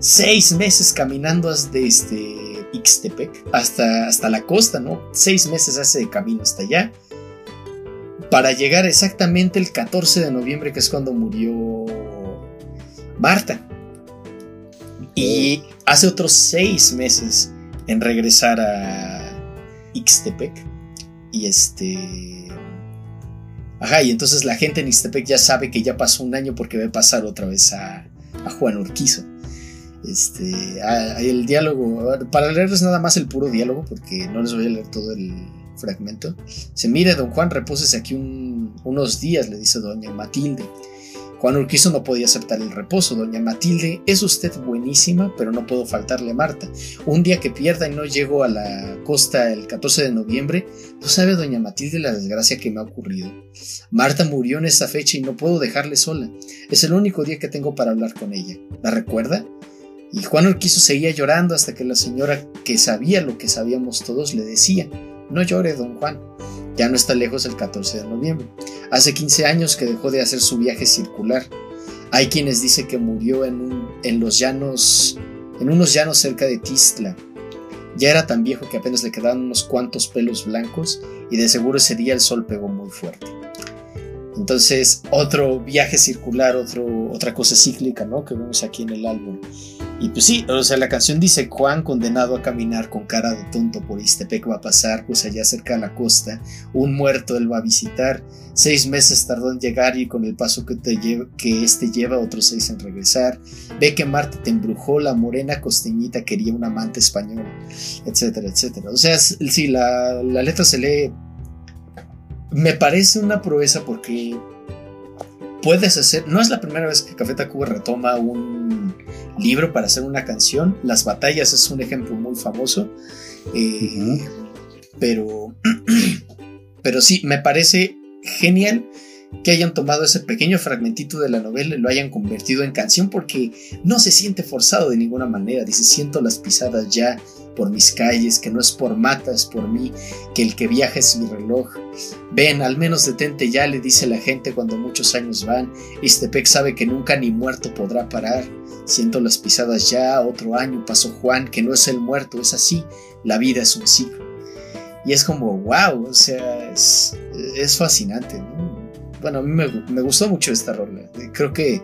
seis meses caminando desde este Ixtepec hasta, hasta la costa, ¿no? Seis meses hace de camino hasta allá para llegar exactamente el 14 de noviembre, que es cuando murió Marta. Y hace otros seis meses en regresar a Ixtepec. Y este. Ajá, y entonces la gente en Ixtepec ya sabe que ya pasó un año porque va a pasar otra vez a, a Juan Urquizo. Este, a- el diálogo, para leerles nada más el puro diálogo, porque no les voy a leer todo el fragmento. Se mire, don Juan, repósese aquí un- unos días, le dice doña Matilde. Juan Urquizo no podía aceptar el reposo. Doña Matilde, es usted buenísima, pero no puedo faltarle a Marta. Un día que pierda y no llego a la costa el 14 de noviembre, no sabe doña Matilde la desgracia que me ha ocurrido. Marta murió en esa fecha y no puedo dejarle sola. Es el único día que tengo para hablar con ella. ¿La recuerda? Y Juan Urquizo seguía llorando hasta que la señora, que sabía lo que sabíamos todos, le decía, no llore, don Juan. Ya no está lejos el 14 de noviembre. Hace 15 años que dejó de hacer su viaje circular. Hay quienes dicen que murió en, los llanos, en unos llanos cerca de Tistla. Ya era tan viejo que apenas le quedaban unos cuantos pelos blancos y de seguro ese día el sol pegó muy fuerte. Entonces, otro viaje circular, otra cosa cíclica, ¿no? Que vemos aquí en el álbum. Y pues sí, o sea, la canción dice Juan condenado a caminar con cara de tonto por Istepec va a pasar, pues allá cerca de la costa, un muerto él va a visitar, seis meses tardó en llegar y con el paso que, te lleva, que este lleva otros seis en regresar, ve que Marta te embrujó, la morena costeñita quería un amante español, etcétera, etcétera. O sea, sí, la, la letra se lee, me parece una proeza porque puedes hacer, no es la primera vez que Café Tacuba retoma un libro para hacer una canción, Las batallas es un ejemplo muy famoso, eh, pero, pero sí, me parece genial que hayan tomado ese pequeño fragmentito de la novela y lo hayan convertido en canción porque no se siente forzado de ninguna manera, dice, siento las pisadas ya por mis calles, que no es por matas, por mí, que el que viaja es mi reloj. Ven, al menos detente ya, le dice la gente cuando muchos años van. Istepec sabe que nunca ni muerto podrá parar. Siento las pisadas ya, otro año pasó Juan, que no es el muerto, es así, la vida es un ciclo. Y es como, wow, o sea, es, es fascinante. Bueno, a mí me, me gustó mucho esta rola. Creo que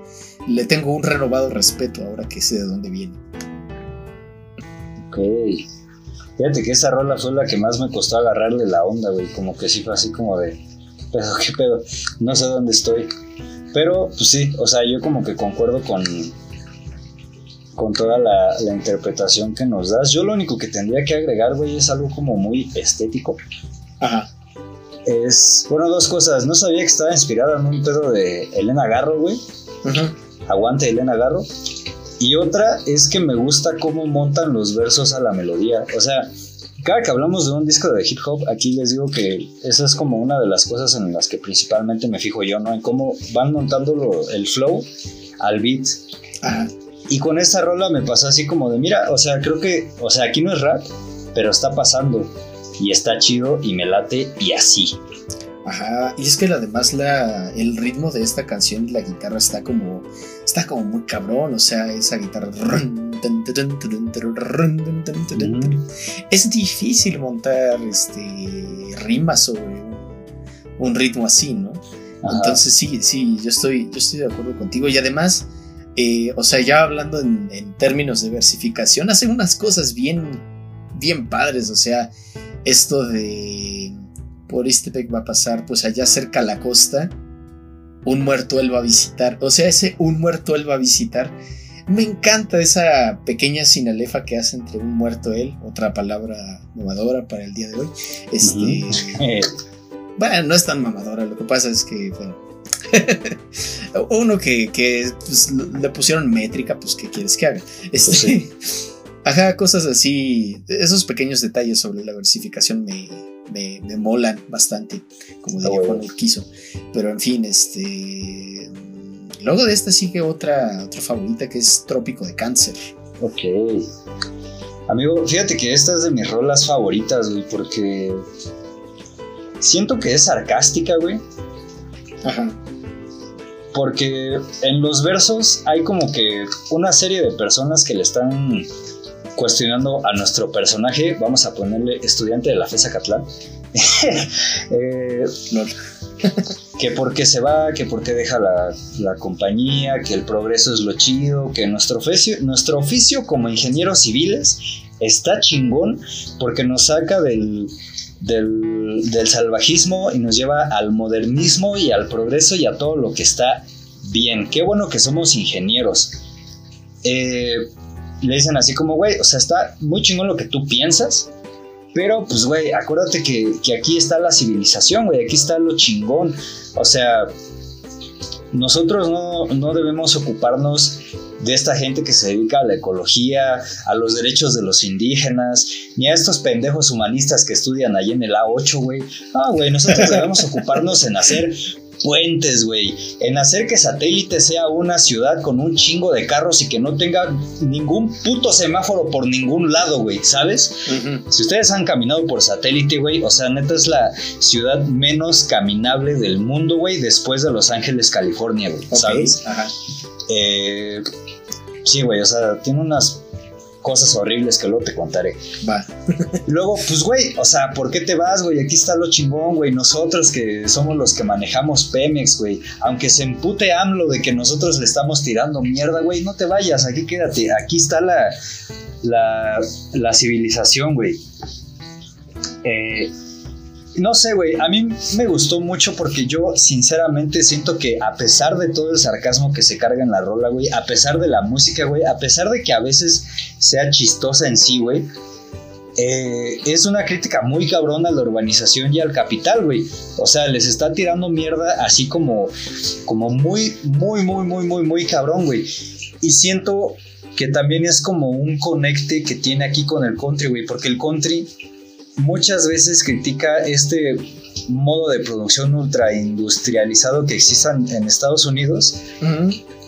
le tengo un renovado respeto ahora que sé de dónde viene. Ok. Fíjate que esa rola fue la que más me costó agarrarle la onda, güey. Como que sí fue así como de. Pero, ¿qué pedo? No sé dónde estoy. Pero, pues sí, o sea, yo como que concuerdo con. Con toda la, la interpretación que nos das. Yo lo único que tendría que agregar, güey, es algo como muy estético. Ajá. Es. Bueno, dos cosas. No sabía que estaba inspirada en un pedo de Elena Garro, güey. Ajá. Aguante Elena Garro. Y otra es que me gusta cómo montan los versos a la melodía. O sea, cada que hablamos de un disco de hip hop, aquí les digo que esa es como una de las cosas en las que principalmente me fijo yo, ¿no? En cómo van montando lo- el flow al beat. Ajá. Y con esta rola me pasó así como de, mira, o sea, creo que, o sea, aquí no es rap, pero está pasando. Y está chido y me late y así. Ajá, y es que además la, el ritmo de esta canción y la guitarra está como, está como muy cabrón, o sea, esa guitarra... Es difícil montar este, rimas sobre un, ritmo así, ¿no? Ajá. Entonces sí, sí, yo estoy, yo estoy de acuerdo contigo y además, eh, o sea, ya hablando en, en términos de versificación, hace unas cosas bien, bien padres, o sea, esto de por Istepec va a pasar, pues allá cerca a la costa, un muerto él va a visitar, o sea, ese un muerto él va a visitar, me encanta esa pequeña sinalefa que hace entre un muerto él, otra palabra mamadora para el día de hoy, este... Eh, Bueno, no es tan mamadora, lo que pasa es que, bueno. Uno que, que, pues, le pusieron métrica, pues ¿qué quieres que haga? Este, Pues sí. Ajá, cosas así. Esos pequeños detalles sobre la versificación me, me, me molan bastante, como diría. Juan Urquizo. Pero en fin, este. Luego de esta sigue otra, otra favorita que es Trópico de Cáncer. Ok. Amigo, fíjate que esta es de mis rolas favoritas, güey, porque siento que es sarcástica, güey. Ajá. Porque en los versos hay como que una serie de personas que le están cuestionando a nuestro personaje, vamos a ponerle estudiante de la FESA Catlán, eh, que por qué se va, que por qué deja la, la compañía, que el progreso es lo chido, que nuestro oficio, nuestro oficio como ingenieros civiles está chingón porque nos saca del, del, del salvajismo y nos lleva al modernismo y al progreso y a todo lo que está bien. Qué bueno que somos ingenieros. Eh, le dicen así como, güey, o sea, está muy chingón lo que tú piensas, pero pues, güey, acuérdate que, que aquí está la civilización, güey, aquí está lo chingón. O sea, nosotros no, no debemos ocuparnos de esta gente que se dedica a la ecología, a los derechos de los indígenas, ni a estos pendejos humanistas que estudian ahí en el A8, güey. Ah, güey, nosotros debemos ocuparnos en hacer puentes, güey. En hacer que satélite sea una ciudad con un chingo de carros y que no tenga ningún puto semáforo por ningún lado, güey, ¿sabes? Si ustedes han caminado por satélite, güey, o sea, neta es la ciudad menos caminable del mundo, güey, después de Los Ángeles, California, güey, ¿sabes? Ajá. Eh, sí, güey, o sea, tiene unas cosas horribles que luego te contaré. Va. luego, pues, güey, o sea, ¿por qué te vas, güey? Aquí está lo chingón, güey. Nosotros que somos los que manejamos Pemex, güey. Aunque se empute AMLO de que nosotros le estamos tirando mierda, güey, no te vayas, aquí quédate. Aquí está la, la, la civilización, güey. Eh, no sé, güey, a mí me gustó mucho porque yo sinceramente siento que a pesar de todo el sarcasmo que se carga en la rola, güey, a pesar de la música, güey, a pesar de que a veces sea chistosa en sí, güey, eh, es una crítica muy cabrona a la urbanización y al capital, güey. O sea, les está tirando mierda así como, como muy, muy, muy, muy, muy, muy cabrón, güey. Y siento que también es como un conecte que tiene aquí con el country, güey, porque el country muchas veces critica este modo de producción ultra industrializado que existe en Estados Unidos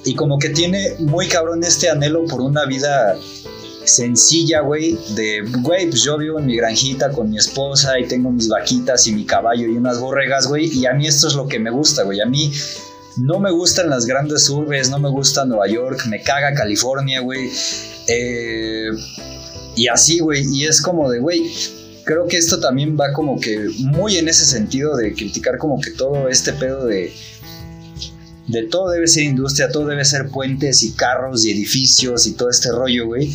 y como que tiene muy cabrón este anhelo por una vida sencilla, güey, de, güey, pues yo vivo en mi granjita con mi esposa y tengo mis vaquitas y mi caballo y unas borregas, güey, y a mí esto es lo que me gusta, güey, a mí no me gustan las grandes urbes, no me gusta Nueva York, me caga California, güey, eh, y así, güey, y es como de, güey, creo que esto también va como que muy en ese sentido de criticar como que todo este pedo de de todo debe ser industria, todo debe ser puentes y carros y edificios y todo este rollo, güey.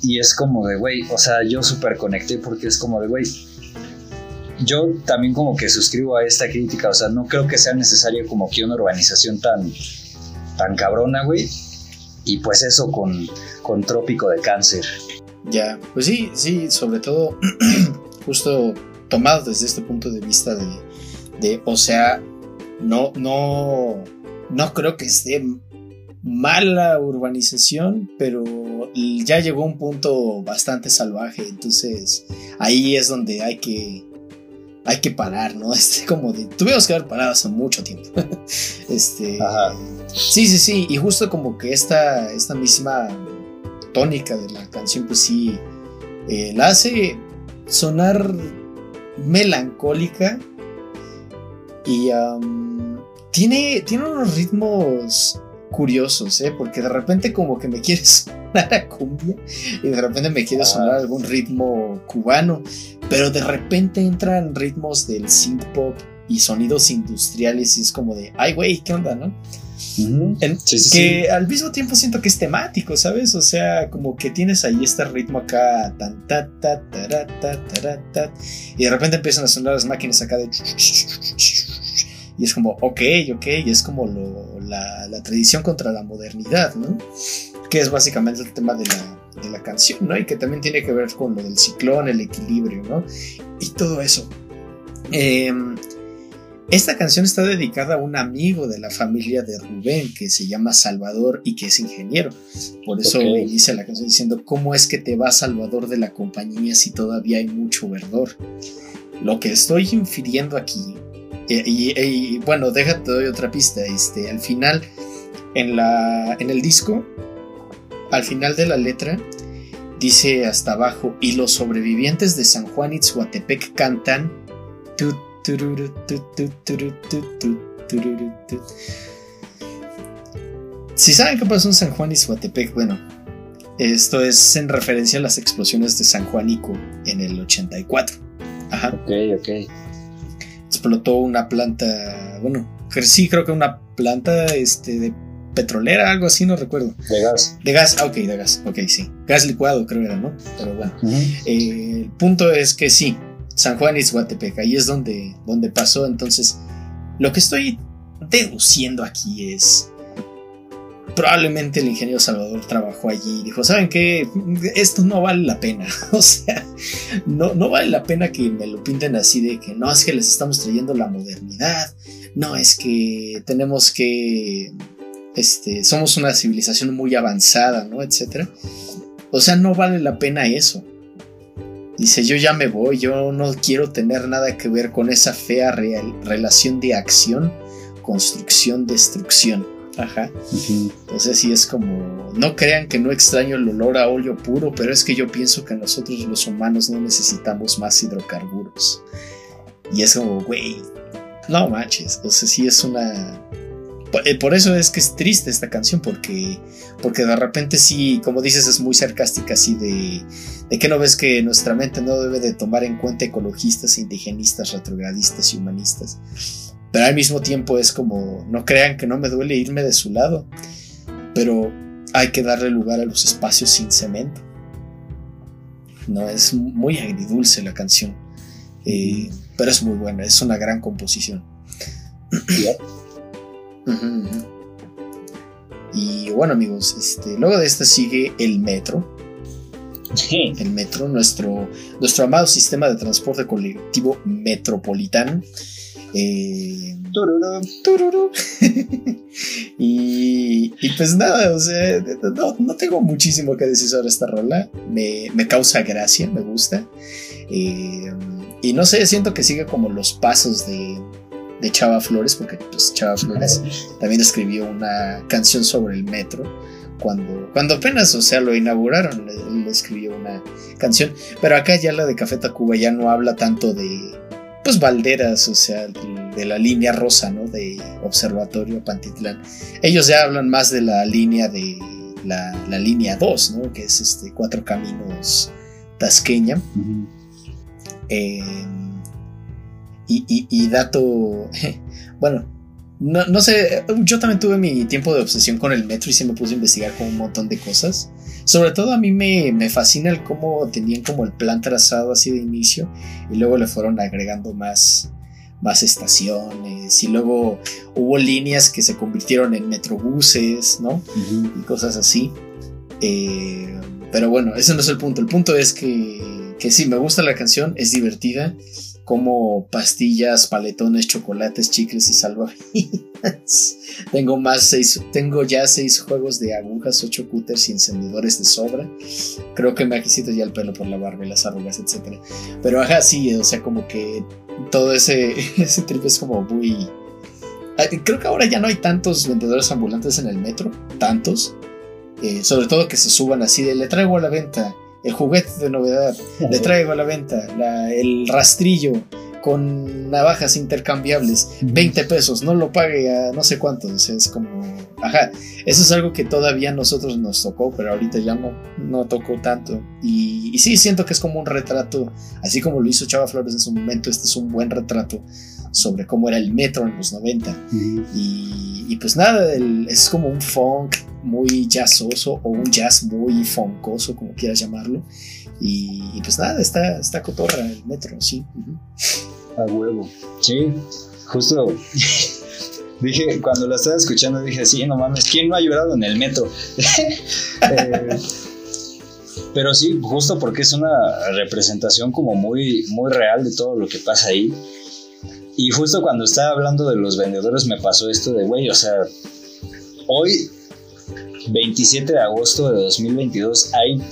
Y es como de, güey, o sea, yo súper conecté porque es como de, güey, yo también como que suscribo a esta crítica, o sea, no creo que sea necesario como que una urbanización tan, tan cabrona, güey. Y pues eso con, con Trópico de Cáncer. Ya, pues sí, sí, sobre todo justo tomado desde este punto de vista de, de, o sea, no, no, no creo que esté mala urbanización, pero ya llegó un punto bastante salvaje, entonces ahí es donde hay que hay que parar, ¿no? Este como de tuvimos que haber parado hace mucho tiempo. este Ajá. Sí, sí, sí, y justo como que esta esta misma tónica de la canción, pues sí, eh, la hace sonar melancólica y tiene, tiene unos ritmos curiosos, ¿eh? porque de repente como que me quiere sonar a cumbia y de repente me quiere sonar algún ritmo cubano, pero de repente entran ritmos del synth pop y sonidos industriales y es como de, ay güey, ¿qué onda, no? Que al mismo tiempo siento que es temático, ¿sabes? O sea, como que tienes ahí este ritmo acá, tan, ta, ta, ta, ta, ta, y de repente empiezan a sonar las máquinas acá de... Y es como, ok, ok, y es como la, la, tradición contra la modernidad, ¿no? Que es básicamente el tema de la, de la canción, ¿no? Y que también tiene que ver con lo del ciclón, el equilibrio, ¿no? Y todo eso. Eh, esta canción está dedicada a un amigo de la familia de Rubén que se llama Salvador y que es ingeniero. Por eso inicia la canción diciendo, ¿cómo es que te va Salvador de la compañía si todavía hay mucho verdor? Lo que estoy infiriendo aquí, y, bueno, déjate doy otra pista, este, al final, en, la, en el disco, al final de la letra, dice hasta abajo, y los sobrevivientes de San Juan Itzhuatepec cantan, si saben qué pasó en San Juan y Suatepec, bueno, esto es en referencia a las explosiones de San Juanico en el 84. Ajá. Ok, ok. Explotó una planta, bueno, sí, creo que una planta este, de petrolera, algo así, no recuerdo. De gas. De gas, ah, ok, de gas, ok, sí. Gas licuado creo era, ¿no? Pero bueno. Eh, el punto es que sí, San Juan y Guatepec, ahí es donde, donde pasó. Entonces, lo que estoy deduciendo aquí es, probablemente el ingeniero Salvador trabajó allí y dijo, ¿saben qué? Esto no vale la pena. o sea, no, no vale la pena que me lo pinten así de que no, es que les estamos trayendo la modernidad. no, es que tenemos que, este, somos una civilización muy avanzada, ¿no? Etcétera. O sea, no vale la pena eso. Dice, yo ya me voy, yo no quiero tener nada que ver con esa fea relación de acción, construcción, destrucción. Ajá. Entonces sí es como, no crean que no extraño el olor a óleo puro, pero es que yo pienso que nosotros los humanos no necesitamos más hidrocarburos. Y es como, güey, no manches. Sea, sí es una... Eh, por eso es que es triste esta canción, porque, porque de repente sí, como dices, es muy sarcástica, así de, de que no ves que nuestra mente no debe de tomar en cuenta ecologistas, indigenistas, retrogradistas y humanistas. Pero al mismo tiempo es como, no crean que no me duele irme de su lado, pero hay que darle lugar a los espacios sin cemento. No, es muy agridulce la canción, eh, pero es muy buena, es una gran composición. Y bueno amigos, este, luego de esta sigue el metro. El metro, nuestro, nuestro amado sistema de transporte colectivo metropolitano eh, y, pues nada, o sea, no, tengo muchísimo que decir sobre esta rola. Me, causa gracia, me gusta. Eh, y no sé, siento que sigue como los pasos de, Chava Flores, porque pues Chava Flores también escribió una canción sobre el metro. Cuando, cuando apenas, o sea, lo inauguraron, él escribió una canción. Pero acá ya la de Café Tacuba ya no habla tanto de, pues Valderas, o sea, de, la línea rosa, ¿no? De Observatorio Pantitlán. Ellos ya hablan más de la línea de la, línea 2, ¿no? Que es este Cuatro Caminos Tasqueña. Eh, y, y, dato, bueno, no, no, sé, yo también tuve mi tiempo de obsesión con el metro y se me puse a investigar con un montón de cosas. Sobre todo a mí me, fascina el cómo tenían como el plan trazado así de inicio y luego le fueron agregando más, más estaciones y luego hubo líneas que se convirtieron en metrobuses, ¿no? Y cosas así. Eh, pero bueno, ese no es el punto. El punto es que, que sí, me gusta la canción, es divertida como pastillas, paletones, chocolates, chicles y salvavidas. tengo más seis, tengo ya seis juegos de agujas, ocho cutters y encendedores de sobra. Creo que me ha ya el pelo por la barba y las arrugas, etc. Pero ajá, sí, o sea, como que todo ese, ese trip es como muy... Ah, creo que ahora ya no hay tantos vendedores ambulantes en el metro, tantos. Eh, sobre todo que se suban así de le traigo a la venta el juguete de novedad, le traigo a la venta el rastrillo con navajas intercambiables, 20 pesos, no lo pague a no sé cuántos, es como, ajá, eso es algo que todavía nosotros nos tocó, pero ahorita ya no, no tocó tanto. Y, sí, siento que es como un retrato, así como lo hizo Chava Flores en su momento, este es un buen retrato sobre cómo era el metro en los 90. y, pues nada, es como un funk muy jazzoso o un jazz muy foncoso, como quieras llamarlo. Y, pues nada, está, está cotorra el metro, sí. A huevo. Sí, justo. dije, cuando la estaba escuchando, dije, sí, no mames, ¿quién no ha llorado en el metro? Eh, pero sí, justo porque es una representación como muy, muy real de todo lo que pasa ahí. Y justo cuando estaba hablando de los vendedores me pasó esto de, güey, o sea, hoy, 27 de agosto de 2022, hay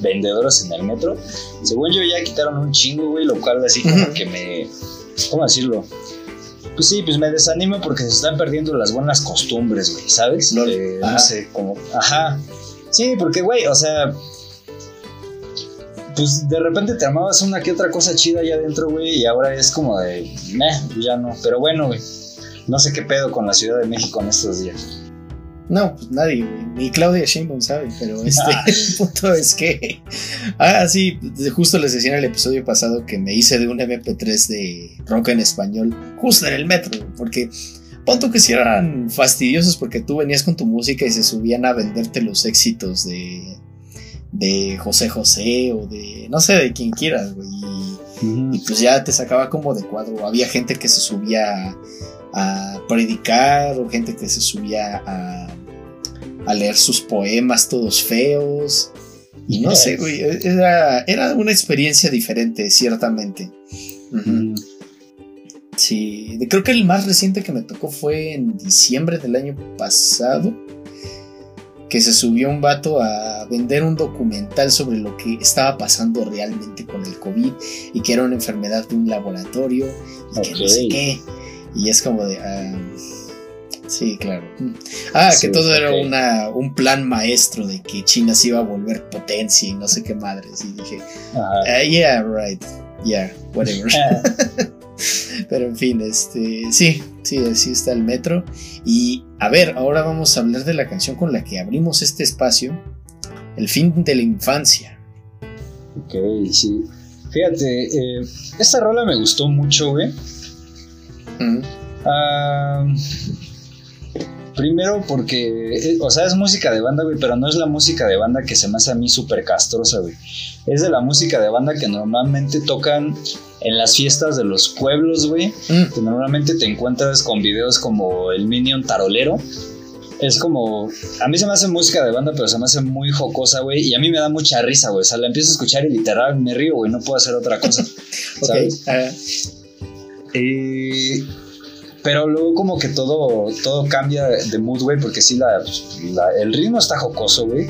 vendedores en el metro. Según yo ya quitaron un chingo, güey, lo cual así como que me... ¿Cómo decirlo? Pues sí, pues me desanimo porque se están perdiendo las buenas costumbres, güey, ¿sabes? no eh, sé, como... Ajá. Sí, porque, güey, o sea, pues de repente te armabas una que otra cosa chida allá adentro, güey, y ahora es como de, meh, ya no. Pero bueno, güey, no sé qué pedo con la Ciudad de México en estos días. No, pues nadie, güey. Ni Claudia Sheinbaum sabe, pero este, ah. el punto es que. Ah, sí, justo les decía en el episodio pasado que me hice de un MP3 de rock en español, justo en el metro, porque. Punto que si eran fastidiosos porque tú venías con tu música y se subían a venderte los éxitos de, de José José o de no sé, de quien quieras, güey. Y, pues ya te sacaba como de cuadro. Había gente que se subía a, predicar o gente que se subía a, a, leer sus poemas todos feos. Y no sé, güey, era, era, una experiencia diferente, ciertamente. Sí, creo que el más reciente que me tocó fue en diciembre del año pasado. Que se subió un vato a vender un documental sobre lo que estaba pasando realmente con el COVID y que era una enfermedad de un laboratorio y que no sé qué. Y es como de. ah, sí, claro. Ah, Sí, que todo era ok. una, un plan maestro de que China se iba a volver potencia y no sé qué madres. Y dije, ah, yeah, right. Yeah, whatever. Pero en fin, este, sí, sí, así está el metro. Y a ver, ahora vamos a hablar de la canción con la que abrimos este espacio, El fin de la infancia. Ok, sí. Fíjate, eh, esta rola me gustó mucho, güey. Mm, Ah, primero porque, eh, o sea, es música de banda, güey, pero no es la música de banda que se me hace a mí súper castrosa, güey. Es de la música de banda que normalmente tocan en las fiestas de los pueblos, güey. mm, Que normalmente te encuentras con videos como el Minion Tarolero. Es como, a mí se me hace música de banda, pero se me hace muy jocosa, güey. Y a mí me da mucha risa, güey. O sea, la empiezo a escuchar y literal me río, güey. No puedo hacer otra cosa. ¿sabes? ah, Eh, pero luego como que todo, todo cambia de mood, güey, porque sí, la, la- el ritmo está jocoso, güey.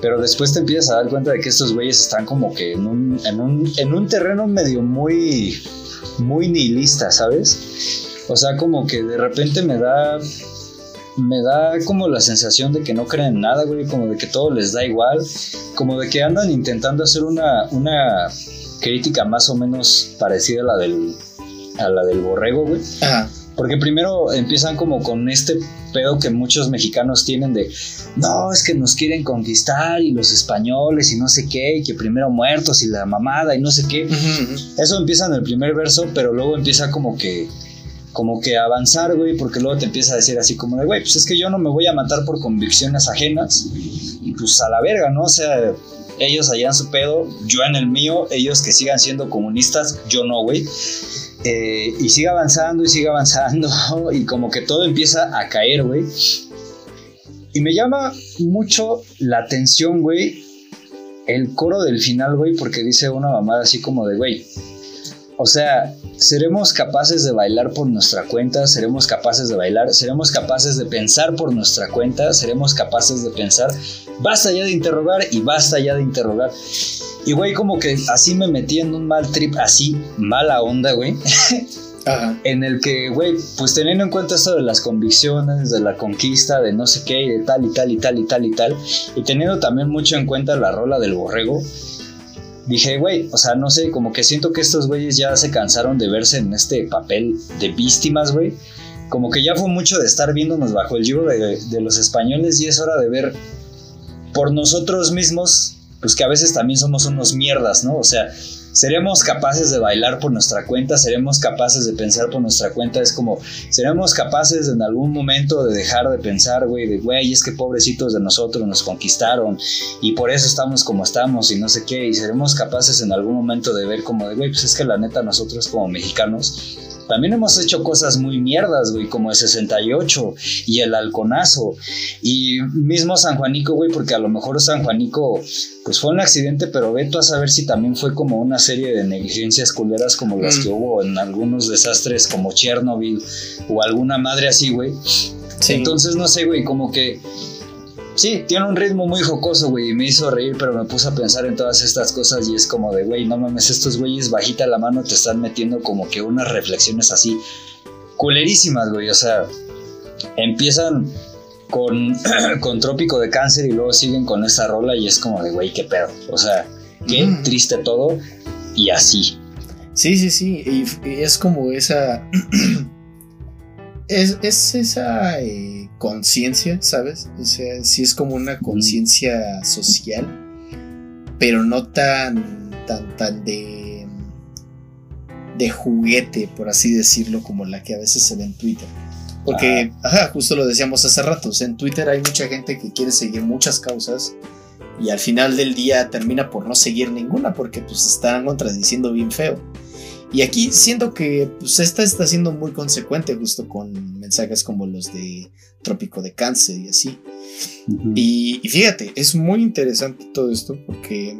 Pero después te empiezas a dar cuenta de que estos güeyes están como que en un, en un, en un terreno medio muy, muy nihilista, ¿sabes? O sea, como que de repente me da, me da como la sensación de que no creen en nada, güey, como de que todo les da igual, como de que andan intentando hacer una, una crítica más o menos parecida a la del, a la del borrego, güey. ajá, Porque primero empiezan como con este pedo que muchos mexicanos tienen de, no, es que nos quieren conquistar y los españoles y no sé qué, y que primero muertos y la mamada y no sé qué. Eso empieza en el primer verso, pero luego empieza como que como que avanzar, güey, porque luego te empieza a decir así como de, güey, pues es que yo no me voy a matar por convicciones ajenas y pues a la verga, ¿no? O sea, ellos allá en su pedo, yo en el mío, ellos que sigan siendo comunistas, yo no, güey. Eh, y sigue avanzando y sigue avanzando y como que todo empieza a caer, güey. Y me llama mucho la atención, güey, el coro del final, güey, porque dice una mamada así como de, güey, o sea, seremos capaces de bailar por nuestra cuenta, seremos capaces de bailar, seremos capaces de pensar por nuestra cuenta, seremos capaces de pensar, basta ya de interrogar y basta ya de interrogar. Y güey, como que así me metí en un mal trip, así, mala onda, güey, Ajá. en el que, güey, pues teniendo en cuenta esto de las convicciones, de la conquista, de no sé qué, y de tal y tal y tal y tal y tal, y teniendo también mucho en cuenta la rola del borrego, dije, güey, o sea, no sé, como que siento que estos güeyes ya se cansaron de verse en este papel de víctimas, güey. Como que ya fue mucho de estar viéndonos bajo el yugo de, de los españoles y es hora de ver por nosotros mismos, pues que a veces también somos unos mierdas, ¿no? O sea, seremos capaces de bailar por nuestra cuenta, seremos capaces de pensar por nuestra cuenta, es como, seremos capaces en algún momento de dejar de pensar, güey, de, güey, es que pobrecitos de nosotros nos conquistaron y por eso estamos como estamos y no sé qué, y seremos capaces en algún momento de ver como de, güey, pues es que la neta nosotros como mexicanos también hemos hecho cosas muy mierdas, güey, como el 68 y el halconazo. Y mismo San Juanico, güey, porque a lo mejor San Juanico, pues fue un accidente, pero ve tú a saber si también fue como una serie de negligencias culeras como las Mm. que hubo en algunos desastres como Chernobyl o alguna madre así, güey. Sí. Entonces, no sé, güey, como que. Sí, tiene un ritmo muy jocoso, güey, y me hizo reír, pero me puse a pensar en todas estas cosas y es como de, güey, no mames, estos güeyes bajita la mano te están metiendo como que unas reflexiones así culerísimas, güey, o sea, empiezan con, con Trópico de Cáncer y luego siguen con esta rola y es como de, güey, qué pedo, o sea, qué Mm. triste todo y así. Sí, sí, sí. Y, y es como esa. es, es esa eh, conciencia, ¿sabes? O sea, sí es como una conciencia social, pero no tan, tan, tan de. de juguete, por así decirlo, como la que a veces se ve en Twitter. Porque, ajá, justo lo decíamos hace rato, o sea, en Twitter hay mucha gente que quiere seguir muchas causas y al final del día termina por no seguir ninguna porque pues están contradiciendo bien feo. Y aquí siento que pues esta está siendo muy consecuente justo con mensajes como los de Trópico de Cáncer y así. Y, y fíjate, es muy interesante todo esto porque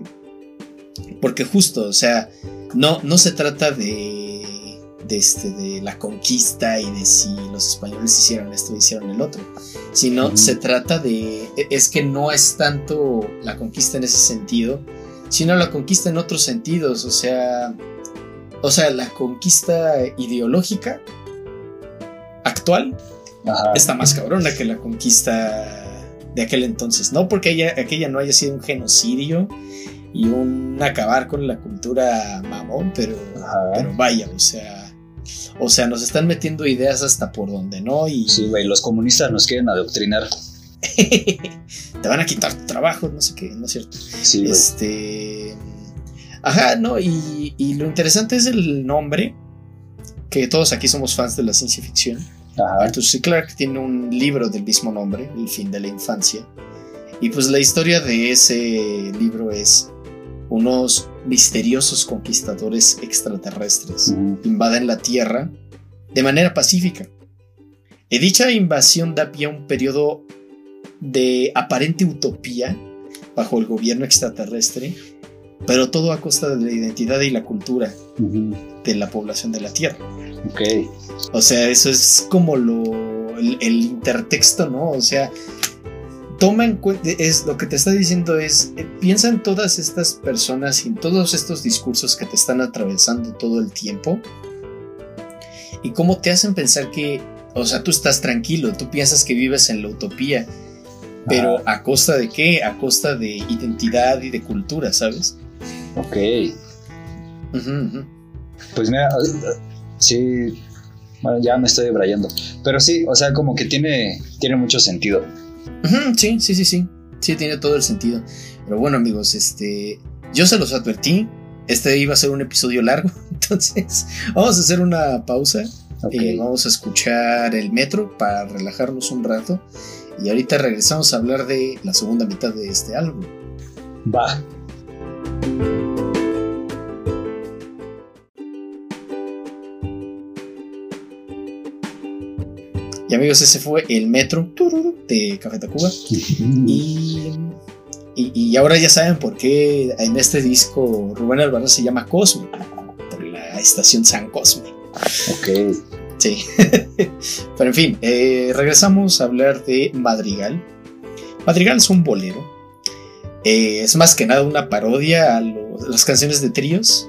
porque justo, o sea, no, no se trata de, de, este, de la conquista y de si los españoles hicieron esto o hicieron el otro, sino Ujú. se trata de, e- es que no es tanto la conquista en ese sentido, sino la conquista en otros sentidos, o sea, o sea, la conquista ideológica actual Ajá. está más cabrona que la conquista de aquel entonces, no porque ella, aquella no haya sido un genocidio y un acabar con la cultura mamón, pero, Ajá. pero vaya, o sea, o sea, nos están metiendo ideas hasta por donde no y Sí, güey, los comunistas nos quieren adoctrinar. te van a quitar tu trabajo, no sé qué, no es cierto. Sí, güey. Este. Ajá, no, y, y lo interesante es el nombre, que todos aquí somos fans de la ciencia ficción. Ajá. Arthur C. Clarke tiene un libro del mismo nombre, El fin de la infancia. Y pues la historia de ese libro es unos misteriosos conquistadores extraterrestres Ujú. invaden la Tierra de manera pacífica. Y dicha invasión da pie a un periodo de aparente utopía bajo el gobierno extraterrestre, pero todo a costa de la identidad y la cultura de la población de la Tierra. Ok. O sea, eso es como lo el, el intertexto, ¿no? O sea, toma en cuenta, es lo que te está diciendo es, eh, piensa en todas estas personas y en todos estos discursos que te están atravesando todo el tiempo y cómo te hacen pensar que, o sea, tú estás tranquilo, tú piensas que vives en la utopía, pero Ajá. a costa de qué? A costa de identidad y de cultura, ¿sabes? Ok. Pues mira, eh, sí. Bueno, ya me estoy debrayando. Pero sí, o sea, como que tiene, tiene mucho sentido. Sí, sí, sí, sí. Sí, tiene todo el sentido. Pero bueno, amigos, este. Yo se los advertí. Este iba a ser un episodio largo. Entonces, vamos a hacer una pausa. Ok. Eh, vamos a escuchar el metro para relajarnos un rato. Y ahorita regresamos a hablar de la segunda mitad de este álbum. Va. Y amigos, ese fue el metro de Café Tacuba. Y, y, y ahora ya saben por qué en este disco Rubén Alvarez se llama Cosme. Por la estación San Cosme. Ok. Sí. Pero en fin, eh, regresamos a hablar de Madrigal. Madrigal es un bolero. Eh, es más que nada una parodia a las canciones de tríos.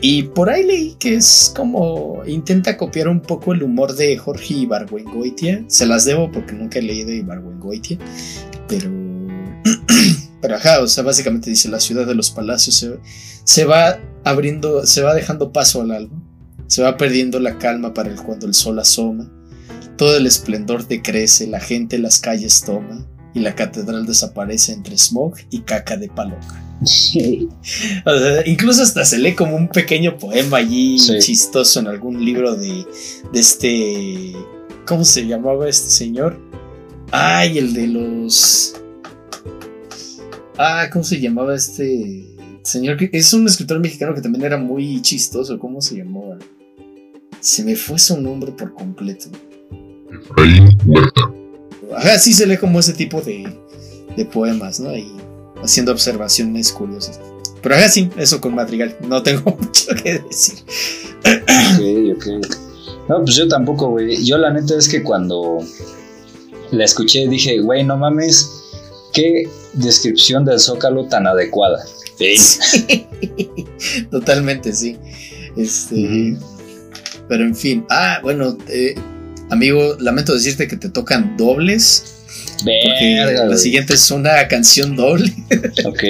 Y por ahí leí que es como intenta copiar un poco el humor de Jorge Ibargüengoitia. Se las debo porque nunca he leído Ibargüengoitia. Pero. Pero ajá, o sea, básicamente dice la ciudad de los palacios se, se va abriendo, se va dejando paso al alba. Se va perdiendo la calma para el cuando el sol asoma. Todo el esplendor decrece, la gente las calles toma. Y la catedral desaparece entre smog y caca de paloma. O sea, incluso hasta se lee como un pequeño poema allí Sí. chistoso en algún libro de, de este. ¿Cómo se llamaba este señor? Ay, el de los. Ah, ¿cómo se llamaba este señor? Que es un escritor mexicano que también era muy chistoso. ¿Cómo se llamaba? Se me fue su nombre por completo. Efraín Huerta. Ajá, sí se lee como ese tipo de, de poemas, ¿no? Y haciendo observaciones curiosas. Pero ajá, sí, eso con Madrigal. No tengo mucho que decir. Ok, ok. No, pues yo tampoco, güey. Yo la neta es que cuando la escuché dije, güey, no mames, qué descripción del Zócalo tan adecuada. Totalmente, sí. Este. Pero en fin. Ah, bueno, eh, amigo, lamento decirte que te tocan dobles. Porque la siguiente es una canción doble. Ok.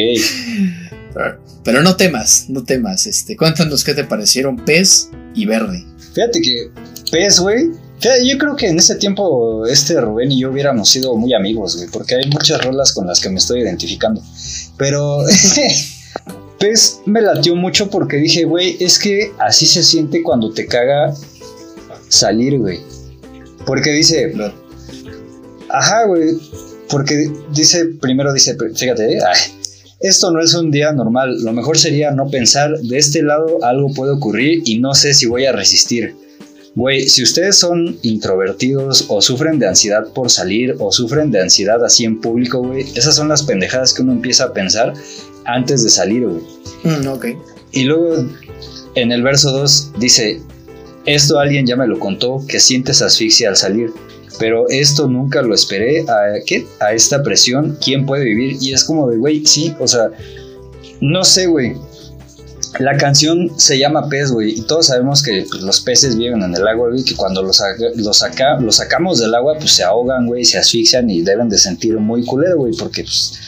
Pero no temas, no temas. Este, cuéntanos qué te parecieron Pez y Verde. Fíjate que Pez, güey. fíjate, Yo creo que en ese tiempo este Rubén y yo hubiéramos sido muy amigos, güey, porque hay muchas rolas con las que me estoy identificando. Pero Pez me latió mucho porque dije, güey, es que así se siente cuando te caga salir, güey. Porque dice, Ajá, güey. Porque dice, primero dice, fíjate, eh, ay, esto no es un día normal. Lo mejor sería no pensar, de este lado algo puede ocurrir y no sé si voy a resistir. Güey, si ustedes son introvertidos o sufren de ansiedad por salir o sufren de ansiedad así en público, güey, esas son las pendejadas que uno empieza a pensar antes de salir, güey. Mm, ok. Y luego en el verso 2 dice, Esto alguien ya me lo contó, que sientes asfixia al salir. Pero esto nunca lo esperé. ¿A qué? A esta presión, ¿quién puede vivir? Y es como de, güey, sí, o sea, no sé, güey. La canción se llama Pez, güey, y todos sabemos que pues, los peces viven en el agua, güey, que cuando los, los, saca, los sacamos del agua, pues se ahogan, güey, se asfixian y deben de sentir muy culero, güey, porque pues,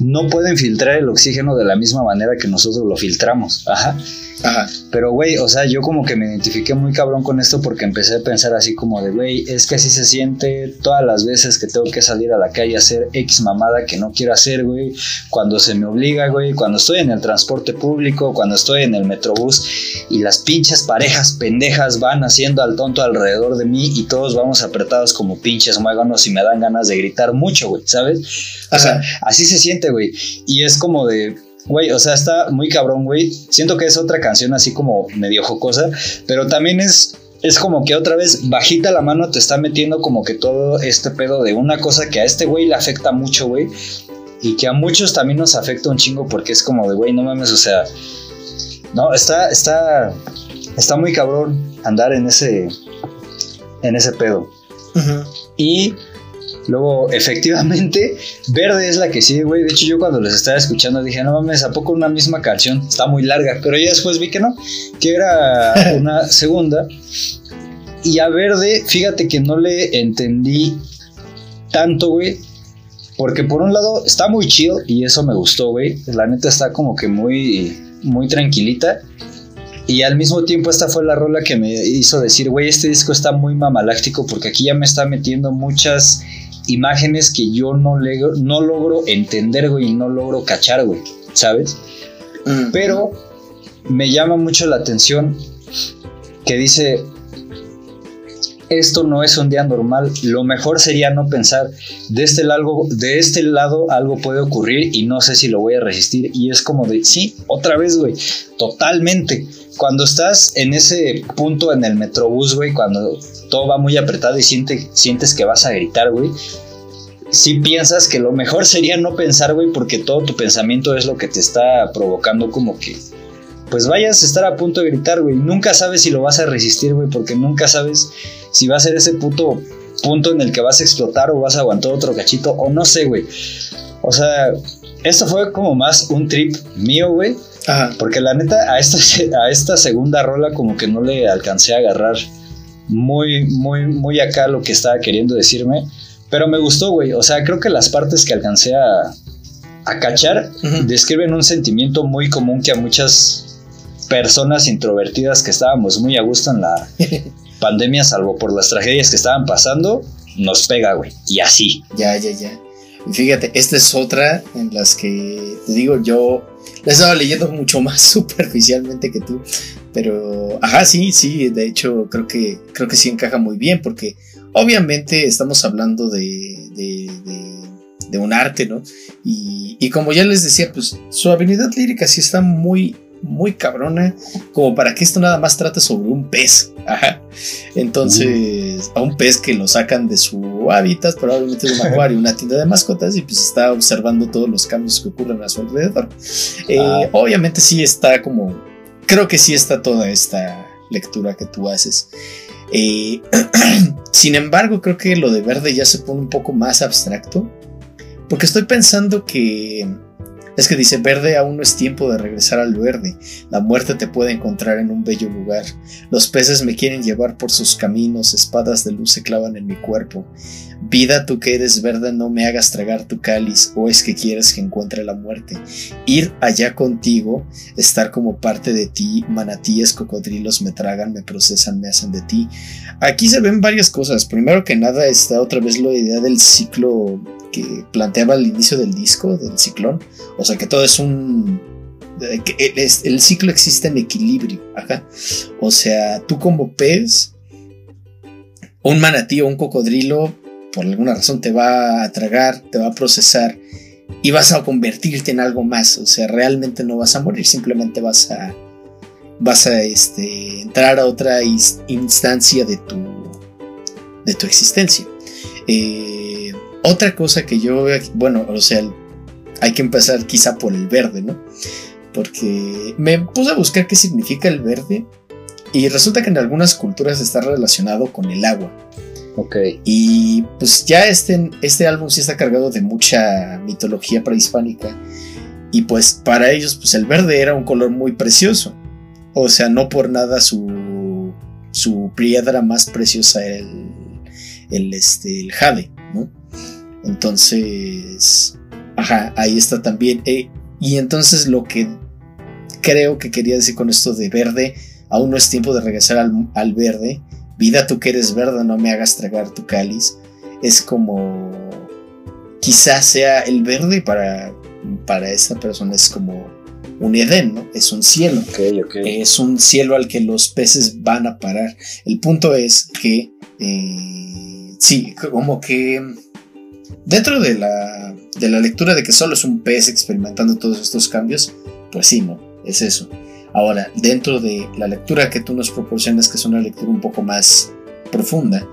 no pueden filtrar el oxígeno de la misma manera que nosotros lo filtramos. Ajá. Ajá. Pero, güey, o sea, yo como que me identifiqué muy cabrón con esto porque empecé a pensar así como de, güey, es que así se siente todas las veces que tengo que salir a la calle a hacer X mamada que no quiero hacer, güey. Cuando se me obliga, güey. Cuando estoy en el transporte público, cuando estoy en el metrobús y las pinches parejas pendejas van haciendo al tonto alrededor de mí y todos vamos apretados como pinches muéganos y me dan ganas de gritar mucho, güey, ¿sabes? O sea, así se siente, güey. Y es como de Güey, o sea, está muy cabrón, güey. Siento que es otra canción así como medio jocosa, pero también es es como que otra vez bajita la mano te está metiendo como que todo este pedo de una cosa que a este güey le afecta mucho, güey. Y que a muchos también nos afecta un chingo porque es como de, güey, no mames, o sea... No, está, está, está muy cabrón andar en ese, en ese pedo. Y Luego, efectivamente, Verde es la que sigue, güey. De hecho, yo cuando les estaba escuchando dije, no mames, ¿a poco una misma canción? Está muy larga. Pero ya después vi que no, que era una segunda. Y a Verde, fíjate que no le entendí tanto, güey. Porque por un lado está muy chill y eso me gustó, güey. La neta está como que muy, muy tranquilita. Y al mismo tiempo esta fue la rola que me hizo decir, güey, este disco está muy mamaláctico porque aquí ya me está metiendo muchas imágenes que yo no, no logro entender, güey, y no logro cachar, güey, ¿sabes? Mm. Pero me llama mucho la atención que dice, esto no es un día normal, lo mejor sería no pensar, de este, lado, de este lado algo puede ocurrir y no sé si lo voy a resistir. Y es como de, sí, otra vez, güey, totalmente. Cuando estás en ese punto en el metrobús, güey, cuando todo va muy apretado y sientes que vas a gritar, güey, si piensas que lo mejor sería no pensar, güey, porque todo tu pensamiento es lo que te está provocando como que, pues vayas a estar a punto de gritar, güey. Nunca sabes si lo vas a resistir, güey, porque nunca sabes si va a ser ese puto punto en el que vas a explotar o vas a aguantar otro cachito o no sé, güey. O sea, esto fue como más un trip mío, güey. Porque la neta, a esta, a esta segunda rola como que no le alcancé a agarrar muy, muy, muy acá lo que estaba queriendo decirme. Pero me gustó, güey. O sea, creo que las partes que alcancé a, a cachar describen un sentimiento muy común que a muchas personas introvertidas que estábamos muy a gusto en la pandemia, salvo por las tragedias que estaban pasando, nos pega, güey. Y así. Ya, ya, ya. Fíjate, esta es otra en las que te digo, yo la estaba leyendo mucho más superficialmente que tú. Pero, ajá, sí, sí, de hecho creo que, creo que sí encaja muy bien porque obviamente estamos hablando de, de, de, un arte, ¿no? Y, y, como ya les decía, pues su habilidad lírica sí está muy, muy cabrona, como para que esto nada más trate sobre un pez. Ajá. Entonces, a un pez que lo sacan de su hábitat, probablemente de un acuario, una tienda de mascotas, y pues está observando todos los cambios que ocurren a su alrededor. Eh, ah. Obviamente sí está como, creo que sí está toda esta lectura que tú haces. Eh, sin embargo, creo que lo de verde ya se pone un poco más abstracto, porque estoy pensando que es que dice, verde aún no es tiempo de regresar al verde. La muerte te puede encontrar en un bello lugar. Los peces me quieren llevar por sus caminos, espadas de luz se clavan en mi cuerpo. Vida, tú que eres verde, no me hagas tragar tu cáliz, o es que quieres que encuentre la muerte. Ir allá contigo, estar como parte de ti, manatíes, cocodrilos me tragan, me procesan, me hacen de ti. Aquí se ven varias cosas. Primero que nada está otra vez la idea del ciclo que planteaba al inicio del disco, del ciclón. O sea que todo es un... el, ciclo existe en equilibrio. Ajá. O sea, tú como pez, un manatí o un cocodrilo, por alguna razón te va a tragar, te va a procesar y vas a convertirte en algo más. O sea, realmente no vas a morir, simplemente vas a vas a este, entrar a otra instancia de tu de tu existencia. Eh, otra cosa que yo, bueno, o sea, hay que empezar quizá por el verde, ¿no? Porque me puse a buscar qué significa el verde y resulta que en algunas culturas está relacionado con el agua. Ok. Y pues ya este, este álbum sí está cargado de mucha mitología prehispánica. Y pues para ellos pues el verde era un color muy precioso. O sea, no por nada su, su piedra más preciosa era el, el, este, el jade, ¿no? Entonces, ajá, ahí está también. Eh, y entonces lo que creo que quería decir con esto de verde, aún no es tiempo de regresar al, al verde. Vida, tú que eres verde, no me hagas tragar tu cáliz. Es como, quizás sea el verde para, para esta persona, es como un Edén, ¿no? Es un cielo. Es un cielo al que los peces van a parar. El punto es que, eh, sí, como que dentro de la, de la lectura de que solo es un pez experimentando todos estos cambios, pues sí, ¿no? Es eso. Ahora, dentro de la lectura que tú nos proporcionas, que es una lectura un poco más profunda,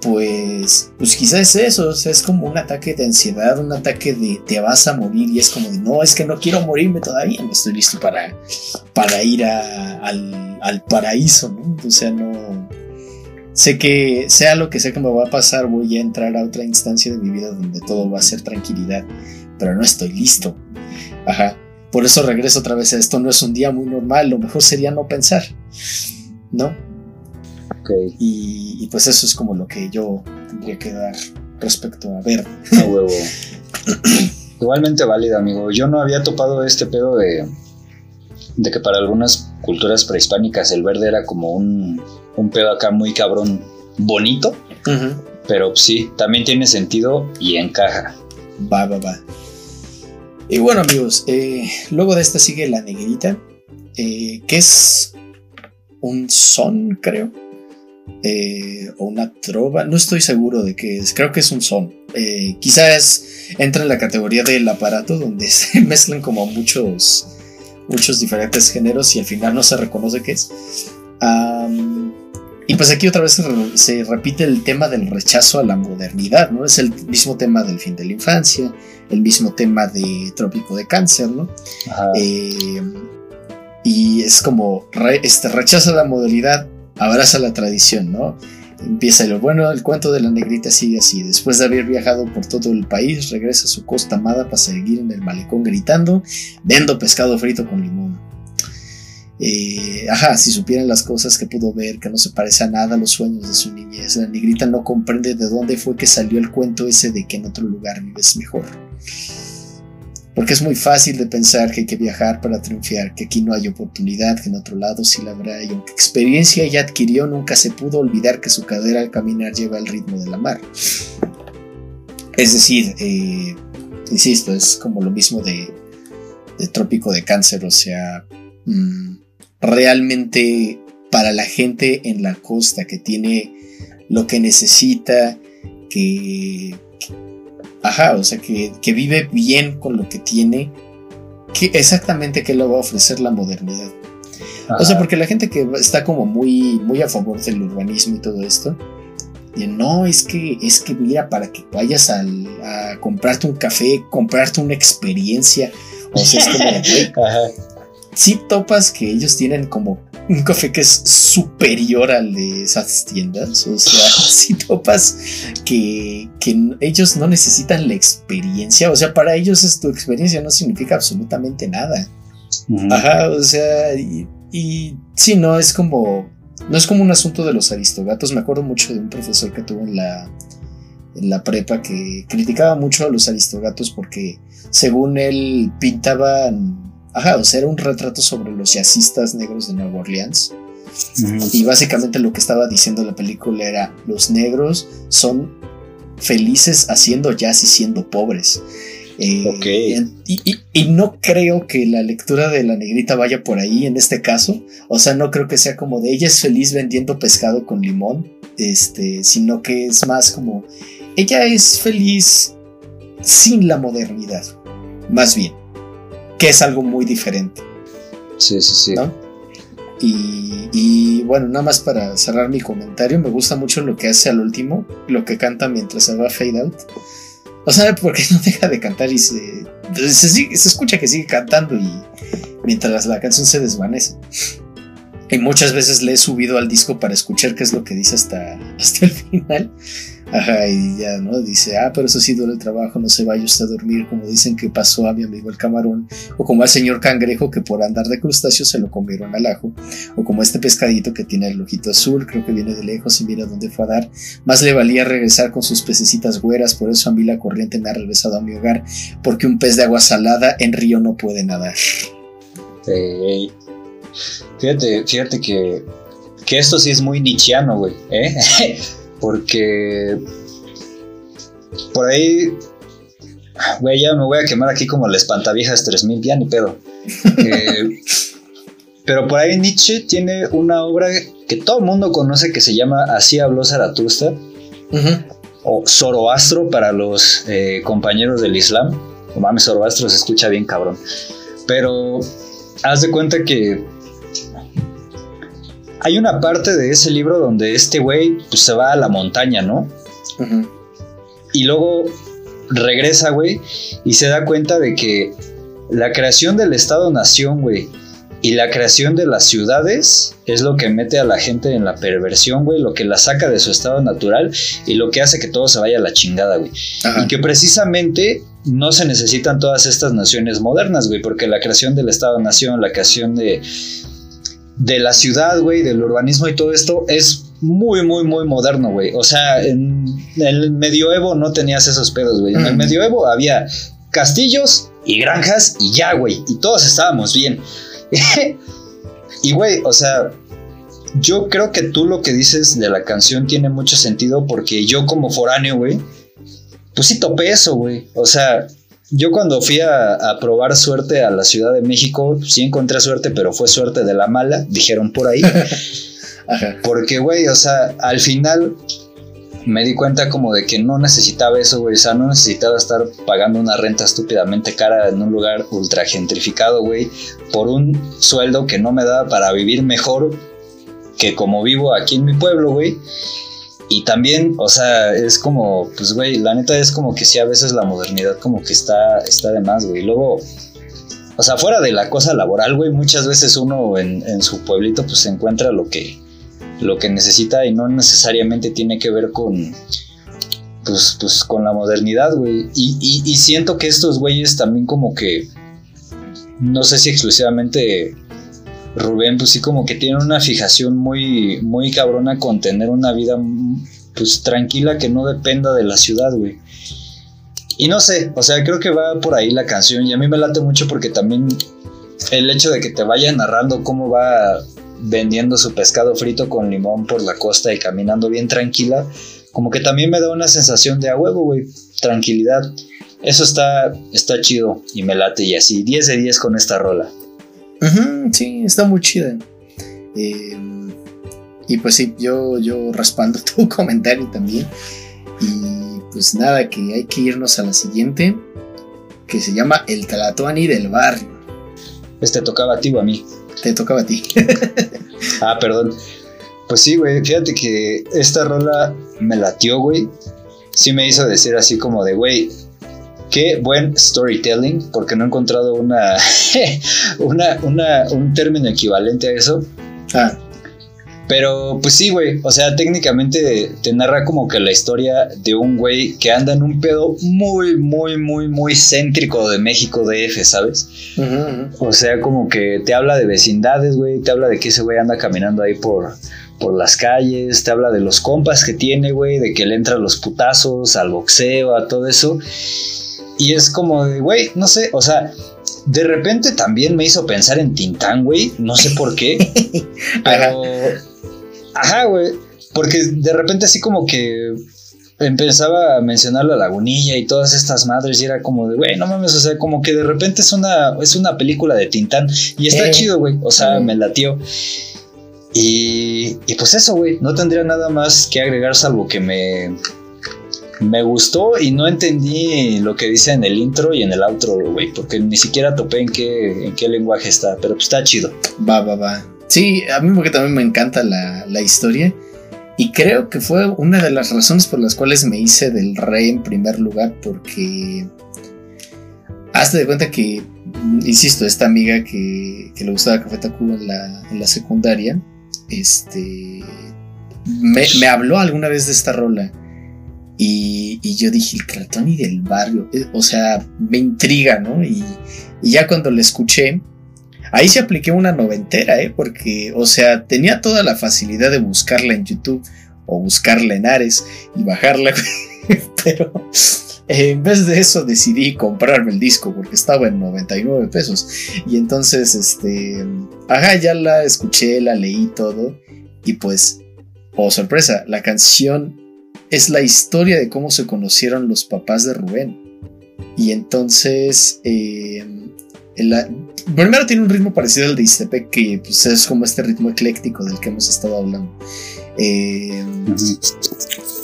pues, pues quizás es eso, o sea, es como un ataque de ansiedad, un ataque de te vas a morir y es como de no, es que no quiero morirme todavía, no estoy listo para, para ir al, al paraíso, ¿no? O sea, no... Sé que sea lo que sea que me va a pasar, voy a entrar a otra instancia de mi vida donde todo va a ser tranquilidad, pero no estoy listo. Ajá. Por eso regreso otra vez a esto, no es un día muy normal, lo mejor sería no pensar, ¿no? Ok. Y, y pues eso es como lo que yo tendría que dar respecto a ver. A huevo. Igualmente válido, amigo. Yo no había topado este pedo de, de que para algunas culturas prehispánicas el verde era como un, un pedo acá muy cabrón bonito, pero sí, también tiene sentido y encaja. Va, va, va. Y bueno amigos, eh, luego de esta sigue la negrita, eh, que es un son, creo. Eh, o una trova, no estoy seguro de qué es, creo que es un son. Eh, quizás entra en la categoría del aparato donde se mezclan como muchos, muchos diferentes géneros y al final no se reconoce qué es. Y pues aquí otra vez se, re- se repite el tema del rechazo a la modernidad, ¿no? Es el mismo tema del fin de la infancia, el mismo tema de Trópico de Cáncer, ¿no? Eh, y es como, re- este, rechaza la modernidad, abraza la tradición, ¿no? Empieza lo bueno, el cuento de la negrita sigue así. Después de haber viajado por todo el país, regresa a su costa amada para seguir en el malecón gritando, vendo pescado frito con limón. Eh, ajá, si supieran las cosas que pudo ver, que no se parece a nada a los sueños de su niñez, la negrita no comprende de dónde fue que salió el cuento ese de que en otro lugar vives mejor. Porque es muy fácil de pensar que hay que viajar para triunfar, que aquí no hay oportunidad, que en otro lado sí la habrá, y aunque experiencia ya adquirió, nunca se pudo olvidar que su cadera al caminar lleva el ritmo de la mar. Es decir, eh, insisto, es como lo mismo de, Trópico de Cáncer, o sea, mm, realmente para la gente en la costa que tiene lo que necesita, que, Ajá, o sea, que, que vive bien con lo que tiene. ¿Qué, exactamente qué le va a ofrecer la modernidad? O sea, porque la gente que está como muy, muy a favor del urbanismo y todo esto, no, es que, es que mira, para que vayas al- a comprarte un café, comprarte una experiencia. O sea, es como. sí topas que ellos tienen como un café que es superior al de esas tiendas. O sea, sí topas que, que ellos no necesitan la experiencia. O sea, para ellos es tu experiencia no significa absolutamente nada. Ajá, o sea, y, y sí, no es como. No es como un asunto de los aristogatos. Me acuerdo mucho de un profesor que tuvo en la, en la prepa que criticaba mucho a los aristogatos porque, según él, pintaban. Ajá, o sea, era un retrato sobre los jazzistas negros de Nueva Orleans. Y básicamente lo que estaba diciendo la película era: los negros son felices haciendo jazz y siendo pobres. Eh, Ok. y, y- y no creo que la lectura de la negrita vaya por ahí en este caso. O sea, no creo que sea como de ella es feliz vendiendo pescado con limón. Este, sino que es más como ella es feliz sin la modernidad. Más bien. Que es algo muy diferente. Sí, sí, sí. ¿no? Y, y, bueno, nada más para cerrar mi comentario, me gusta mucho lo que hace al último, lo que canta mientras se va fade out. O sea, porque no deja de cantar y se, se, sigue- se escucha que sigue cantando y mientras la canción se desvanece. Y muchas veces le he subido al disco para escuchar qué es lo que dice hasta, hasta el final. Ajá, y ya, ¿no? Dice, ah, pero eso sí duele el trabajo, no se vaya usted a dormir, como dicen que pasó a mi amigo el camarón, o como al señor cangrejo que por andar de crustáceo se lo comieron al ajo, o como este pescadito que tiene el ojito azul, creo que viene de lejos y mira dónde fue a dar. Más le valía regresar con sus pececitas güeras, por eso a mí la corriente me ha regresado a mi hogar, porque un pez de agua salada en río no puede nadar. Ey. Fíjate, fíjate que, que esto sí es muy nichiano, güey, ¿eh? Porque por ahí, güey, ya me voy a quemar aquí como la espantaviejas 3000, ya ni pedo. Eh, pero por ahí Nietzsche tiene una obra que todo el mundo conoce que se llama Así habló Zaratustra, o Zoroastro para los eh, compañeros del Islam. No mames, Zoroastro se escucha bien cabrón. Pero haz de cuenta que hay una parte de ese libro donde este güey pues, se va a la montaña, ¿no? Y luego regresa, güey, y se da cuenta de que la creación del Estado-Nación, güey, y la creación de las ciudades es lo que mete a la gente en la perversión, güey, lo que la saca de su estado natural y lo que hace que todo se vaya a la chingada, güey. Y que precisamente no se necesitan todas estas naciones modernas, güey, porque la creación del Estado-Nación, la creación de, de la ciudad, güey, del urbanismo y todo esto es muy, muy, muy moderno, güey. O sea, en el medioevo no tenías esos pedos, güey. En el medioevo había castillos y granjas y ya, güey. Y todos estábamos bien. y, güey, o sea, yo creo que tú lo que dices de la canción tiene mucho sentido porque yo como foráneo, güey, pues sí topé eso, güey. O sea, yo cuando fui a, a probar suerte a la Ciudad de México, sí encontré suerte, pero fue suerte de la mala, dijeron por ahí. Ajá. Porque, güey, o sea, al final me di cuenta como de que no necesitaba eso, güey. O sea, no necesitaba estar pagando una renta estúpidamente cara en un lugar ultra gentrificado, güey, por un sueldo que no me daba para vivir mejor que como vivo aquí en mi pueblo, güey. Y también, o sea, es como, pues, güey, la neta es como que sí, a veces la modernidad como que está, está de más, güey. Luego, o sea, fuera de la cosa laboral, güey, muchas veces uno en, en su pueblito pues encuentra lo que, lo que necesita y no necesariamente tiene que ver con, pues, pues con la modernidad, güey. Y, y- y siento que estos güeyes también como que, no sé si exclusivamente Rubén, pues sí como que tienen una fijación muy, muy cabrona con tener una vida pues tranquila que no dependa de la ciudad, güey. Y no sé, o sea, creo que va por ahí la canción y a mí me late mucho porque también el hecho de que te vaya narrando cómo va vendiendo su pescado frito con limón por la costa y caminando bien tranquila, como que también me da una sensación de a huevo, güey, tranquilidad. Eso está, está chido y me late y así, 10 de 10 con esta rola. Ujú, sí, está muy chida. Eh, y pues sí, yo, yo respaldo tu comentario también. Y pues nada, que hay que irnos a la siguiente, que se llama El Tlatoani del Barrio. Este tocaba a ti o a mí. Te tocaba a ti. Ah, perdón. Pues sí, güey, fíjate que esta rola me latió, güey. Sí me hizo decir así como de, güey, qué buen storytelling, porque no he encontrado una, una, una, un término equivalente a eso. Ah, Pero pues sí, güey, o sea, técnicamente te narra como que la historia de un güey que anda en un pedo muy, muy, muy, muy céntrico de México DF, ¿sabes? O sea, como que te habla de vecindades, güey, te habla de que ese güey anda caminando ahí por, por las calles, te habla de los compas que tiene, güey, de que le entra a los putazos, al boxeo, a todo eso. Y es como de, güey, no sé, o sea, de repente también me hizo pensar en Tintán, güey, no sé por qué, pero... Ajá, güey, porque de repente así como que empezaba a mencionar la lagunilla y todas estas madres y era como de, güey, no mames, o sea, como que de repente es una, es una película de Tintán y está Eh. chido, güey, o sea, me latió. Y, y pues eso, güey, no tendría nada más que agregar salvo que me, me gustó y no entendí lo que dice en el intro y en el outro, güey, porque ni siquiera topé en qué, en qué lenguaje está, pero pues está chido. Va, va, va. Sí, a mí porque también me encanta la, la historia. Y creo que fue una de las razones por las cuales me hice del rey en primer lugar. Porque hazte de cuenta que insisto, esta amiga que, que le gustaba Café Tacuba en la, en la secundaria, este, me, me habló alguna vez de esta rola. Y, yo dije, el Cratoni del barrio, eh, o sea, me intriga, ¿no? Y, ya cuando la escuché, ahí se apliqué una noventera, ¿eh? Porque, o sea, tenía toda la facilidad de buscarla en YouTube o buscarla en Ares y bajarla, pero en vez de eso decidí comprarme el disco porque estaba en 99 pesos. Y entonces, este, ajá, ya la escuché, la leí todo y pues, oh sorpresa, la canción es la historia de cómo se conocieron los papás de Rubén. Y entonces, eh, la, primero tiene un ritmo parecido al de Istepec, que pues, es como este ritmo ecléctico del que hemos estado hablando. Eh,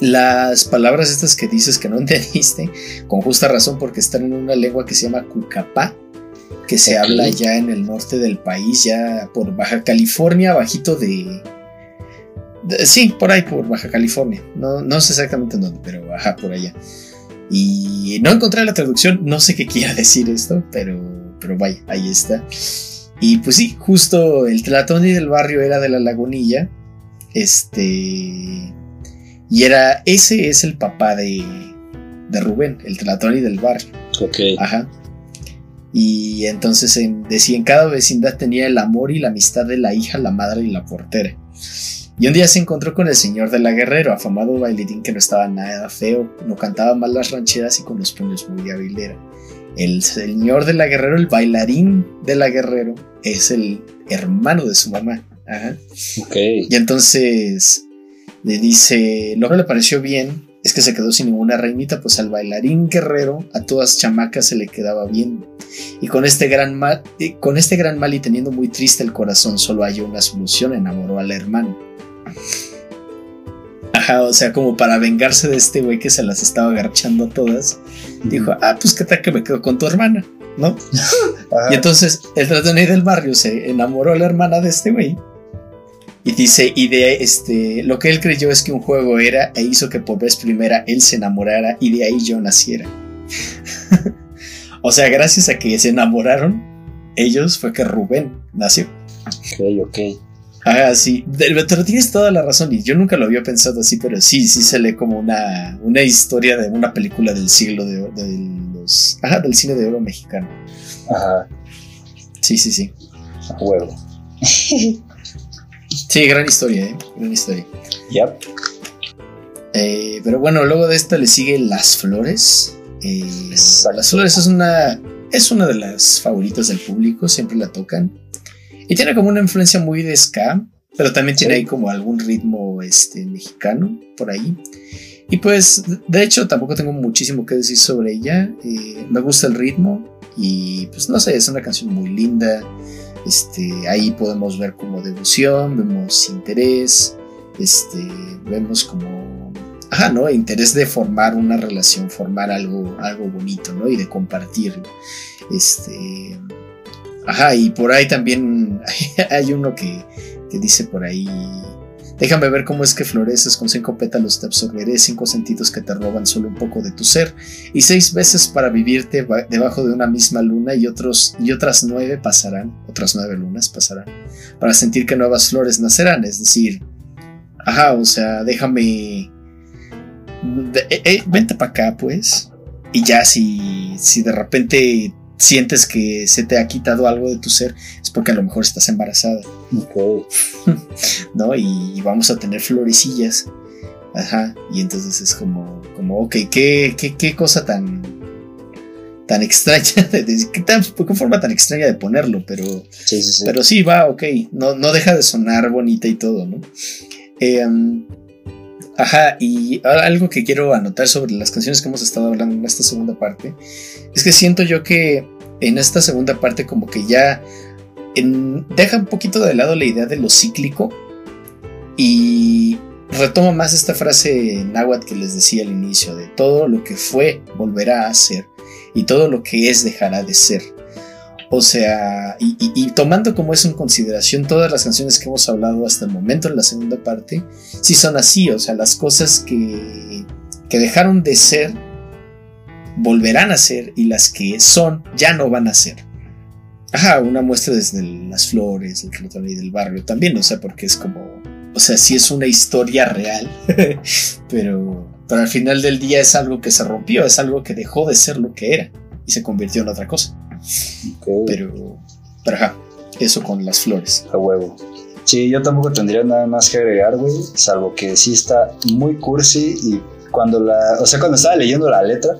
Las palabras estas que dices que no entendiste, con justa razón, porque están en una lengua que se llama Cucapá, que se habla ya en el norte del país, ya por Baja California, bajito de- sí, por ahí, por Baja California. No, no sé exactamente en dónde, pero ajá, por allá. Y no encontré la traducción, no sé qué quiera decir esto, pero, pero vaya, ahí está. Y pues sí, justo el Tlatoni del barrio era de la lagunilla. Este. Y era. Ese es el papá de. De Rubén, el Tlatoni del barrio. Ok. Ajá. Y entonces en, decía, en cada vecindad tenía el amor y la amistad de la hija, la madre y la portera. Y un día se encontró con el señor de la Guerrero, afamado bailarín que no estaba nada feo, no cantaba mal las rancheras y con los puños muy hábil era. El señor de la Guerrero, el bailarín de la Guerrero, es el hermano de su mamá. Ajá. Ok. Y entonces le dice, lo que le pareció bien es que se quedó sin ninguna reinita, pues al bailarín guerrero a todas chamacas se le quedaba bien. Y con este gran mal, y con este gran mal y teniendo muy triste el corazón, solo halló una solución, enamoró al hermano. Ajá, o sea, como para vengarse de este güey que se las estaba agarchando a todas, dijo, ah, pues qué tal que me quedo con tu hermana, ¿no? Ajá. Y entonces el Tratoni del barrio se enamoró a la hermana de este güey. Y dice, y de este, lo que él creyó es que un juego era e hizo que por vez primera él se enamorara y de ahí yo naciera. o sea, gracias a que se enamoraron ellos fue que Rubén nació. Ok, ok. Ah, sí, pero tienes toda la razón y yo nunca lo había pensado así, pero sí, sí se lee como una, una historia de una película del siglo de, de los, ajá, del cine de oro mexicano. Ajá. Sí, sí, sí. A huevo. Sí, gran historia, ¿eh? Gran historia. Yep. Eh, pero bueno, luego de esta le sigue Las Flores. Eh, las Flores es una, es una de las favoritas del público, siempre la tocan. Y tiene como una influencia muy de ska, pero también tiene ahí como algún ritmo este, mexicano por ahí. Y pues, de hecho, tampoco tengo muchísimo que decir sobre ella. Eh, me gusta el ritmo y pues no sé, es una canción muy linda. Este, ahí podemos ver como devoción, vemos interés, este, vemos como, ajá, ¿no? Interés de formar una relación, formar algo, algo bonito, ¿no? Y de compartirlo. Este, ajá, y por ahí también hay uno que, que dice por ahí, déjame ver cómo es que floreces, con cinco pétalos te absorberé, cinco sentidos que te roban solo un poco de tu ser, y seis veces para vivirte ba- debajo de una misma luna y, otros, y otras nueve pasarán, otras nueve lunas pasarán, para sentir que nuevas flores nacerán, es decir, ajá, o sea, déjame, eh, eh, vente para acá pues, y ya si, si de repente sientes que se te ha quitado algo de tu ser, es porque a lo mejor estás embarazada. ¿no? Y, vamos a tener florecillas. Ajá. Y entonces es como, como ok, qué, qué, qué cosa tan, tan extraña, de, de- qué, tan, qué forma tan extraña de ponerlo, pero, Sí, sí, sí. pero sí, va, ok, no, no deja de sonar bonita y todo, ¿no? Eh, um, ajá, y algo que quiero anotar sobre las canciones que hemos estado hablando en esta segunda parte, es que siento yo que en esta segunda parte como que ya en- deja un poquito de lado la idea de lo cíclico y retoma más esta frase náhuatl que les decía al inicio, de todo lo que fue volverá a ser y todo lo que es dejará de ser. O sea, y tomando como eso en consideración todas las canciones que hemos hablado hasta el momento en la segunda parte, sí son así, o sea, las cosas que, que dejaron de ser volverán a ser y las que son ya no van a ser. Ajá, una muestra desde las flores, el reloj del barrio también, o sea, porque es como, o sea, sí es una historia real, pero, pero al final del día es algo que se rompió, es algo que dejó de ser lo que era y se convirtió en otra cosa. Ok. Pero, pero ajá, eso con las flores. A huevo. Sí, yo tampoco tendría nada más que agregar, güey, salvo que sí está muy cursi y cuando la, o sea, cuando estaba leyendo la letra,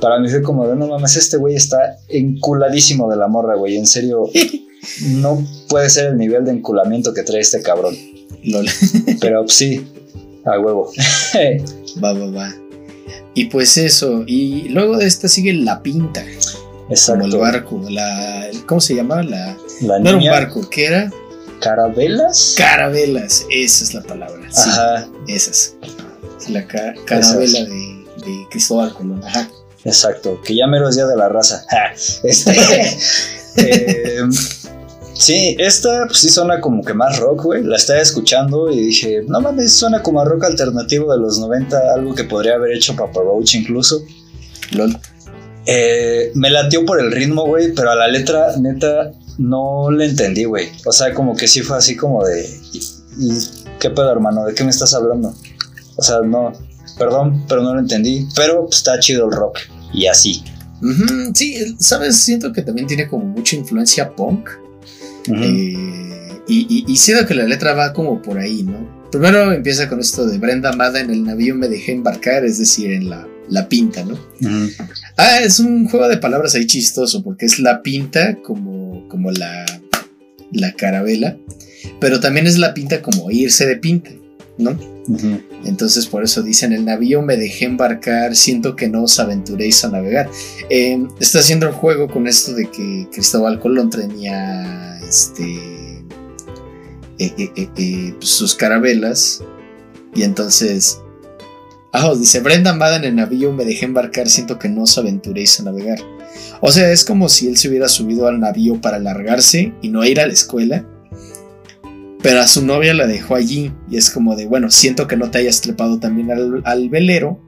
para mí fue como de, no mames, este güey está enculadísimo de la morra, güey, en serio, no puede ser el nivel de enculamiento que trae este cabrón. Lol. Pero pues, sí, a huevo. Va, va, va. Y pues eso, y luego de esta sigue la pinta, como el Exacto. barco, la, ¿cómo se llama? La, La no era un barco, ¿qué era? carabelas. Carabelas, esa es la palabra. Sí, Ajá, esas. La ca- carabela de, de Cristóbal Colón. Ajá. Exacto, que ya mero es día de la raza. Este, eh, sí, esta pues sí suena como que más rock, güey. La estaba escuchando y dije, no mames, suena como a rock alternativo de los 90, algo que podría haber hecho Papa Roach incluso. LOL. Eh, me latió por el ritmo, güey, pero a la letra, neta, no le entendí, güey. O sea, como que sí fue así como de. ¿y- y ¿Qué pedo, hermano? ¿De qué me estás hablando? O sea, no. Perdón, pero no lo entendí. Pero pues, está chido el rock. Y así. Sí, sabes, siento que también tiene como mucha influencia punk. Eh, y, y, y siento que la letra va como por ahí, ¿no? Primero empieza con esto de Brenda Amada en el navío me dejé embarcar, es decir, en la, la pinta, ¿no? Ah, es un juego de palabras ahí chistoso, porque es la pinta como, como la, la carabela, pero también es la pinta como irse de pinta, ¿no? Ujú. Entonces por eso dicen el navío me dejé embarcar, siento que no os aventuréis a navegar. Eh, está haciendo el juego con esto de que Cristóbal Colón tenía este eh, eh, eh, pues, sus carabelas y entonces ah, dice Brenda Amada en el navío me dejé embarcar, siento que no os aventuréis a navegar. O sea, es como si él se hubiera subido al navío para largarse y no ir a la escuela. Pero a su novia la dejó allí y es como de, bueno, siento que no te hayas trepado también al, al velero,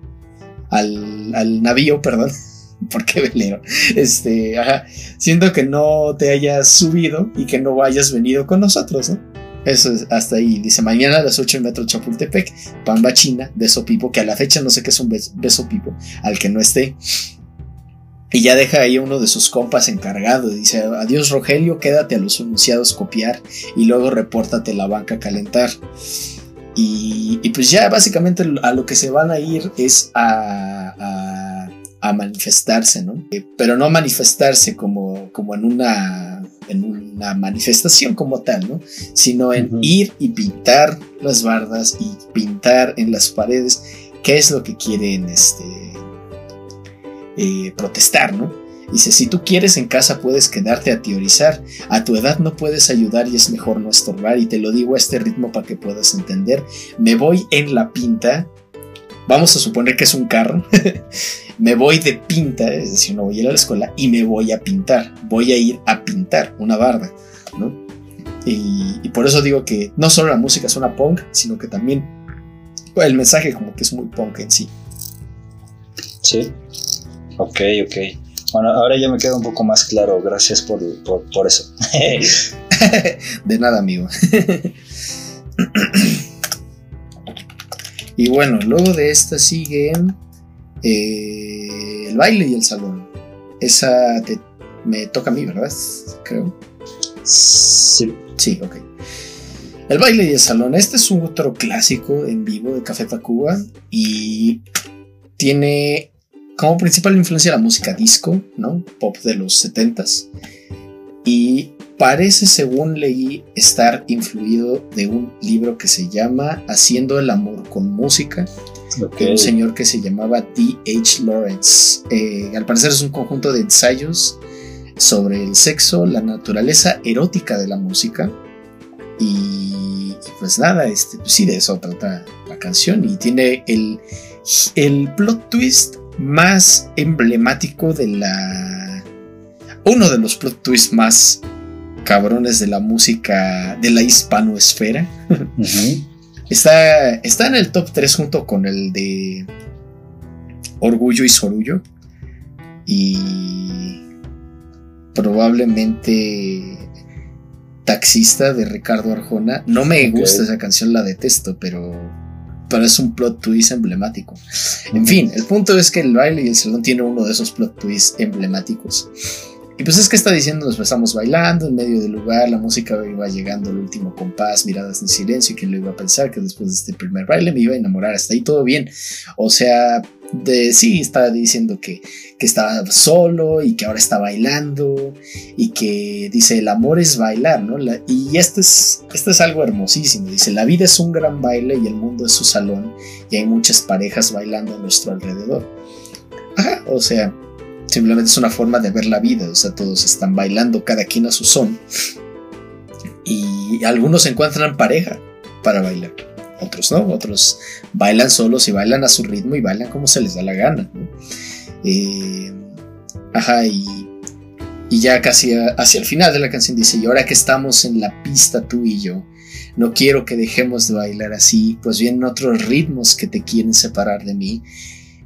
al, al navío, perdón. ¿Por qué velero? Este, ajá. Siento que no te hayas subido y que no hayas venido con nosotros, ¿no? Eso es hasta ahí. Dice, mañana a las 8 en Metro Chapultepec, Pamba China, beso pipo, que a la fecha no sé qué es un bes- beso pipo, al que no esté. Y ya deja ahí a uno de sus compas encargado. Dice, adiós Rogelio, quédate a los anunciados copiar y luego repórtate la banca a calentar. Y, y pues ya básicamente a lo que se van a ir es a, a- a manifestarse, ¿no? Eh, Pero no manifestarse como, como en, una, en una manifestación como tal, ¿no? Sino en ir y pintar las bardas y pintar en las paredes qué es lo que quieren este, eh, protestar, ¿no? Dice, si tú quieres en casa puedes quedarte a teorizar, a tu edad no puedes ayudar y es mejor no estorbar y te lo digo a este ritmo para que puedas entender. Me voy en la pinta, vamos a suponer que es un carro, me voy de pinta, es decir, no voy a ir a la escuela y me voy a pintar, voy a ir a pintar una barda, ¿no? Y, y por eso digo que no solo la música suena punk, sino que también el mensaje como que es muy punk en sí. Sí. Ok, ok. Bueno, ahora ya me queda un poco más claro. Gracias por, por, por eso. De nada, amigo. y bueno, luego de esta sigue eh, el baile y el salón. Esa te- me toca a mí, ¿verdad? Creo. sí. Sí, ok. El baile y el salón. Este es un otro clásico en vivo de Café Tacuba y tiene como principal influencia la música disco, ¿no? Pop de los 70s. Y parece, según leí, estar influido de un libro que se llama Haciendo el amor con música, de un señor que se llamaba D.H. Lawrence. Eh, al parecer es un conjunto de ensayos sobre el sexo, la naturaleza erótica de la música. Y, y pues nada, este, pues sí, de eso trata la canción. Y tiene el, el plot twist más emblemático de la. Uno de los plot twists más cabrones de la música de la hispanoesfera. Está, está en el top 3 junto con el de Orgullo y Sorullo. Y. probablemente Taxista de Ricardo Arjona. No me gusta esa canción, la detesto, pero, pero es un plot twist emblemático. En fin, el punto es que el baile y el salón tiene uno de esos plot twists emblemáticos. Y pues es que está diciendo, nos pasamos bailando en medio del lugar, la música iba llegando al último compás, miradas en silencio, y quién lo iba a pensar que después de este primer baile me iba a enamorar, hasta ahí todo bien. O sea, de sí, está diciendo que, que estaba solo y que ahora está bailando y que dice, el amor es bailar, ¿no? Y esto es, esto es algo hermosísimo, dice, la vida es un gran baile y el mundo es su salón y hay muchas parejas bailando a nuestro alrededor. Ajá, o sea, simplemente es una forma de ver la vida, o sea, todos están bailando cada quien a su son y algunos encuentran pareja para bailar, otros no, otros bailan solos y bailan a su ritmo y bailan como se les da la gana. Eh, ajá, y, y ya casi hacia el final de la canción dice, y ahora que estamos en la pista tú y yo, no quiero que dejemos de bailar así, pues vienen otros ritmos que te quieren separar de mí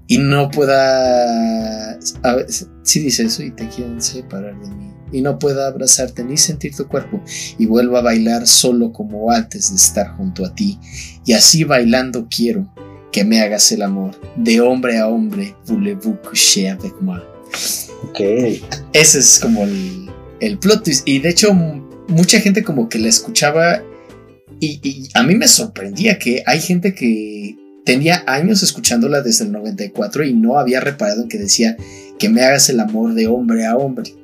y no pueda... A sí dice eso y te quieren separar de mí. Y no pueda abrazarte ni sentir tu cuerpo y vuelvo a bailar solo como antes de estar junto a ti. Y así bailando quiero que me hagas el amor de hombre a hombre. Voulez-vous coucher avec moi? Ok. Ese es como el, el plot twist. Y de hecho, mucha gente como que la escuchaba. Y, y a mí me sorprendía que hay gente que tenía años escuchándola desde el 94 y no había reparado en que decía que me hagas el amor de hombre a hombre.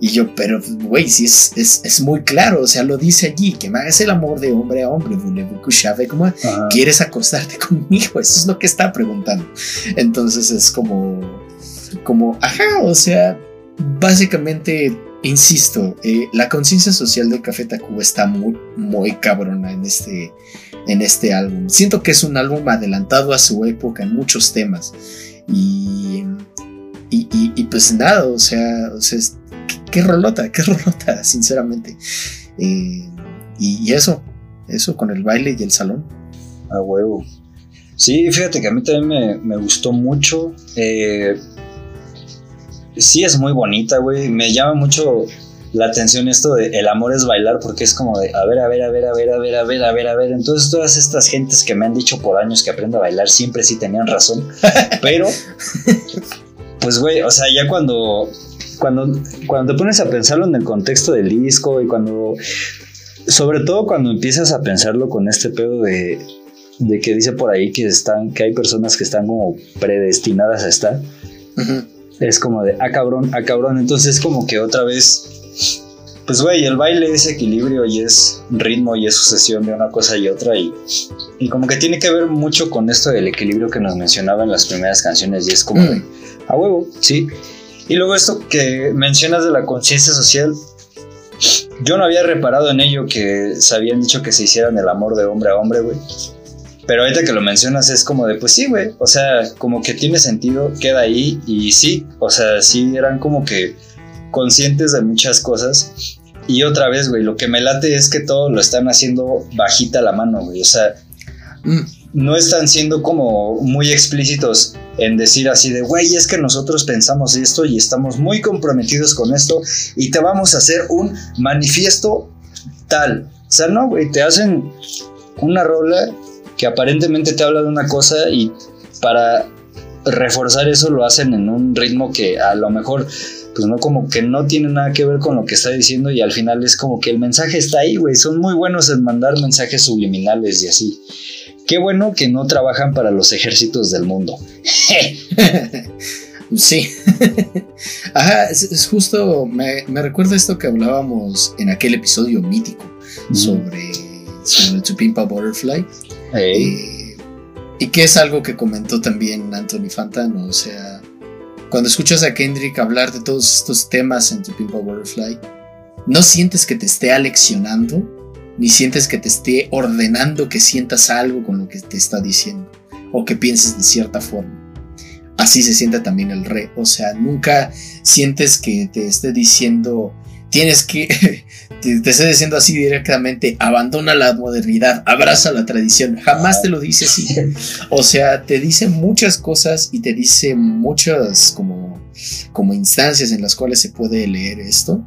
Y yo, pero güey, sí es, es, es muy claro, o sea, lo dice allí, que me hagas el amor de hombre a hombre. Ajá. ¿Quieres acostarte conmigo? Eso es lo que está preguntando. Entonces es como, como, ajá, o sea, básicamente, insisto, eh, la conciencia social del Café Tacuba está muy, muy cabrona en este, en este álbum. Siento que es un álbum adelantado a su época en muchos temas. Y, y, pues nada, o sea, o sea qué, rolota, qué rolota, sinceramente. Eh, y, eso, eso con el baile y el salón. A huevo. Sí, fíjate que a mí también me, me gustó mucho. Eh, sí, es muy bonita, güey. Me llama mucho la atención esto de el amor es bailar, porque es como de a ver, a ver, a ver, a ver, a ver, a ver, a ver, a ver. Entonces, todas estas gentes que me han dicho por años que aprendo a bailar siempre sí tenían razón. Pero, pues, güey, o sea, ya cuando. Cuando, cuando te pones a pensarlo en el contexto del disco y cuando sobre todo cuando empiezas a pensarlo con este pedo de, de que dice por ahí que están, que hay personas que están como predestinadas a estar, es como de, ah cabrón, ah cabrón, entonces como que otra vez, pues güey, el baile es equilibrio y es ritmo y es sucesión de una cosa y otra y, y como que tiene que ver mucho con esto del equilibrio que nos mencionaba en las primeras canciones y es como de, Mm. a huevo, sí. Y luego esto que mencionas de la conciencia social, yo no había reparado en ello que se habían dicho que se hicieran el amor de hombre a hombre, güey. Pero ahorita que lo mencionas es como de, pues sí, güey. O sea, como que tiene sentido, queda ahí y sí. O sea, sí eran como que conscientes de muchas cosas. Y otra vez, güey, lo que me late es que todo lo están haciendo bajita la mano, güey. O sea, Mm. no están siendo como muy explícitos en decir así de, güey, es que nosotros pensamos esto y estamos muy comprometidos con esto y te vamos a hacer un manifiesto tal. O sea, no, güey, te hacen una rola que aparentemente te habla de una cosa y para reforzar eso lo hacen en un ritmo que a lo mejor pues no como que no tiene nada que ver con lo que está diciendo y al final es como que el mensaje está ahí, güey, son muy buenos en mandar mensajes subliminales y así. Qué bueno que no trabajan para los ejércitos del mundo. Sí. Ajá, es, es justo, me, me recuerda esto que hablábamos en aquel episodio mítico sobre, sobre Butterfly. Eh, y que es algo que comentó también Anthony Fantano. O sea, cuando escuchas a Kendrick hablar de todos estos temas en To Pimp a Butterfly, no sientes que te esté aleccionando, ni sientes que te esté ordenando que sientas algo con lo que te está diciendo, o que pienses de cierta forma. Así se siente también el re. O sea, nunca sientes que te esté diciendo, tienes que, te, te esté diciendo así directamente, abandona la modernidad, abraza la tradición. Jamás te lo dice así. O sea, te dice muchas cosas y te dice muchas como como instancias en las cuales se puede leer esto.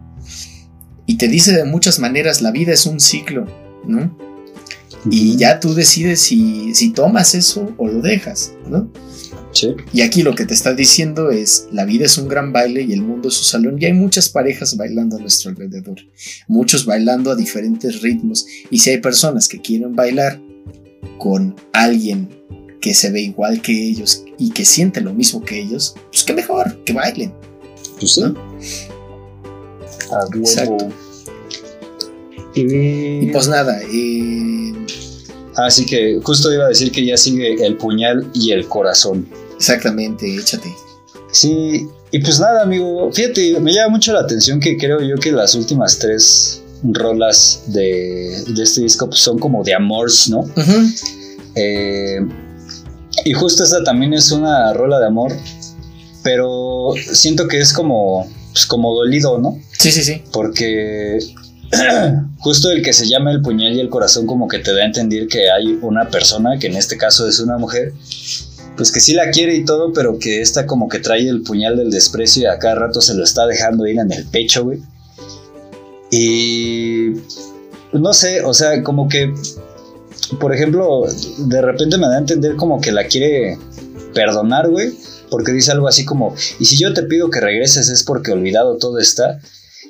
Y te dice de muchas maneras, la vida es un ciclo, ¿no? Y ya tú decides si, si tomas eso o lo dejas, ¿no? Sí. Y aquí lo que te está diciendo es, la vida es un gran baile y el mundo es un salón y hay muchas parejas bailando a nuestro alrededor, muchos bailando a diferentes ritmos y si hay personas que quieren bailar con alguien que se ve igual que ellos y que siente lo mismo que ellos, pues qué mejor, que bailen. Pues sí. ¿no? A huevo. Exacto. Y- Y pues nada, eh, Así que justo iba a decir que ya sigue el puñal y el corazón. Exactamente, échate. Sí, y pues nada, amigo. Fíjate, me llama mucho la atención que creo yo que las últimas tres rolas de, de este disco pues, son como de amores, ¿no? Eh, y justo esta también es una rola de amor, pero siento que es como, pues, como dolido, ¿no? Sí, sí, sí. Porque justo el que se llama el puñal y el corazón como que te da a entender que hay una persona, que en este caso es una mujer, pues que sí la quiere y todo, pero que esta como que trae el puñal del desprecio y a cada rato se lo está dejando ir en el pecho, güey. Y no sé, o sea, como que, por ejemplo, de repente me da a entender como que la quiere perdonar, güey, porque dice algo así como, y si yo te pido que regreses es porque olvidado todo está.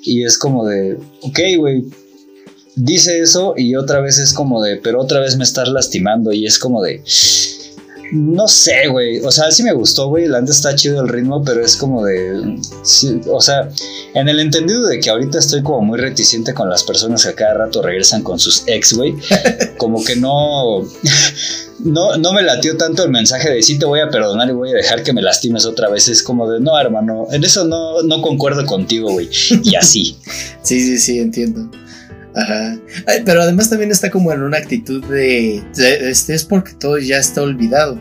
Y es como de, ok, güey, dice eso y otra vez es como de, pero otra vez me estás lastimando y es como de, no sé, güey, o sea, sí me gustó, güey, la neta está chido el ritmo, pero es como de, sí, o sea, en el entendido de que ahorita estoy como muy reticente con las personas que a cada rato regresan con sus ex, güey, como que no... No, no me latió tanto el mensaje de sí te voy a perdonar y voy a dejar que me lastimes otra vez. Es como de no, hermano, en eso no, no concuerdo contigo, güey. Y así. Sí, sí, sí, entiendo. Ajá. Ay, pero además también está como en una actitud de, de- este es porque todo ya está olvidado.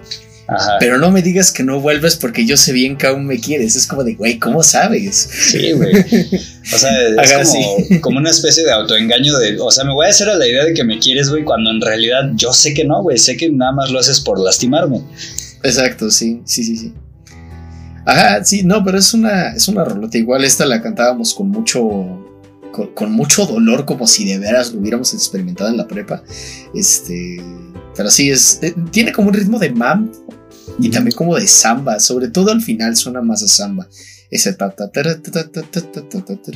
Ajá. Pero no me digas que no vuelves porque yo sé bien que aún me quieres. Es como de, güey, ¿cómo sabes? Sí, güey. O sea, es Ajá, como, como una especie de autoengaño de, o sea, me voy a hacer a la idea de que me quieres, güey, cuando en realidad yo sé que no, güey, sé que nada más lo haces por lastimarme. Exacto, sí, sí, sí, sí. Ajá, sí, no, pero es una, es una rolota. Igual esta la cantábamos con mucho, con, mucho dolor, como si de veras lo hubiéramos experimentado en la prepa. Este, pero sí, es, eh, tiene como un ritmo de mam y también como de samba, sobre todo al final suena más a samba. Ese ta-ta-ta-ta-ta-ta-ta-ta-ta-ta.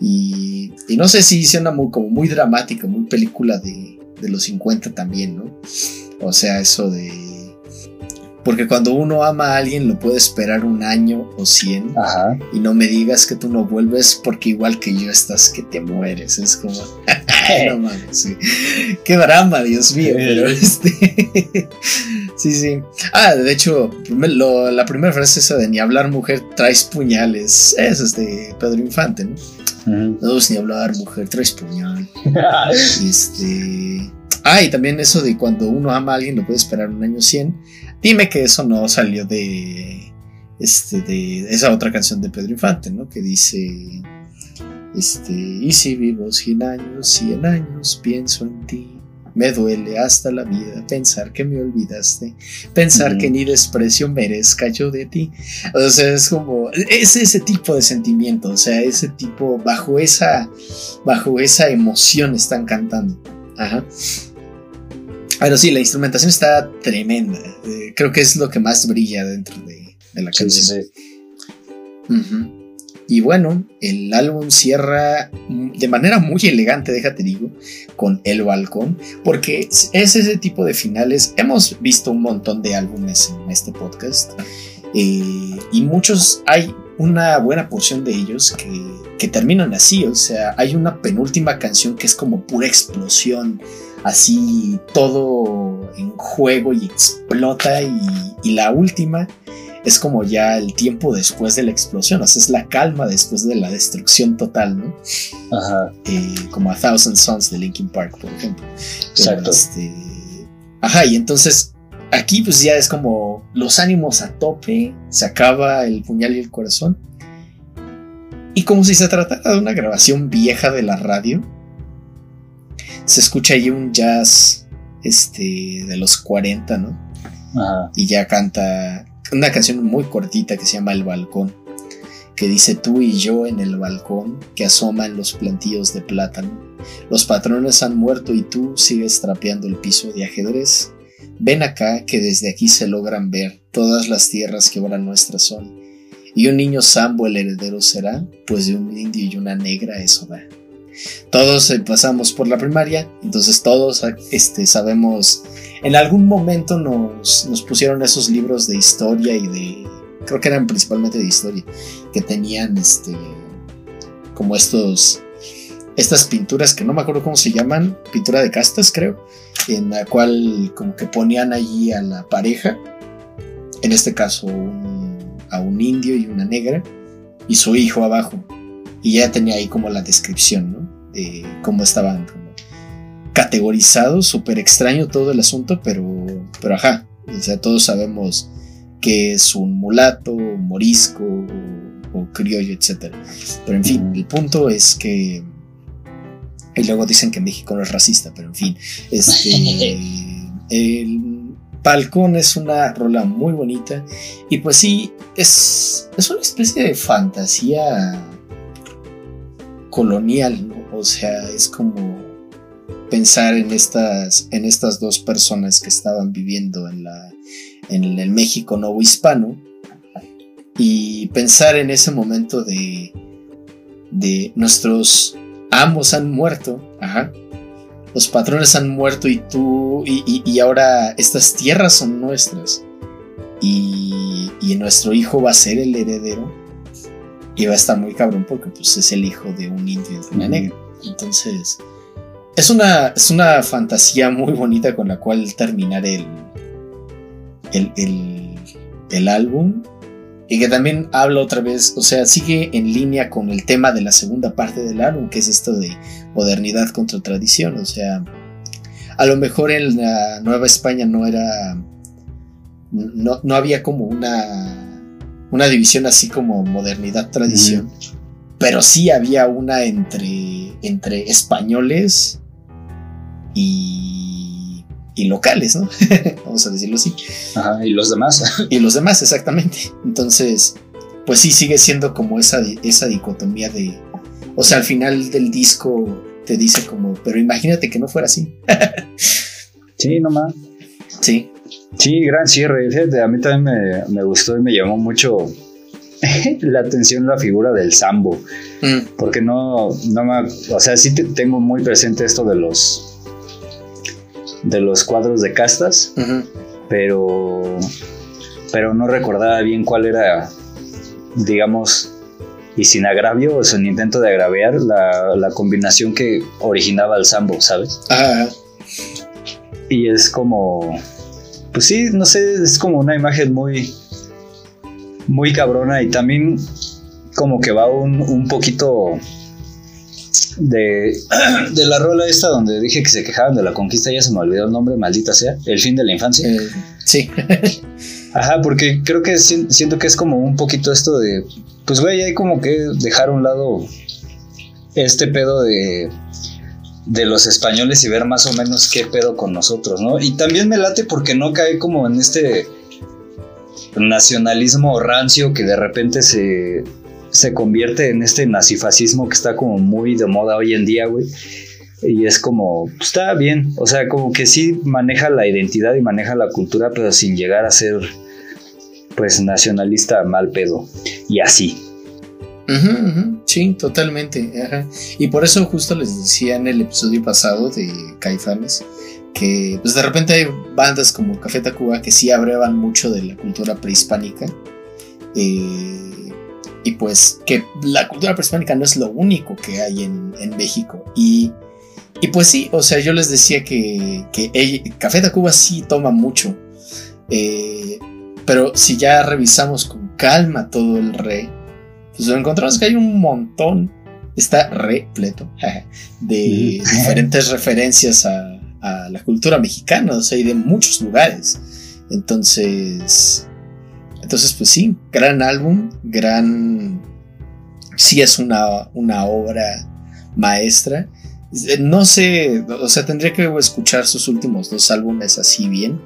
y no sé si suena muy, como muy dramático, muy película de, de los 50 también, ¿no? O sea, eso de porque cuando uno ama a alguien lo puede esperar un año o cien Ajá. y no me digas que tú no vuelves porque igual que yo estás que te mueres. Es como... no mames, sí. Qué drama, Dios mío. Pero este... sí, sí. Ah, de hecho, lo- la primera frase esa de ni hablar mujer traes puñales. Esa es de Pedro Infante, ¿no? No ni hablar mujer traes puñal. Este. Ah, y también eso de cuando uno ama a alguien lo puede esperar un año 100. Dime que eso no salió de. Este, de esa otra canción de Pedro Infante, ¿no? Que dice. Este. Y si vivo 100 años, 100 años, pienso en ti. Me duele hasta la vida pensar que me olvidaste, pensar que ni desprecio merezca yo de ti. O sea, es como, es ese tipo de sentimiento, o sea, ese tipo, bajo esa, bajo esa emoción están cantando. Ajá. Pero sí, la instrumentación está tremenda. eh, creo que es lo que más brilla dentro de, de la canción. sí, sí. Ujú. Y bueno, el álbum cierra de manera muy elegante, déjate digo, con El Balcón, porque es es ese tipo de finales. Hemos visto un montón de álbumes en este podcast eh, y muchos, hay una buena porción de ellos que, que terminan así, o sea, hay una penúltima canción que es como pura explosión, así todo en juego y explota y, y la última es como ya el tiempo después de la explosión, o sea, es la calma después de la destrucción total, ¿no? Ajá. Eh, como a Thousand Suns de Linkin Park, por ejemplo. Exacto. este, ajá, y entonces aquí pues ya es como los ánimos a tope, se acaba el puñal y el corazón. Y como si se tratara de una grabación vieja de la radio, se escucha ahí un jazz este, de los 40, ¿no? Ajá. y ya canta una canción muy cortita que se llama El Balcón. que dice tú y yo en el balcón que asoma en los plantíos de plátano. Los patrones han muerto y tú sigues trapeando el piso de ajedrez. Ven acá que desde aquí se logran ver todas las tierras que ahora nuestras son. Y un niño sambo el heredero será, pues de un indio y una negra eso da. Todos eh, pasamos por la primaria, entonces todos este, sabemos, en algún momento nos, nos pusieron esos libros de historia y de, creo que eran principalmente de historia, que tenían este, como estos, estas pinturas que no me acuerdo cómo se llaman, pintura de castas creo, en la cual como que ponían allí a la pareja, en este caso a un indio y una negra, y su hijo abajo. Y ya tenía ahí como la descripción, ¿no? De cómo estaban categorizados, súper extraño todo el asunto, pero, pero ajá, o sea, todos sabemos que es un mulato, morisco o, criollo, etc. Pero en fin, el punto es que... Y luego dicen que México no es racista, pero en fin, este... el balcón es una rola muy bonita y pues sí, es, es una especie de fantasía colonial, ¿no? O sea, es como pensar en estas, en estas dos personas que estaban viviendo en, la, en el México nuevo hispano y pensar en ese momento de, de nuestros amos han muerto, ajá, los patrones han muerto y tú, y, ahora estas tierras son nuestras y, y nuestro hijo va a ser el heredero y va a estar muy cabrón porque pues es el hijo de un indio y de una negra. Entonces, es una, es una fantasía muy bonita con la cual terminar el, el, álbum. Y que también habla otra vez, o sea, sigue en línea con el tema de la segunda parte del álbum, que es esto de modernidad contra tradición. O sea, a lo mejor en la Nueva España no era. No, no había como una, una división así como modernidad-tradición, pero sí había una entre, entre españoles y, y locales, ¿no? Vamos a decirlo así. Ajá, y los demás. y los demás, exactamente. Entonces, pues sí, sigue siendo como esa, esa dicotomía de... O sea, al final del disco te dice como, pero imagínate que no fuera así. sí, nomás. Sí. Sí, gran cierre. A mí también me, me gustó y me llamó mucho la atención la figura del sambo. Mm. Porque no, no me, o sea, sí tengo muy presente esto de los de los cuadros de castas, pero, pero no recordaba bien cuál era, digamos, y sin agravio o sin intento de agraviar, la, combinación que originaba el sambo, ¿sabes? Y es como, pues sí, no sé, es como una imagen muy, muy cabrona y también como que va un, un poquito de, de la rola esta donde dije que se quejaban de la conquista, ya se me olvidó el nombre, maldita sea, el fin de la infancia. Eh, sí. Ajá, porque creo que siento que es como un poquito esto de, pues güey, hay como que dejar a un lado este pedo de, de los españoles y ver más o menos qué pedo con nosotros, ¿no? Y también me late porque no cae como en este nacionalismo rancio que de repente se, se convierte en este nazifascismo que está como muy de moda hoy en día, güey. Y es como, pues, está bien, o sea, como que sí maneja la identidad y maneja la cultura, pero sin llegar a ser, pues, nacionalista mal pedo. Y así. Sí, totalmente. Y por eso justo les decía en el episodio pasado de Caifanes que pues de repente hay bandas como Café Tacuba que sí abrevan mucho de la cultura prehispánica. Eh, y pues que la cultura prehispánica no es lo único que hay en, México. Y, y, pues sí, o sea, yo les decía que, que Café Tacuba sí toma mucho. Eh, pero si ya revisamos con calma todo el re, pues encontramos que hay un montón, está repleto, de diferentes referencias a, a, la cultura mexicana, o sea, y de muchos lugares. Entonces, entonces, pues sí, gran álbum, gran... Sí es una, una obra maestra. No sé, o sea, tendría que escuchar sus últimos dos álbumes así bien,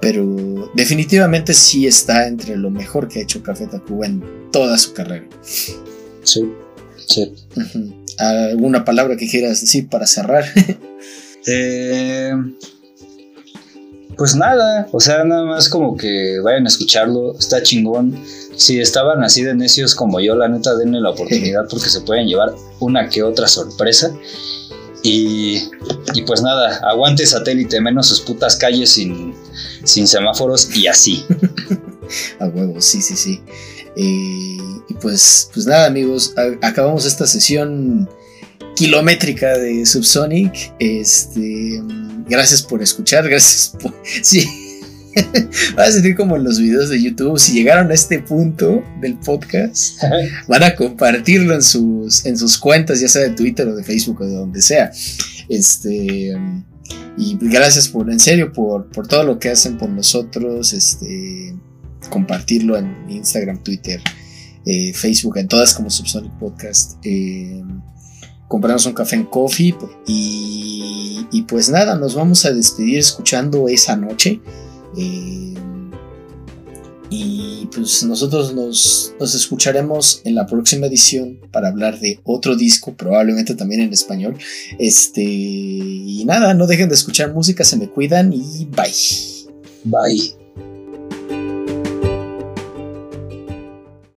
pero definitivamente sí está entre lo mejor que ha hecho Café Tacuba en toda su carrera. Sí, sí. ¿Alguna palabra que quieras decir para cerrar? eh, pues nada, o sea, nada más como que vayan a escucharlo, está chingón. Si estaban así de necios como yo, la neta, denle la oportunidad porque se pueden llevar una que otra sorpresa. Y, y pues nada, aguante satélite, menos sus putas calles sin, sin semáforos y así. a huevo, sí, sí, sí. Eh, y pues, pues nada, amigos, acabamos esta sesión kilométrica de Subsonic. Este, gracias por escuchar, gracias por. Sí. Van a sentir como en los videos de YouTube. Si llegaron a este punto del podcast, van a compartirlo en sus, en sus cuentas, ya sea de Twitter o de Facebook o de donde sea. Este. Y gracias por, en serio, por, por todo lo que hacen por nosotros. Este. Compartirlo en Instagram, Twitter, eh, Facebook, en todas como Subsonic Podcast. Eh, compramos un café en Coffee y, y, pues nada, nos vamos a despedir escuchando esa noche. Eh, y pues nosotros nos, nos, escucharemos en la próxima edición para hablar de otro disco, probablemente también en español. Este, y nada, no dejen de escuchar música, se me cuidan y bye. Bye.